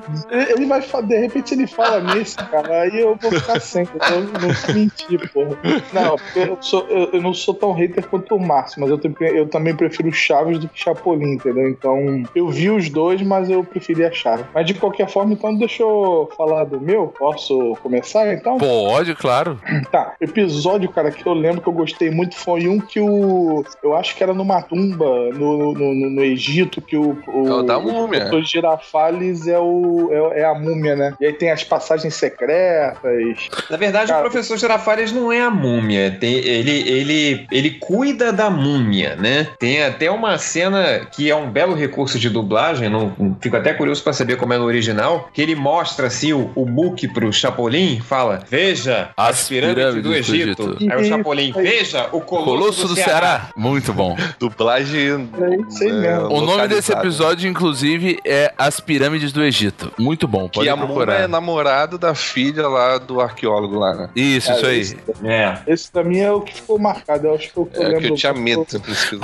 S4: ele- vai de repente ele fala nesse, cara, aí eu vou ficar sem, eu não mentir, porra. Não, eu, sou, eu, eu não sou tão hater quanto o Márcio, mas eu, eu também prefiro Chaves do que Chapolin, entendeu? Então, eu vi os dois, mas eu preferia Chaves. Mas de qualquer forma, então deixa eu falar do meu. Posso começar então?
S1: Pode, claro.
S4: Tá, episódio, cara, que eu lembro que eu gostei muito foi um que o. Eu acho que era numa tumba no, no, no- no Egito, que o.
S5: É o da múmia.
S4: O Girafales é, o, é, é a múmia, né? E aí tem as passagens secretas.
S3: Na verdade,
S4: Cara,
S3: o professor Girafales não é a múmia. Tem- ele, ele, ele cuida da múmia, né? Tem até uma cena que é um belo recurso de dublagem. Não, fico até curioso pra saber como é no original. Que ele mostra assim o, o book pro Chapolin, fala: Veja as,
S1: As
S3: pirâmides, do,
S1: pirâmides do
S3: Egito.
S1: Egito.
S3: Aí o Chapolin, veja o Colosso,
S1: Colosso do Ceará. Muito bom.
S5: Dublagem.
S4: É aí mesmo.
S1: O nome desse episódio, inclusive, é As Pirâmides do Egito. Muito bom, pode
S5: Que
S1: procurar.
S5: é namorado da filha lá do arqueólogo lá, né?
S1: Isso, isso aí.
S4: Esse,
S3: É.
S4: esse pra mim é o que ficou marcado. Eu acho que eu,
S5: É que eu tinha medo desse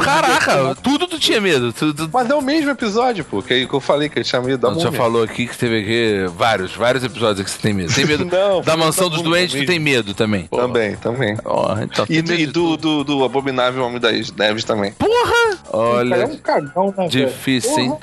S1: tudo tu tinha medo. Tu, tu-
S5: Mas é o mesmo episódio, pô, que, que eu falei que eu tinha medo da
S1: Não, tu já
S5: múmia.
S1: falou aqui que teve aqui vários, vários episódios que você tem medo. Tem medo
S5: Não,
S1: da mansão
S5: da
S1: dos
S5: múmia
S1: doentes, tu tem medo também. Porra.
S5: Também, também.
S1: Ó, então
S5: E, e do, do, do abominável Homem das Neves também.
S1: Porra!
S4: O cara é
S1: Olha,
S4: um cagão, né?
S1: difícil, hein?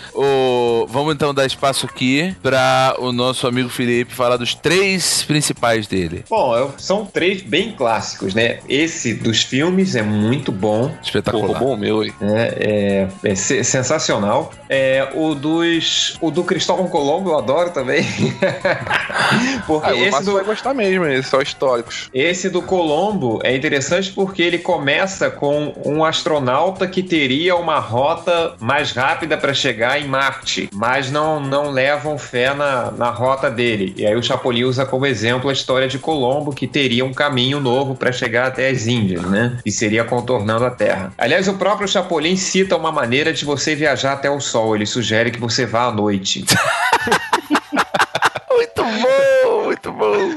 S1: Vamos então dar espaço aqui pra o nosso amigo Felipe falar dos três principais dele.
S3: Bom, eu- são três bem clássicos, né? Esse dos filmes é muito bom.
S1: Espetacular.
S5: roubou o meu aí.
S3: né? É, é se- sensacional. É, o dos. O do Cristóvão Colombo eu adoro também. porque
S5: Ah,
S3: esse do,
S5: vai gostar mesmo, esses são históricos.
S3: esse do Colombo é interessante porque ele começa com um astronauta que teria uma rota mais rápida para chegar em Marte, mas não, não levam fé na, na rota dele. E aí o Chapolin usa como exemplo a história de Colombo, que teria um caminho novo para chegar até as Índias, né? E seria contornando a Terra. Aliás, o próprio Chapolin cita uma maneira de você viajar até o Sol. Ele sugere que você vá à noite.
S1: Muito bom, muito bom.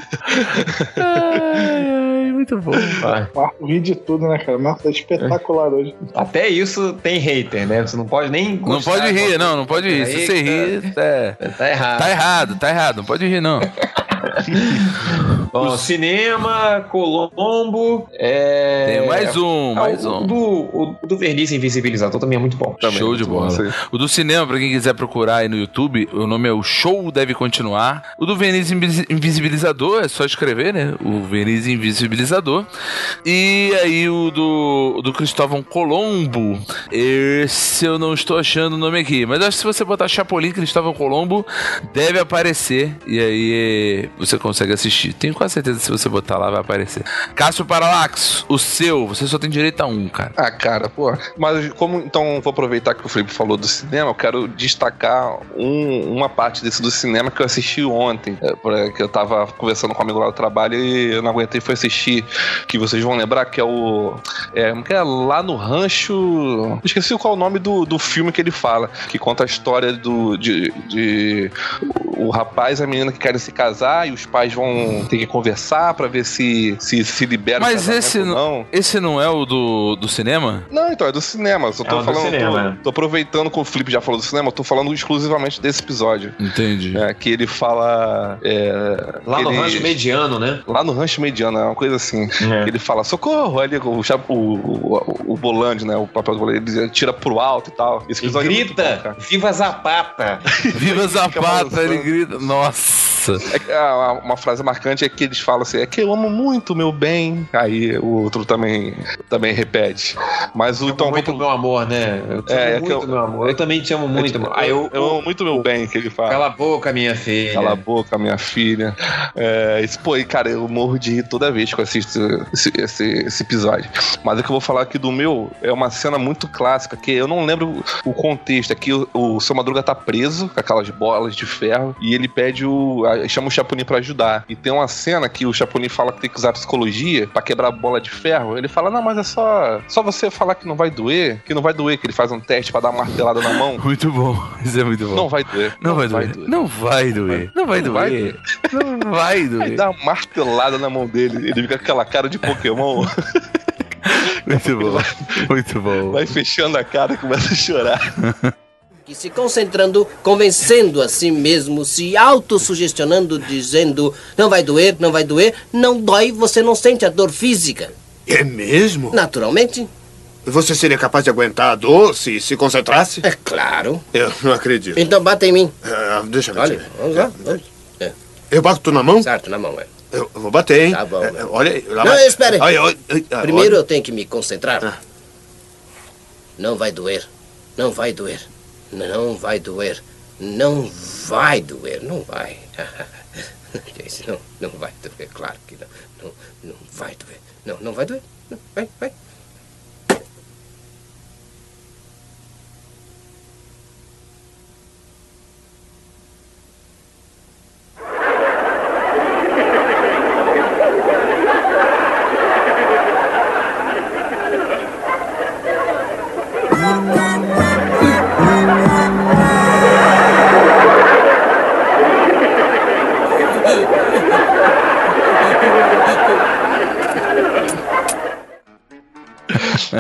S1: Ai, ai, muito bom.
S4: O Marco ri de tudo, né, cara? O Marco tá espetacular hoje.
S3: Até isso tem hater, né? Você não pode nem.
S1: Não pode rir, não, não pode rir. Se você rir, é,
S3: Tá errado.
S1: tá errado, tá errado. Não pode rir, não.
S3: Bom, cinema, Colombo. É...
S1: Tem mais um,
S3: Ah,
S1: mais
S3: o,
S1: um.
S3: Do, o do Verniz Invisibilizador também é muito bom.
S5: Também,
S1: Show de
S5: muito bom,
S1: bola.
S5: aí.
S1: O do cinema, pra quem quiser procurar aí no YouTube, o nome é O Show Deve Continuar. O do Verniz Invis- Invisibilizador, é só escrever, né? O Verniz Invisibilizador. E aí o do, o do Cristóvão Colombo. Esse eu não estou achando o nome aqui. Mas acho que se você botar Chapolin Cristóvão Colombo, deve aparecer. E aí você consegue assistir. Tenho quase certeza que se você botar lá, vai aparecer. Cássio Paralax, o seu, você só tem direito a um, cara.
S5: Ah, cara, pô. Mas como então vou aproveitar que o Felipe falou do cinema, eu quero destacar um- uma parte desse do cinema que eu assisti ontem. É, que eu tava conversando com um amigo lá do trabalho e eu não aguentei foi assistir. Que vocês vão lembrar que é o. É, que é lá no rancho. Esqueci qual é o nome do, do filme que ele fala. Que conta a história do. de, de o rapaz e a menina que querem se casar e os pais vão ter que conversar pra ver se se, se libera
S1: Mas esse
S5: ou
S1: não-. Esse não é o do, do cinema?
S5: Não, então, é do cinema. Só tô
S3: É o do
S5: falando.
S3: cinema,
S5: tô, tô aproveitando que o Felipe já falou do cinema, eu tô falando exclusivamente desse episódio.
S1: Entendi.
S5: É, que ele fala. é,
S3: Lá no
S5: ele-
S3: rancho mediano, né?
S5: Lá no rancho mediano, é uma coisa assim.
S3: É.
S5: Ele fala, socorro! Ele, o, o, o, o volante, né? O papel do volante, ele tira pro alto e tal. Esse episódio é muito bom,
S3: grita:
S5: cara.
S3: Viva Zapata!
S1: Viva Zapata, ele grita. Nossa.
S5: É ah, uma frase marcante é que eles falam assim: é que eu amo muito meu bem. Aí o outro também, também repete. Mas o então.
S3: muito meu amor, né? Eu te
S5: É, é
S3: amo
S5: que
S3: muito,
S5: eu-
S3: meu amor. Eu também te amo muito,
S5: tipo,
S3: amor. Aí eu,
S5: eu amo muito meu bem, que ele fala.
S3: Cala a boca, minha filha.
S5: Cala a boca, minha filha. É, isso, pô, e cara, eu morro de rir toda vez que eu assisto esse, esse, esse episódio. Mas o que eu vou falar aqui do meu é uma cena muito clássica, que eu não lembro o contexto. Aqui o, o seu Madruga tá preso com aquelas bolas de ferro e ele pede o. chama o Chapolin pra ajudar. E tem uma cena que o Chapolin fala que tem que usar psicologia pra quebrar a bola de ferro. Ele fala: Não, mas é só, só você falar que não vai doer, que não vai doer, que ele faz um teste pra dar uma martelada na mão.
S1: Muito bom. Isso é muito bom.
S5: Não vai doer.
S1: Não, vai, doer. Não vai doer. Não vai
S5: Não vai
S1: doer. Não vai
S5: Aí
S1: doer.
S5: dá uma martelada na mão dele, ele fica com aquela cara de Pokémon,
S1: Muito bom. Muito bom.
S5: vai fechando a cara e começa a chorar.
S13: Que se concentrando, convencendo a si mesmo, se autossugestionando, dizendo: não vai doer, não vai doer, não dói, você não sente a dor física.
S14: É mesmo?
S13: Naturalmente.
S14: Você seria capaz de aguentar a dor se se concentrasse?
S13: É claro.
S14: Eu não acredito.
S13: Então bata em mim.
S14: Ah, deixa eu
S13: Olha, vamos lá. vamos.
S14: Eu bato na mão?
S13: Certo, na mão, é.
S14: Eu vou bater, hein?
S13: Tá bom.
S14: É, olha aí. lá
S13: Não,
S14: vai.
S13: espere.
S14: Ai,
S13: Primeiro
S14: olha.
S13: eu tenho que me concentrar. Não vai doer. Não vai doer. Não vai doer. Não vai doer. Não vai. Não, não vai doer. Claro que não. Não, não vai doer. Não, não vai doer. Não, vai, vai.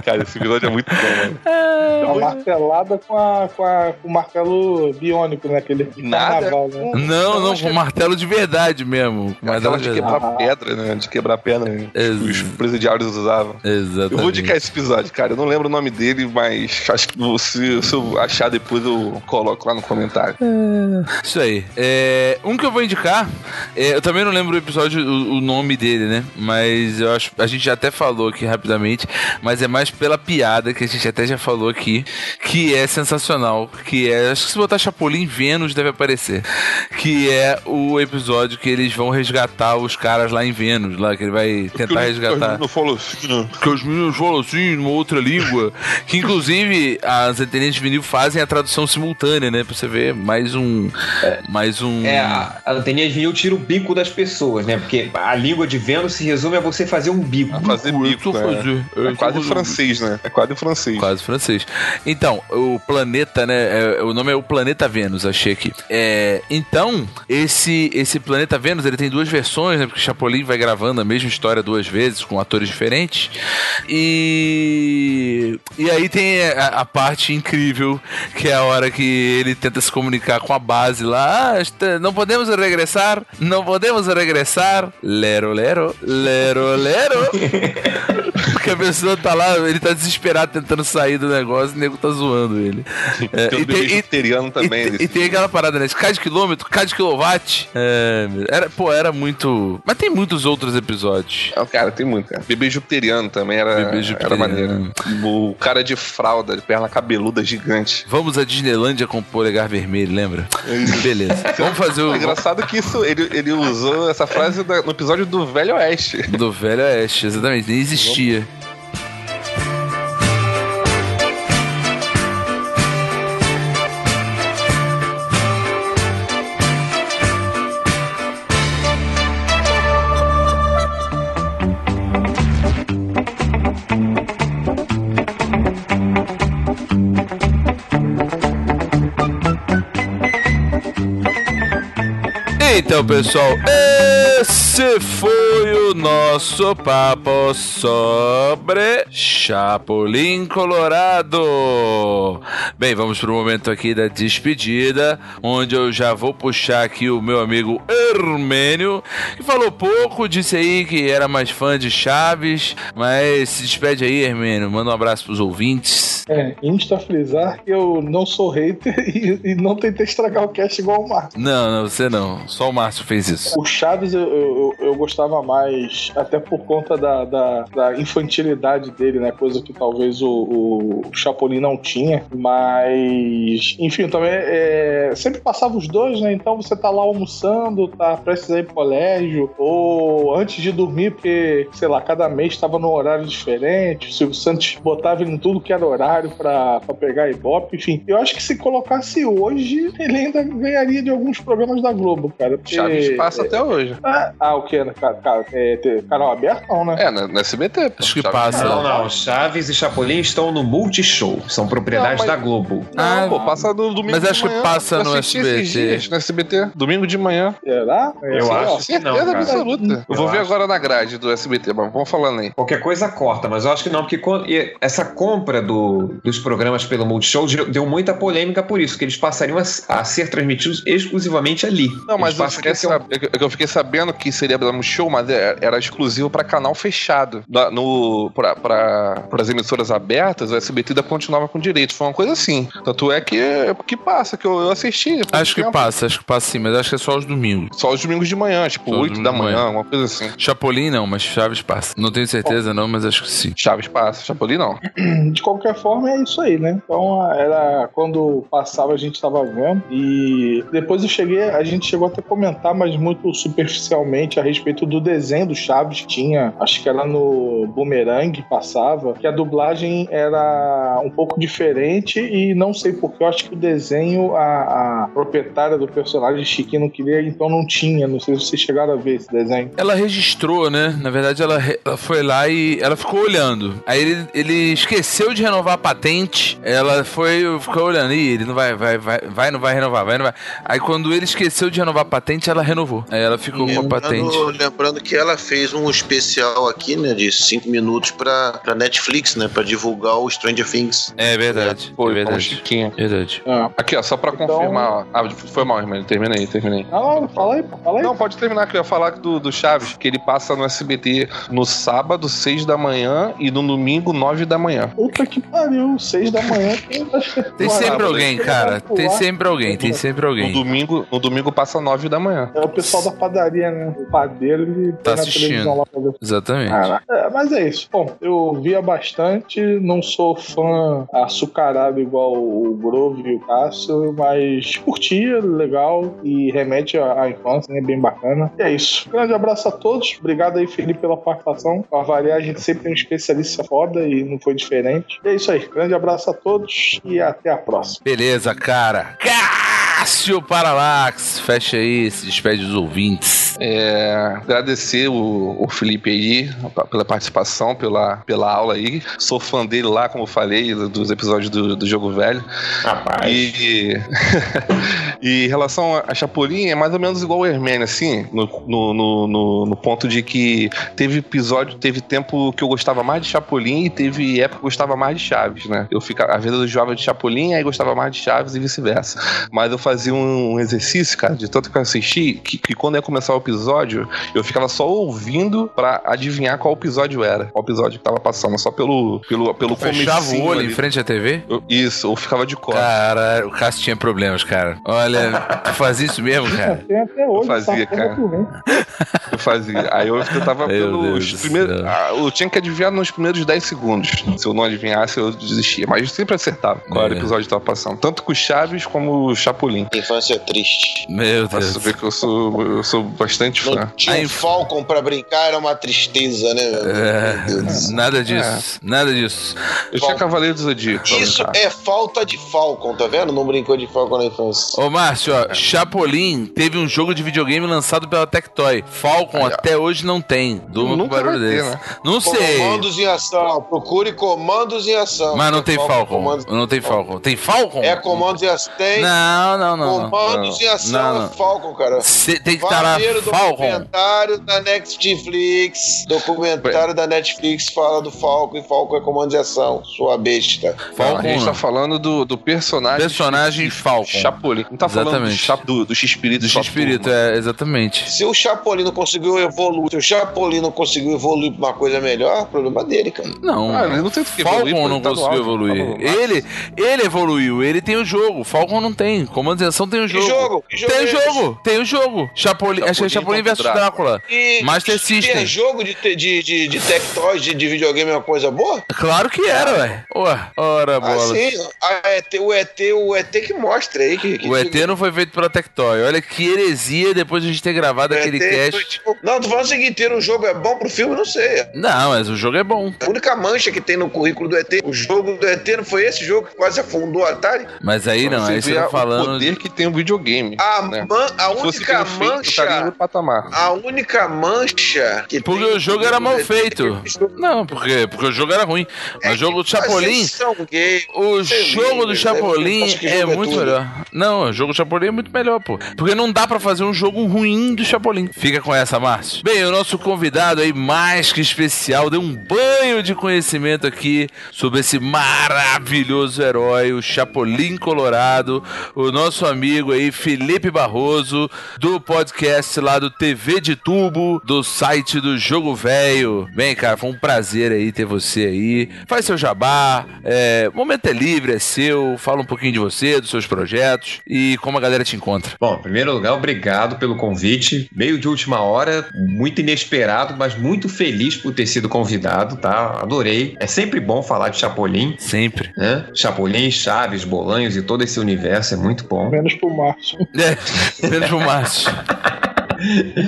S5: Cara, esse episódio é muito bom, mano.
S4: Uma martelada com, a, com, a, com o martelo biônico, né? Aquele
S5: Nada.
S4: carnaval, né?
S1: Não, não, com martelo de verdade mesmo. Martelo
S5: Aquela de quebrar pedra, né? De quebrar pedra. né? Os presidiários usavam.
S1: Exatamente.
S5: Eu vou indicar esse episódio, cara. Eu não lembro o nome dele, mas acho que se, se eu achar depois eu coloco lá no comentário.
S1: Isso aí. É, um que eu vou indicar, é, eu também não lembro o episódio, o, o nome dele, né? Mas eu acho, a gente já até falou aqui rapidamente, mas é mais pela piada que a gente até já falou aqui, que é sensacional, que é, acho que se botar Chapolin Vênus deve aparecer, que é o episódio que eles vão resgatar os caras lá em Vênus, lá que ele vai tentar resgatar.
S5: Não falou assim, não.
S1: Que os meninos falam assim, numa outra língua. Que inclusive as anteninhas de vinil fazem a tradução simultânea, né? Pra você ver mais um. Mais um.
S3: É, a, a anteninha de vinil tira o bico das pessoas, né? Porque a língua de Vênus se resume a você fazer um bico.
S5: Fazer bico,
S1: tô
S5: né?
S1: fazendo.
S5: É
S1: Eu
S5: quase francês, né? É quase francês.
S1: Quase francês. Então, o planeta, né? é, o nome é o planeta Vênus, achei aqui. É, então, esse esse planeta Vênus, ele tem duas versões, né? Porque Chapolin vai gravando a mesma história duas vezes com atores diferentes. E e aí tem a, a parte incrível que é a hora que ele tenta se comunicar com a base lá. Ah, não podemos regressar, não podemos regressar. Lero, lero, lero, lero. Porque a pessoa tá lá, ele tá desesperado tentando sair do negócio e o nego tá zoando ele. É,
S5: Tem o bebê jupiteriano também.
S1: e,
S5: nesse
S1: e tem aquela parada, né? Cada quilômetro, cada quilowatt. É, era, pô, era muito. Mas tem muitos outros episódios.
S5: Ah, cara, tem muito, cara. Bebê jupiteriano também era,
S1: Bebê
S5: era
S1: jupiteriano.
S5: maneiro. O cara de fralda, de perna cabeluda gigante.
S1: Vamos à Disneylândia com polegar vermelho, lembra? Beleza. Vamos fazer o.
S5: É engraçado que isso, ele, ele usou essa frase da- no episódio do Velho Oeste.
S1: Do Velho Oeste, exatamente. Nem existia. Então, pessoal, Esse foi o nosso papo sobre Chapolin Colorado. Bem, vamos para o momento aqui da despedida, onde eu já vou puxar aqui o meu amigo Hermênio, que falou pouco, disse aí que era mais fã de Chaves, mas se despede aí, Hermênio, manda um abraço pros ouvintes.
S4: É, insta frisar que eu não sou hater e, e não tentei estragar o cast igual o Marcos.
S1: Não, não, você não, só o Márcio fez isso.
S4: O Chaves eu, eu, eu gostava mais, até por conta da, da, da infantilidade dele, né? Coisa que talvez o, o Chapolin não tinha. Mas, enfim, também é, sempre passava os dois, né? Então você tá lá almoçando, tá prestes a ir pro colégio, ou antes de dormir, porque, sei lá, cada mês tava num horário diferente. O Silvio Santos botava ele em tudo que era horário pra, pra pegar Ibope, enfim. Eu acho que se colocasse hoje, ele ainda ganharia de alguns programas da Globo, cara. porque-
S5: Chaves passa até hoje.
S4: Ah, ah, o que? Ca- ca- é, canal aberto não, né?
S5: É, no, no SBT. pô.
S1: Acho que
S5: Chaves
S1: passa.
S3: Não, não. Chaves e Chapolin estão no Multishow. São propriedades
S5: Não, mas-
S3: da Globo.
S5: Não,
S1: Ah,
S5: pô, passa no domingo
S1: mas acho que passa
S5: Eu
S1: no SBT.
S5: dias, no SBT, domingo de manhã.
S4: Será?
S3: Eu
S4: Sim,
S3: acho que não, cara.
S5: absoluta. Eu vou
S3: Eu
S5: ver agora na grade do SBT, mas vamos falando aí.
S3: Qualquer coisa corta, mas eu acho que não, porque quando- e essa compra do- dos programas pelo Multishow deu muita polêmica por isso, que eles passariam a, a ser transmitidos exclusivamente ali.
S5: Não, mas eu fiquei,
S3: um-
S5: sab- eu- eu fiquei sabendo que seria um show, mas era exclusivo para canal fechado. No, pra, as emissoras abertas, o SBT ainda continuava com direito. Foi uma coisa assim. Tanto é que, que passa, que eu, eu assisti.
S1: Acho que
S5: tempo.
S1: passa, acho que passa sim, mas acho que é só os domingos.
S5: Só os domingos de manhã, tipo
S1: Só os
S5: 8 da manhã,
S1: manhã.
S5: uma coisa assim.
S1: Chapolin não, mas Chaves passa. Não tenho certeza não, mas acho que sim.
S5: Chaves passa, Chapolin não.
S4: De qualquer forma, é isso aí, né? Então, era quando passava, a gente tava vendo. E depois eu cheguei, a gente chegou até a comentar, mas muito superficialmente, a respeito do desenho do Chaves. que Tinha, acho que era no Boomerang passava, que a dublagem era um pouco diferente e não sei porque. Eu acho que o desenho, a, a proprietária do personagem Chiquinho não queria, então não tinha. Não sei se vocês chegaram a ver esse desenho.
S1: Ela registrou, né? Na verdade, ela, ela foi lá e ela ficou olhando. Aí ele, ele esqueceu de renovar a patente. Ela foi, ficou olhando. Ih, ele não vai, vai, vai, vai, não vai renovar, vai, não vai. Aí quando ele esqueceu de renovar a patente, ela renovou. Aí ela ficou com a patente.
S2: Lembrando, lembrando que ela fez um especial aqui, né, de 5 minutos pra, pra Netflix, né, pra divulgar o Stranger Things.
S1: É verdade.
S5: Foi,
S1: é verdade.
S5: Chiquinho.
S1: Verdade.
S5: Aqui, ó, só pra
S4: Então-
S5: confirmar. ó. Ah, foi mal, irmão. Termina aí, termina aí.
S4: Não, fala aí, fala aí.
S5: Não, pode terminar que eu ia falar do, do Chaves, que ele passa no SBT no sábado, 6 da manhã, e no domingo, 9 da manhã.
S4: Puta que pariu, seis da manhã. Tem,
S1: sempre alguém, cara. Tem sempre alguém, tem sempre
S5: No
S1: alguém.
S5: domingo, no domingo passa 9 da manhã.
S4: É o pessoal da padaria, né? O padeiro, ele
S1: Tá assistindo.
S4: televisão lá.
S1: Exatamente.
S4: É, mas é isso. Bom, eu via bastante, não sou fã açucarado igual o Grove e o Cássio, mas curtia, legal e remete à, infância, né? Bem bacana. E é isso. Grande abraço a todos. Obrigado aí, Felipe, pela participação. Pra variar, a gente sempre tem um especialista foda e não foi diferente. E é isso aí. Grande abraço a todos e até a próxima.
S1: Beleza, cara. Cássio Paralax. Fecha aí, se despede dos ouvintes.
S5: É, agradecer o, o Felipe aí pela participação, pela, pela aula aí. Sou fã dele lá, como eu falei, do- dos episódios do, do Jogo Velho.
S3: Rapaz.
S5: E, e em relação a Chapolin, é mais ou menos igual o Hermênio, assim, no, no, no, no- no ponto de que teve episódio, teve tempo que eu gostava mais de Chapolin e teve época que eu gostava mais de Chaves, né? Eu ficava, às vezes eu jogava de Chapolin, aí gostava mais de Chaves e vice-versa. Mas eu fazia um exercício, cara, de tanto que eu assisti, que, que quando ia começar o episódio, eu ficava só ouvindo pra adivinhar qual episódio era, qual episódio que tava passando, só pelo, pelo, pelo
S1: Fechava o olho
S5: ali.
S1: em frente à TV?
S5: Eu- isso, ou ficava de costas.
S1: Cara, o Cássio tinha problemas, cara. Olha, tu fazia isso mesmo, cara?
S4: Tem até hoje.
S5: Eu fazia, cara. Eu fazia. Aí eu tentava pelos
S1: Deus
S5: primeiros. ah, eu tinha que adivinhar nos primeiros 10 segundos. Se eu não adivinhasse, eu desistia. Mas eu sempre acertava qual era o
S1: É.
S5: episódio que tava passando. Tanto com o Chaves como o Chapolin.
S2: Infância triste.
S1: Meu Deus.
S5: você ver que eu sou, eu sou bastante fã.
S2: Não tinha um Falcon pra brincar, era uma tristeza, né? meu?
S1: É, nada disso, nada disso.
S5: Eu tinha Cavaleiro do Zodíaco.
S2: Isso é falta de Falcon, tá vendo? Não brincou de Falcon na infância.
S1: Ô, Márcio, ó, Chapolin teve um jogo de videogame lançado pela Tectoy. Falcon até hoje não tem. Durma com barulho
S5: vai ter,
S1: desse.
S5: né?
S1: Não sei.
S2: Comandos em ação. Procure comandos em ação.
S1: Mas não tem Falcon.
S2: Comandos-
S1: Não tem Falcon. Tem Falcon?
S2: É comandos em ação. Tem.
S1: Não, não, Não, não, não.
S2: Comandos em ação
S1: Não, não.
S2: é Falcon, cara.
S1: Cê tem que estar Falcon.
S2: documentário da Netflix. Documentário da Netflix fala do Falcon e Falcon é comando de ação. Sua besta.
S5: Não, a gente tá falando do, do personagem.
S1: Personagem Falcon.
S5: Chapolin. Não tá falando do,
S1: Exatamente.
S5: do, do X-Espírito.
S1: Do X-Espírito, é, exatamente.
S2: Se o Chapolin não conseguiu evoluir, se o Chapolin não conseguiu evoluir pra uma coisa melhor, problema dele, cara.
S1: Não,
S5: Ah, ele não tem o que
S1: Falcon
S5: evoluir, pô,
S1: não
S5: tá
S1: conseguiu
S5: auge,
S1: evoluir.
S5: tá
S1: ele, ele evoluiu, ele tem o jogo. Falcon não tem. Comando ação tem o jogo.
S2: jogo? Que jogo
S1: tem
S2: é
S1: o
S2: esse?
S1: jogo, tem o jogo. Chapolin, acho que é Chapolin versus Drácula.
S2: E
S1: Master
S2: ter
S1: System.
S2: jogo de, de, de, de Tectoys, de, de videogame é uma coisa boa?
S1: Claro que era, ué. Ué, ora,
S2: Ah,
S1: bola.
S2: sim. A ET, o ET, o ET que mostra aí. Que, que
S1: O ET não foi feito pela Tectoy. Olha que heresia depois de a gente ter gravado
S2: o
S1: aquele
S2: ET
S1: cast.
S2: foi tipo- Não, tô falando o seguinte, ter um jogo é bom pro filme, não sei.
S1: Não, mas o jogo é bom.
S2: A única mancha que tem no currículo do ET, o jogo do ET não foi esse jogo que quase afundou o Atari?
S1: Mas aí não, aí você tá
S5: o
S1: falando.
S5: Poder que tem o videogame.
S2: A,
S5: né?
S2: man- a única
S5: feito,
S2: mancha.
S5: patamar.
S2: A única mancha que
S1: Porque
S2: tem
S1: o jogo era mal feito. Não, porque, porque o jogo era ruim. Mas o jogo do Chapolin.
S2: Gay,
S1: O jogo do
S2: livres,
S1: Chapolin é
S2: jogo
S1: muito
S2: tudo.
S1: melhor. Não, o jogo do Chapolin é muito melhor, pô. Porque não dá pra fazer um jogo ruim do Chapolin. Fica com essa, Márcio. Bem, o nosso convidado aí, mais que especial, deu um banho de conhecimento aqui sobre esse maravilhoso herói, o Chapolin Colorado. O nosso amigo aí, Felipe Barroso, do podcast lá do TV de Tubo, do site do Jogo Velho. Bem, cara, foi um prazer aí ter você aí. Faz seu jabá, é, o momento é livre, é seu. Fala um pouquinho de você, dos seus projetos e como a galera te encontra.
S3: Bom, em primeiro lugar, obrigado pelo convite. Meio de última hora, muito inesperado, mas muito feliz por ter sido convidado, tá? Adorei. É sempre bom falar de Chapolin.
S1: Sempre.
S3: Né? Chapolin, Chaves, Bolanhos e todo esse universo é muito bom.
S4: Menos pro Márcio.
S1: É, menos pro Márcio.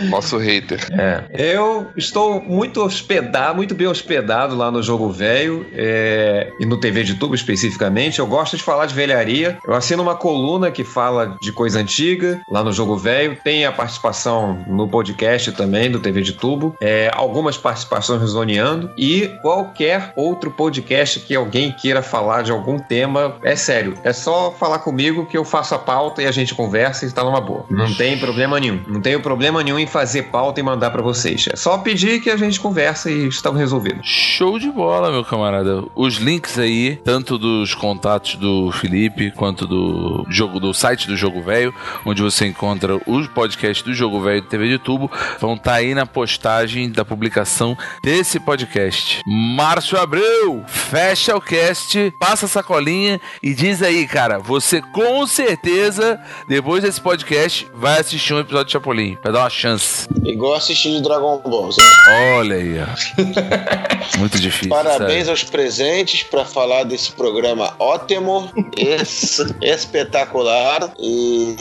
S5: Nosso hater.
S3: É. Eu estou muito hospedado, muito bem hospedado lá no Jogo Velho é, e no TV de Tubo especificamente. Eu gosto de falar de velharia. Eu assino uma coluna que fala de coisa antiga lá no Jogo Velho. Tem a participação no podcast também do TV de Tubo. É, algumas participações no Zoneando e qualquer outro podcast que alguém queira falar de algum tema. É sério, é só falar comigo que eu faço a pauta e a gente conversa e está numa boa. Não tem problema nenhum. Não tenho problema nenhum em fazer pauta e mandar pra vocês. É só pedir que a gente conversa e estamos resolvidos.
S1: Show de bola, meu camarada. Os links aí, tanto dos contatos do Felipe quanto do jogo do site do Jogo Velho, onde você encontra os podcasts do Jogo Velho de TV de Tubo, vão estar aí na postagem da publicação desse podcast. Márcio Abreu, fecha o cast, passa a sacolinha e diz aí, cara, você com certeza, depois desse podcast, vai assistir um episódio de Chapolin, vai dar uma chance.
S2: Igual assistir de Dragon Ball.
S1: Olha aí, ó. Muito difícil.
S2: Parabéns
S1: sério.
S2: aos presentes para falar desse programa ótimo, es- espetacular. E,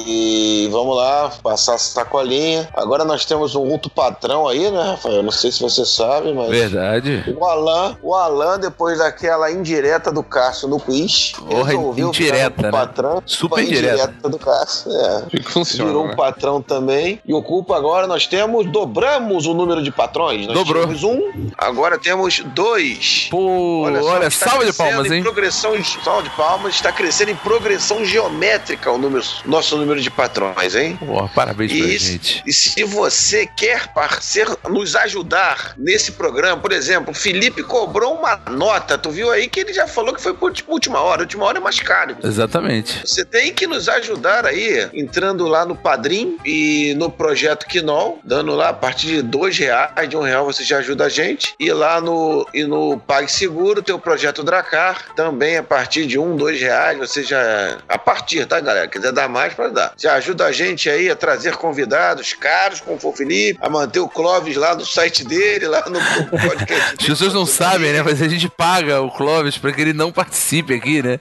S2: e vamos lá, passar a sacolinha. Agora nós temos um outro patrão aí, né, Rafael? Não sei se você sabe, mas.
S1: Verdade.
S2: O Alan, o Alan, depois daquela indireta do Cássio no quiz,
S1: Porra,
S2: resolveu
S1: indireta,
S2: virar um
S1: né?
S2: patrão.
S1: Super
S2: Uma
S1: indireta.
S2: do Cássio, é.
S5: Que funciona,
S2: Virou um
S5: né?
S2: patrão também. E agora, nós temos, dobramos o número de patrões. Nós
S1: Dobrou.
S2: tínhamos um, agora temos dois.
S1: Pô, olha,
S2: está
S1: salva de palmas, hein?
S2: Progressão, salva de palmas, está crescendo em progressão geométrica o número, nosso número de patrões, hein?
S1: Pô, parabéns pra
S2: E,
S1: gente.
S2: e se você quer parceiro, nos ajudar nesse programa, por exemplo, o Felipe cobrou uma nota, tu viu aí que ele já falou que foi por tipo, última hora, última hora é mais caro.
S1: Exatamente.
S2: Você tem que nos ajudar aí, entrando lá no Padrim e no Projeto Quinol, dando lá a partir de dois reais, de um real você já ajuda a gente. E lá no, e no PagSeguro tem o Projeto Dracar, também a partir de um, dois reais, você já... A partir, tá, galera? Quiser dar mais, pode dar. Já ajuda a gente aí a trazer convidados caros, como foi o Felipe, a manter o Clóvis lá no site dele, lá no podcast
S1: As pessoas não sabem, né? Mas a gente paga o Clóvis pra que ele não participe aqui, né?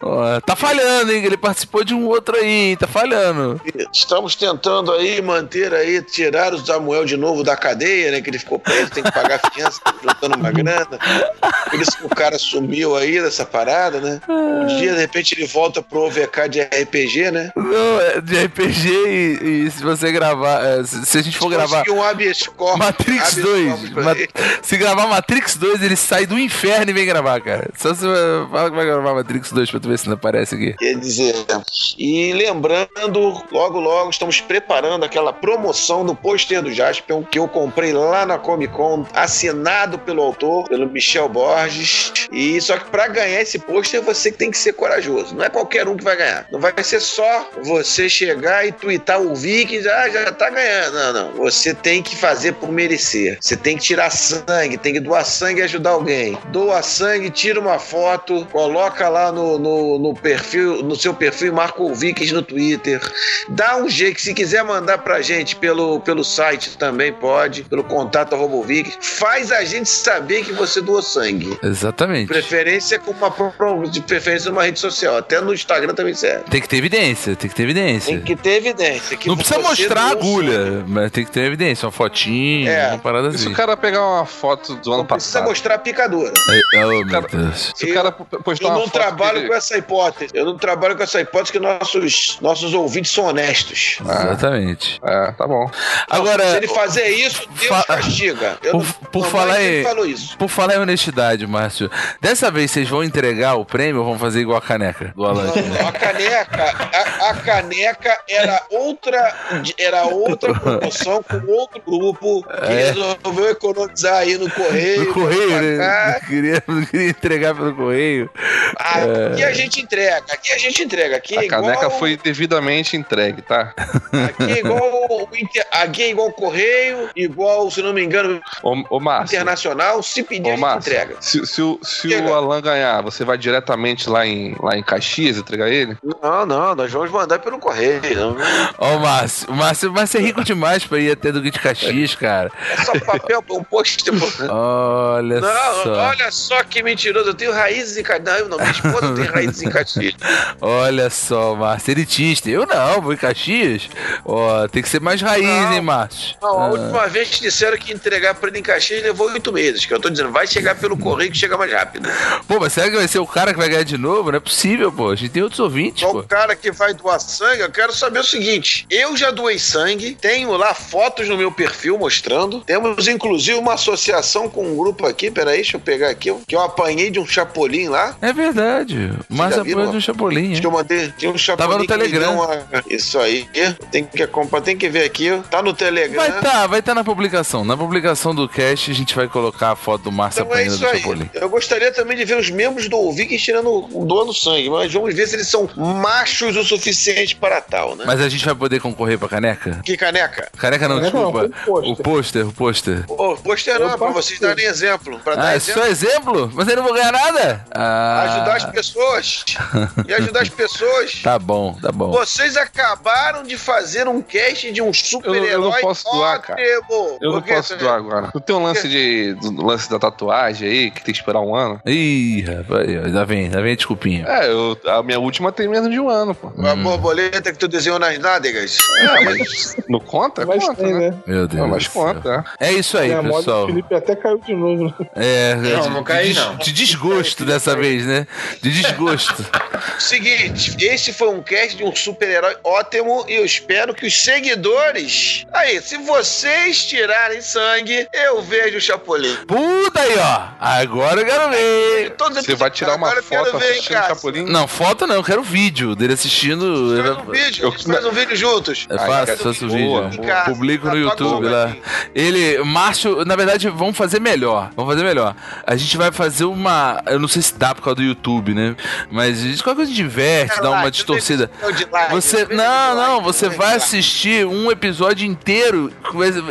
S1: Ó, tá falhando, hein? Ele participou de um outro aí, tá falhando.
S2: Estamos tentando aí manter aí, tiraram o Samuel de novo da cadeia, né? Que ele ficou preso, tem que pagar fiança, tá juntando uma grana. Por isso que o cara sumiu aí dessa parada, né? Um dia, de repente, ele volta pro OVK de RPG, né?
S1: Não, é de RPG e, e se você gravar. é, se, se a gente for gravar.
S2: Conseguiu um habeas corpus.
S1: Matrix
S2: habeas
S1: 2.
S2: corpus pra
S1: Ma-
S2: ele.
S1: se gravar Matrix 2, ele sai do inferno e vem gravar, cara. Só se você fala que vai gravar Matrix 2 pra tu ver se não aparece aqui.
S2: Quer dizer, e lembrando, logo logo estamos preparando aquela promoção do pôster do Jaspion que eu comprei lá na Comic Con, assinado pelo autor, pelo Michel Borges. E só que para ganhar esse pôster você tem que ser corajoso. Não é qualquer um que vai ganhar. Não vai ser só você chegar e twittar o Vikings, ah, já tá ganhando. Não, não. Você tem que fazer por merecer. Você tem que tirar sangue, tem que doar sangue e ajudar alguém. Doa sangue, tira uma foto, coloca lá no, no, no perfil, no seu perfil marca o Vikings no Twitter. Dá um jeito, se quiser mandar pra gente pelo, pelo site também pode, pelo contato Vikings. Faz a gente saber que você doou sangue.
S1: Exatamente.
S2: Preferência com uma de preferência numa rede social, até no Instagram também serve.
S1: Tem que ter evidência, tem que ter evidência.
S2: Tem que ter evidência. Que
S1: Não precisa mostrar agulha, mas tem que ter evidência, uma fotinha,
S2: É.
S1: uma parada
S5: E se
S1: assim.
S5: o cara pegar uma foto do ano
S2: Precisa
S5: passado?
S2: mostrar a picadura.
S1: Ai, Oh, meu Deus.
S5: Se o cara postar
S2: Eu não trabalho
S5: dele-
S2: com essa hipótese. Eu não trabalho com essa hipótese que nossos, nossos ouvintes são honestos.
S1: Exatamente.
S5: É, tá bom.
S1: Agora,
S2: Se ele fazer isso, Deus
S1: Fa-
S2: castiga. Eu
S1: por,
S2: não,
S1: por
S2: não,
S1: falar em,
S2: ele falou isso.
S1: por falar em honestidade, Márcio, dessa vez vocês vão entregar o prêmio ou vão fazer igual a caneca do Alan?
S2: A caneca, a, a caneca era outra, era outra promoção com outro grupo que
S1: É.
S2: resolveu economizar aí no correio.
S1: No correio, né? Não queria, não queria entregar pelo correio.
S2: Aqui a gente entrega, aqui a gente entrega. Aqui é
S5: A caneca
S2: igual,
S5: foi devidamente entregue, tá?
S2: aqui é igual o Inter- aqui é igual correio, igual, se não me engano,
S5: Ô, ô Márcio.
S2: internacional. Se pedir,
S5: Ô,
S2: a gente
S5: Márcio,
S2: entrega.
S5: se, se o, se o Alan ganhar, você vai diretamente lá em, lá em Caxias entregar ele?
S2: Não, não, nós vamos mandar pelo correio. Não.
S1: Ó, o Márcio. O Márcio, o Márcio é rico demais pra ir até do Guia de Caxias, cara.
S2: É só papel, um post.
S1: Olha
S2: Não,
S1: só.
S2: olha só que mentiroso. Eu tenho raízes em Caxias. Não, não, minha esposa tem raízes em Caxias.
S1: Olha só, Márcio. Elitista. Eu não, vou em Caxias. Ó, tem que ser mais raiz,
S2: Não.
S1: hein, Márcio?
S2: Não, a
S1: Ah.
S2: última vez que disseram que entregar pra ele em Caxias levou oito meses. Que eu tô dizendo, vai chegar pelo correio que chega mais rápido.
S1: Pô, mas será que vai ser o cara que vai ganhar de novo? Não é possível, pô. A gente tem outros ouvintes,
S2: Só
S1: pô.
S2: o cara que vai doar sangue, eu quero saber o seguinte: eu já doei sangue, tenho lá fotos no meu perfil mostrando. Temos inclusive uma associação com um grupo aqui, peraí, deixa eu pegar aqui, que eu apanhei de um chapolim lá.
S1: É verdade. Márcio
S2: viram?
S1: apoia do Chapolin,
S2: Acho que eu mandei, tinha um chapolim
S1: Tava no Telegram.
S2: uma- Isso aí, tem que acompanhar, tem que ver aqui, tá no Telegram.
S1: Vai tá, vai tá na publicação. Na publicação do cast a gente vai colocar a foto do Márcio
S2: Então é
S1: apanhando
S2: isso
S1: do
S2: aí.
S1: Chapolin.
S2: Eu gostaria também de ver os membros do Vikings tirando, doando sangue, mas vamos ver se eles são machos o suficiente para tal, né?
S1: Mas a gente vai poder concorrer pra caneca?
S2: Que caneca?
S1: Caneca não,
S4: Caneca não,
S1: desculpa.
S4: foi
S1: o pôster, o pôster.
S2: Ô, pôster não, é pra vocês darem exemplo. Pra
S1: Ah,
S2: dar
S1: é
S2: exemplo.
S1: só exemplo? Mas eu não vou ganhar nada? Ah,
S2: Ajudar as pessoas. e ajudar as pessoas.
S1: Tá bom, tá bom.
S2: Vocês acabaram de fazer um cast de um
S5: Eu,
S2: super-herói
S5: eu não posso doar, cara.
S2: ótimo.
S5: Eu não posso doar agora. Não tem um lance de do lance da tatuagem aí, que tem que esperar um ano?
S1: Ih, rapaz, ainda vem, ainda vem a desculpinha.
S5: É, eu, a minha última tem menos de um ano, pô.
S2: A borboleta que tu desenhou nas nádegas.
S5: É, mas não conta?
S4: Mas
S5: conta,
S4: tem,
S5: né?
S4: né?
S1: Meu Deus.
S5: Não, mas conta, é.
S1: É isso aí,
S4: moda
S1: pessoal.
S4: do Felipe até caiu de novo. né?
S1: É,
S3: Não,
S1: de,
S3: não caí,
S1: de
S3: não.
S1: de desgosto dessa vez, né? De desgosto.
S2: Seguinte, esse foi um cast de um super-herói ótimo e eu espero que os seguidores. Aí, se vocês tirarem sangue, eu vejo o Chapolin.
S1: Puta aí, ó. Agora eu quero ver.
S2: Todos os
S5: Você vai tirar uma
S2: eu
S5: foto
S2: ver,
S5: assistindo
S2: cara.
S5: Chapolin?
S1: Não, foto não, eu quero vídeo dele assistindo.
S2: Faz um vídeo, a gente faz um vídeo juntos.
S1: É fácil, faço o vídeo.
S2: boa.
S1: Publico no
S2: Tá
S1: YouTube lá. Ele, Márcio, na verdade, vamos fazer melhor. Vamos fazer melhor. A gente vai fazer uma. Eu não sei se dá por causa do YouTube, né? Mas a gente- qualquer coisa diverte, dá uma distorcida. Você. Não, não, você vai assistir um episódio inteiro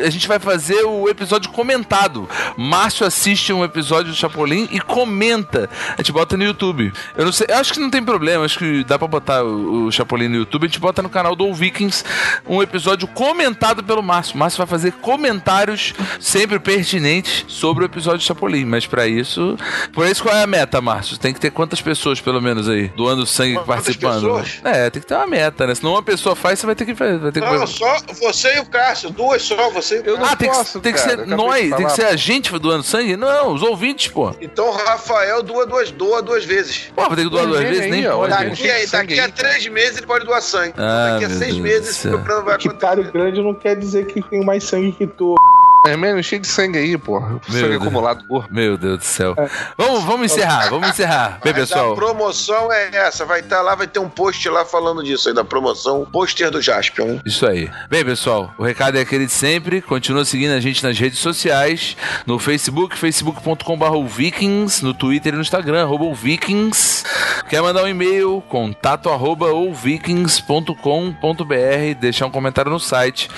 S1: a gente vai fazer o episódio comentado. Márcio assiste um episódio do Chapolin e comenta. A gente bota no YouTube. Eu não sei, eu acho que não tem problema, acho que dá pra botar o, o Chapolin no YouTube. A gente bota no canal do Vikings um episódio comentado pelo Márcio. O Márcio vai fazer comentários sempre pertinentes sobre o episódio do Chapolin. Mas pra isso. Por isso, qual é a meta, Márcio? Tem que ter quantas pessoas, pelo menos, aí, doando sangue
S2: Quantas
S1: participando?
S2: pessoas?
S1: É, tem que ter uma meta, né? Senão uma pessoa faz, você vai ter que fazer. Vai ter que
S2: Não, só você e o Cássio. Duas só, você e o Cássio.
S1: ah, tem que, tem que ser nós, tem que ser a gente doando sangue? Não, os ouvintes, pô.
S2: Então o Rafael doa duas, doa duas vezes.
S1: Pô, vai ter que doar duas vezes? Nem pode.
S2: Daqui, a- daqui a três meses ele pode doar sangue.
S1: Ah,
S2: daqui a seis
S1: Deus
S2: meses
S1: do
S2: esse
S1: céu.
S2: programa vai
S4: Ticário grande não quer dizer que tem mais sangue que tu.
S5: É mesmo, cheio de sangue aí, pô. Sangue
S1: Deus.
S5: acumulado, porra.
S1: Meu Deus do céu. Vamos, vamos encerrar, vamos encerrar. Bem, pessoal.
S2: A promoção é essa, vai estar lá, vai ter um post lá falando disso aí, da promoção, pôster do Jaspion.
S1: Isso aí. Bem, pessoal, o recado é aquele de sempre. Continua seguindo a gente nas redes sociais, no Facebook, facebook.com.br vikings, no Twitter e no Instagram, arroba vikings. Quer mandar um e-mail, contato arroba ouvikings.com.br, deixar um comentário no site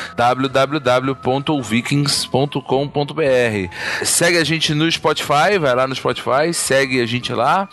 S1: www.ouvikings.com.br. Segue a gente no Spotify, vai lá no Spotify, segue a gente lá.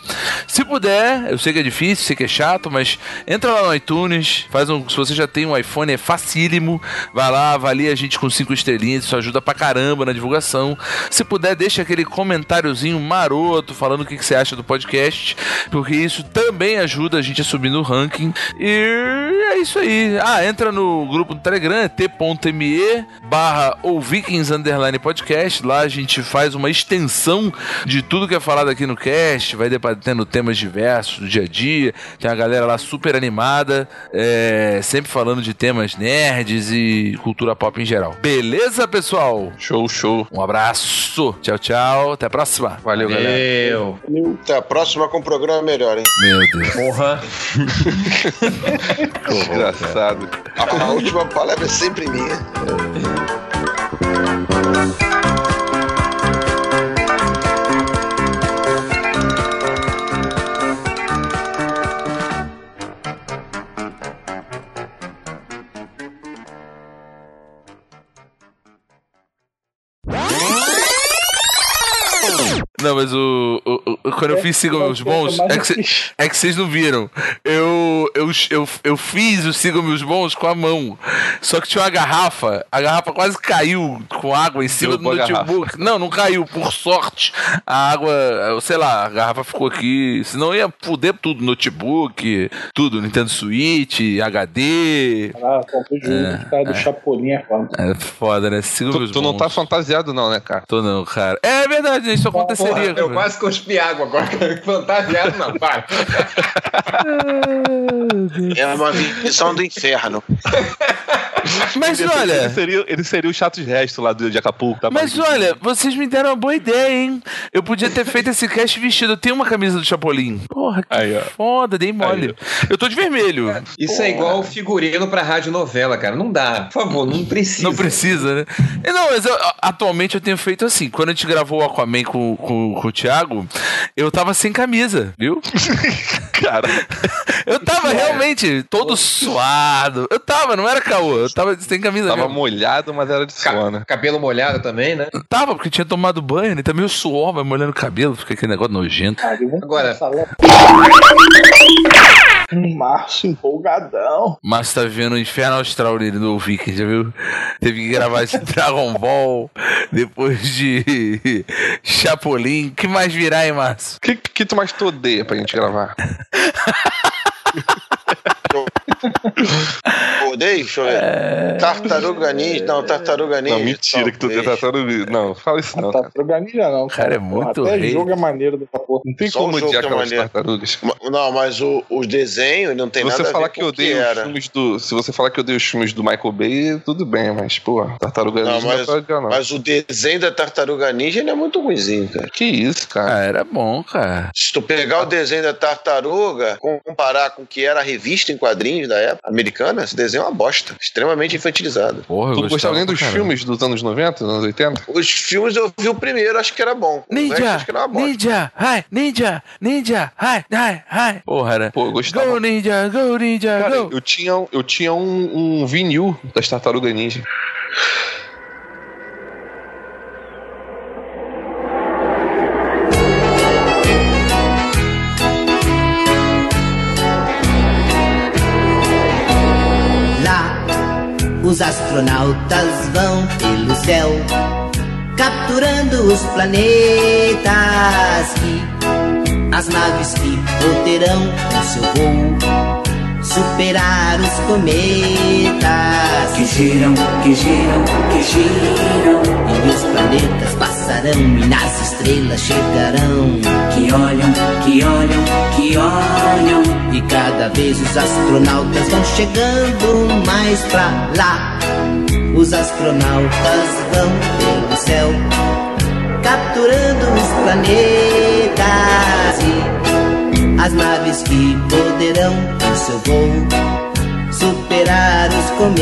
S1: Se puder, eu sei que é difícil, sei que é chato, mas entra lá no iTunes, faz um, se você já tem um iPhone é facílimo, vai lá, avalia a gente com cinco estrelinhas, isso ajuda pra caramba na divulgação. Se puder, deixa aquele comentáriozinho maroto falando o que, que você acha do podcast, porque isso também ajuda a gente a subir no ranking. E é isso aí. Ah, entra no grupo do Telegram, é t.me barra ou Underline Podcast. Lá a gente faz uma extensão de tudo que é falado aqui no cast, vai debatendo temas diversos do dia a dia. Tem uma galera lá super animada, é, sempre falando de temas nerds e cultura pop em geral. Beleza, pessoal?
S5: Show, show.
S1: Um abraço. Tchau, tchau. Até a próxima.
S5: Valeu,
S3: Valeu.
S2: Até a próxima com um programa melhor, hein?
S1: Meu Deus.
S3: Porra.
S5: Engraçado.
S2: A última palavra é sempre minha.
S1: Não, mas o, o- o- quando eu fiz Sigam Meus Bons, é que, cê- é que vocês não viram. Eu, eu, eu, eu fiz o Sigam Meus Bons com a mão. Só que tinha uma garrafa, a garrafa quase caiu com água em cima
S5: Derrubou
S1: do notebook. Não, não caiu, por sorte. A água, sei lá, a garrafa ficou aqui. Senão ia foder tudo: notebook, tudo, Nintendo Switch, HD.
S4: Ah, comprei o
S1: É,
S4: cara do
S1: é.
S4: Chapolin, é foda.
S1: É foda, né? Sigam
S5: Tu,
S1: Meus
S5: tu não
S1: Bons.
S5: tá fantasiado, não, né, cara?
S1: Tô não, cara. É verdade, isso aconteceria.
S3: Eu quase cuspi água agora. Fantasiado não, para.
S2: É uma visão do inferno.
S1: Mas
S5: Ele-
S1: olha-
S5: Ele seria, ele seria o chato de resto lá do, de Acapulco. Tá
S1: Mas olha, vocês me deram uma boa ideia, hein? Eu podia ter feito esse cast vestido. Eu tenho uma camisa do Chapolin. Porra, que
S5: Aí,
S1: foda, dei mole. Eu tô de vermelho.
S3: Isso é igual figurino pra rádio novela, cara. Não dá. Por favor, não precisa.
S1: Não precisa, né? E Não, mas eu- atualmente eu tenho feito assim. Quando a gente gravou o Aquaman com, com, com o Thiago, eu tava sem camisa, viu?
S5: Cara,
S1: Eu tava realmente todo suado. Eu tava, não era caô. Eu tava sem camisa
S5: tava
S1: mesmo.
S5: molhado, mas era de suor, né?
S3: Cabelo molhado também, né?
S1: Tava, porque tinha tomado banho, né? Tá meio suor, vai molhando o cabelo, fica aquele negócio nojento.
S3: Agora,
S4: Março empolgadão.
S1: Márcio tá vendo o Inferno Austral dele no Viking, já viu? Teve que gravar esse Dragon Ball depois de Chapolin. que mais virá, hein, Márcio?
S5: O que, que tu mais tu odeia pra gente gravar?
S2: Odeio? Deixa eu ver. Tartaruga Ninja. Não, Tartaruga Ninja.
S5: Não, mentira que tu odeia tartaruga. Não, fala isso não.
S4: Tartaruga Ninja não, cara.
S1: Cara, é muito
S4: Até
S1: rei.
S4: jogo é maneiro dessa porra.
S5: Não tem
S2: Só
S5: como odiar
S2: que é
S5: aquelas
S2: maneiro.
S5: tartarugas.
S2: Não, mas o, o desenho não tem
S5: Se você
S2: nada a
S5: falar
S2: ver
S5: que
S2: com
S5: eu
S2: o que
S5: os
S2: era.
S5: filmes do. Se você falar que eu odeio os filmes do Michael Bay, tudo bem, mas, pô, tartaruga
S2: Não,
S5: ninja não é
S2: mas,
S5: pra odiar, não.
S2: mas o desenho da Tartaruga Ninja ele é muito ruimzinho, cara.
S5: Que isso, cara.
S1: Ah, era bom, cara.
S2: Se tu pegar o desenho da Tartaruga, comparar com o que era a revista em quadrinhos da época americana, esse desenho é uma bosta. Extremamente infantilizado.
S1: Porra, eu
S5: Tu não gostava
S1: gostava
S5: nem dos
S1: caramba.
S5: filmes dos anos 90, dos anos 80?
S2: Os filmes eu vi o primeiro, acho que era bom.
S1: Ninja!
S2: acho que era uma bosta.
S1: Ninja! Hi! Ninja! Ninja! Hi! Hi! Hi! Porra, era.
S5: Pô, eu gostava.
S1: Go Ninja! Go Ninja!
S5: Cara,
S1: go!
S5: eu tinha, eu tinha um, um vinil das Tartarugas Ninja.
S15: Os astronautas vão pelo céu, capturando os planetas. E as naves que poderão no seu voo superar os cometas
S12: que giram, que giram, que giram.
S15: E os planetas passarão e nas estrelas chegarão.
S12: Que olham, que olham, que olham.
S15: E cada vez os astronautas vão chegando mais pra lá. Os astronautas vão pelo céu, capturando os planetas. As naves que poderão em seu voo superar os cometas.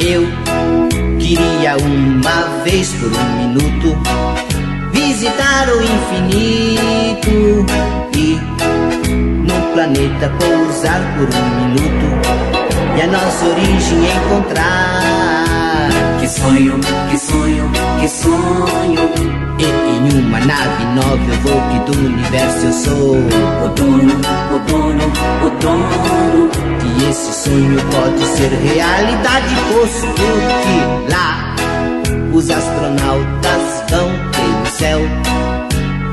S15: Eu queria uma vez por um minuto visitar o infinito e no planeta pousar por um minuto e a nossa origem encontrar.
S12: Que sonho, que sonho, que sonho.
S15: E em uma nave nova eu vou que do universo eu sou
S12: o dono, o dono, o dono.
S15: E esse sonho pode ser realidade, posto que lá os astronautas vão pelo céu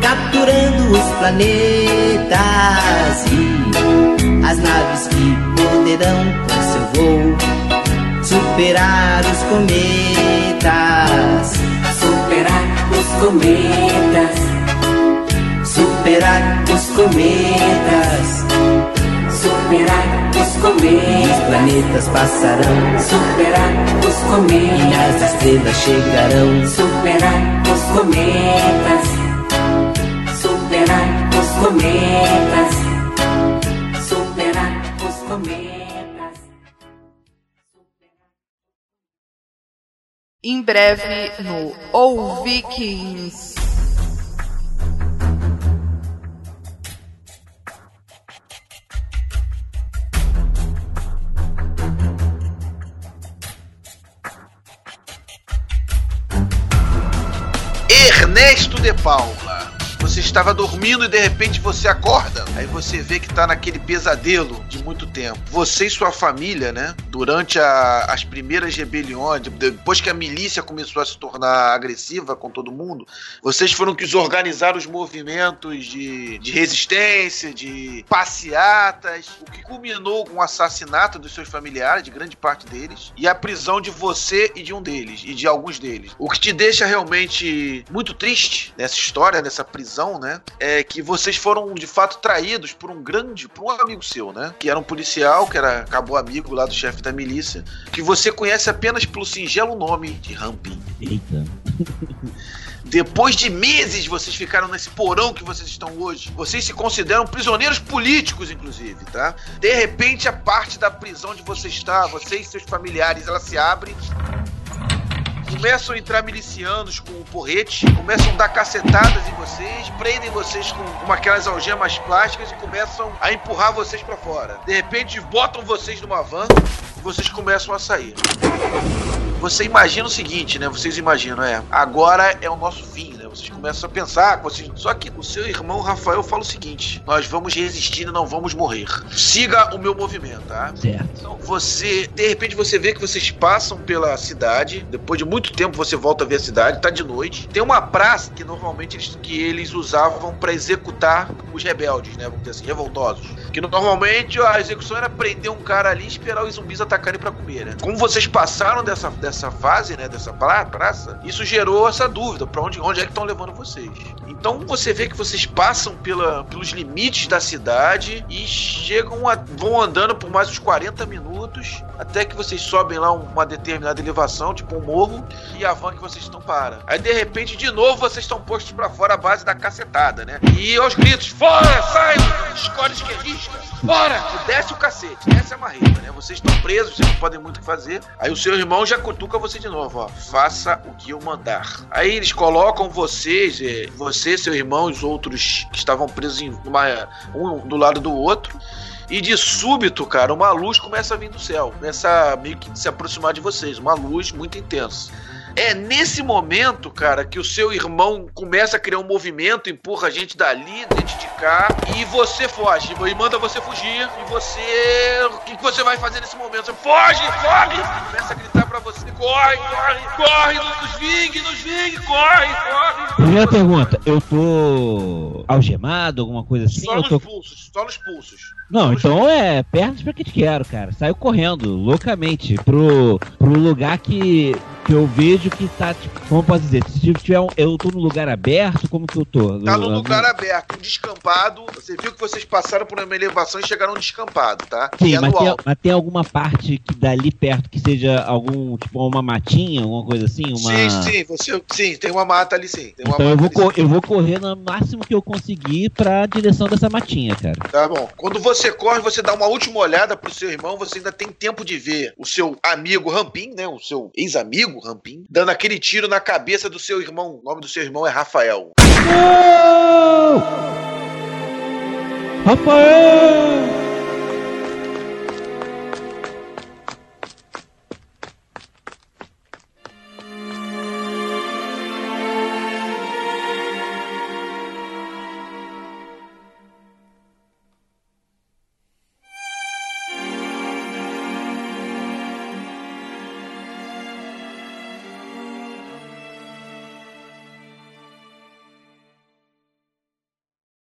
S15: capturando os planetas e as naves que poderão com seu voo superar os cometas.
S12: Superar os cometas.
S15: Superar os cometas.
S12: Superar os
S15: E
S12: cometas.
S15: os planetas passarão
S12: Superar os
S15: e
S12: cometas.
S15: nas estrelas chegarão.
S12: Superar os cometas. Superar os cometas.
S16: Em breve no Ou Vikings.
S2: Ernesto de Paula. Você estava dormindo e de repente você acorda. Aí você vê que tá naquele pesadelo de muito tempo. Você e sua família, né? Durante a- as primeiras rebeliões, de- depois que a milícia começou a se tornar agressiva com todo mundo, vocês foram que organizaram os movimentos de, de resistência, de passeatas, o que culminou com o assassinato dos seus familiares, de grande parte deles, e a prisão de você e de um deles, e de alguns deles. O que te deixa realmente muito triste nessa história, nessa prisão, né? É que vocês foram de fato traídos por um grande, por um amigo seu, né? Que era um policial, que era acabou amigo lá do chefe da milícia, que você conhece apenas pelo singelo nome de Rampin.
S17: Eita.
S2: Depois de meses vocês ficaram nesse porão que vocês estão hoje. Vocês se consideram prisioneiros políticos, inclusive, tá? De repente, a parte da prisão onde você está, você e seus familiares, ela se abre. Começam a entrar milicianos com o porrete, começam a dar cacetadas em vocês, prendem vocês com aquelas algemas plásticas e começam a empurrar vocês pra fora. De repente, botam vocês numa van e vocês começam a sair. Você imagina o seguinte, né? Vocês imaginam, é, agora é o nosso fim, né? Vocês começam a pensar, vocês... só que o seu irmão Rafael fala o seguinte: nós vamos resistir e não vamos morrer. Siga o meu movimento, tá?
S17: Certo.
S2: Então você, de repente você vê que vocês passam pela cidade, depois de muito tempo você volta a ver a cidade, tá de noite. Tem uma praça que normalmente eles, que eles usavam pra executar os rebeldes, né, vamos dizer assim, revoltosos. Que normalmente a execução era prender um cara ali e esperar os zumbis atacarem pra comer, né? Como vocês passaram dessa, dessa fase, né, dessa pra- praça, isso gerou essa dúvida, pra onde, onde é que estão levando vocês. Então você vê que vocês passam pela, pelos limites da cidade e chegam a, vão andando por mais uns 40 minutos até que vocês sobem lá uma determinada elevação, tipo um morro, e a van que vocês estão para. Aí de repente, de novo, vocês estão postos pra fora à base da cacetada, né? E aos gritos: Fora! Sai! Escolhe esquerdista! Fora! E desce o cacete, desce a marreta, né? Vocês estão presos, vocês não podem muito o que fazer. Aí o seu irmão já cutuca você de novo, ó. Faça o que eu mandar. Aí eles colocam vocês, eh, você, seu irmão e os outros que estavam presos uma, um do lado do outro. E de súbito, cara, uma luz começa a vir do céu. Começa a meio que se aproximar de vocês. Uma luz muito intensa. É nesse momento, cara, que o seu irmão começa a criar um movimento, empurra a gente dali, gente de cá, e você foge. E manda você fugir. E você. O que, você vai fazer nesse momento? Você foge, foge! Começa a gritar pra você: corre, corre, corre, nos vingue, nos vingue, corre, corre!
S17: Primeira pergunta, eu tô algemado, alguma coisa assim?
S2: Só nos
S17: tô...
S2: pulsos, só nos pulsos.
S17: Não, então é pernas pra que te quero, cara. Saiu correndo, loucamente, pro, pro lugar que, que eu vejo que tá, tipo, como posso dizer, se tiver um, eu tô no lugar aberto, como que eu tô?
S2: Tá no lugar aberto, um descampado. Você viu que vocês passaram por uma elevação e chegaram descampado, tá?
S17: Sim,
S2: é
S17: mas tem, mas tem alguma parte que dali perto que seja algum, tipo, uma matinha, alguma coisa assim? Uma...
S2: Sim, sim, você, sim, tem uma mata ali sim.
S17: Então eu vou,
S2: ali,
S17: eu vou correr no máximo que eu conseguir pra direção dessa matinha, cara.
S2: Tá bom. Quando você corre, você dá uma última olhada pro seu irmão, você ainda tem tempo de ver o seu amigo Rampim, né? O seu ex-amigo Rampim, dando aquele tiro na cabeça do seu irmão. O nome do seu irmão é Rafael.
S17: Rafael!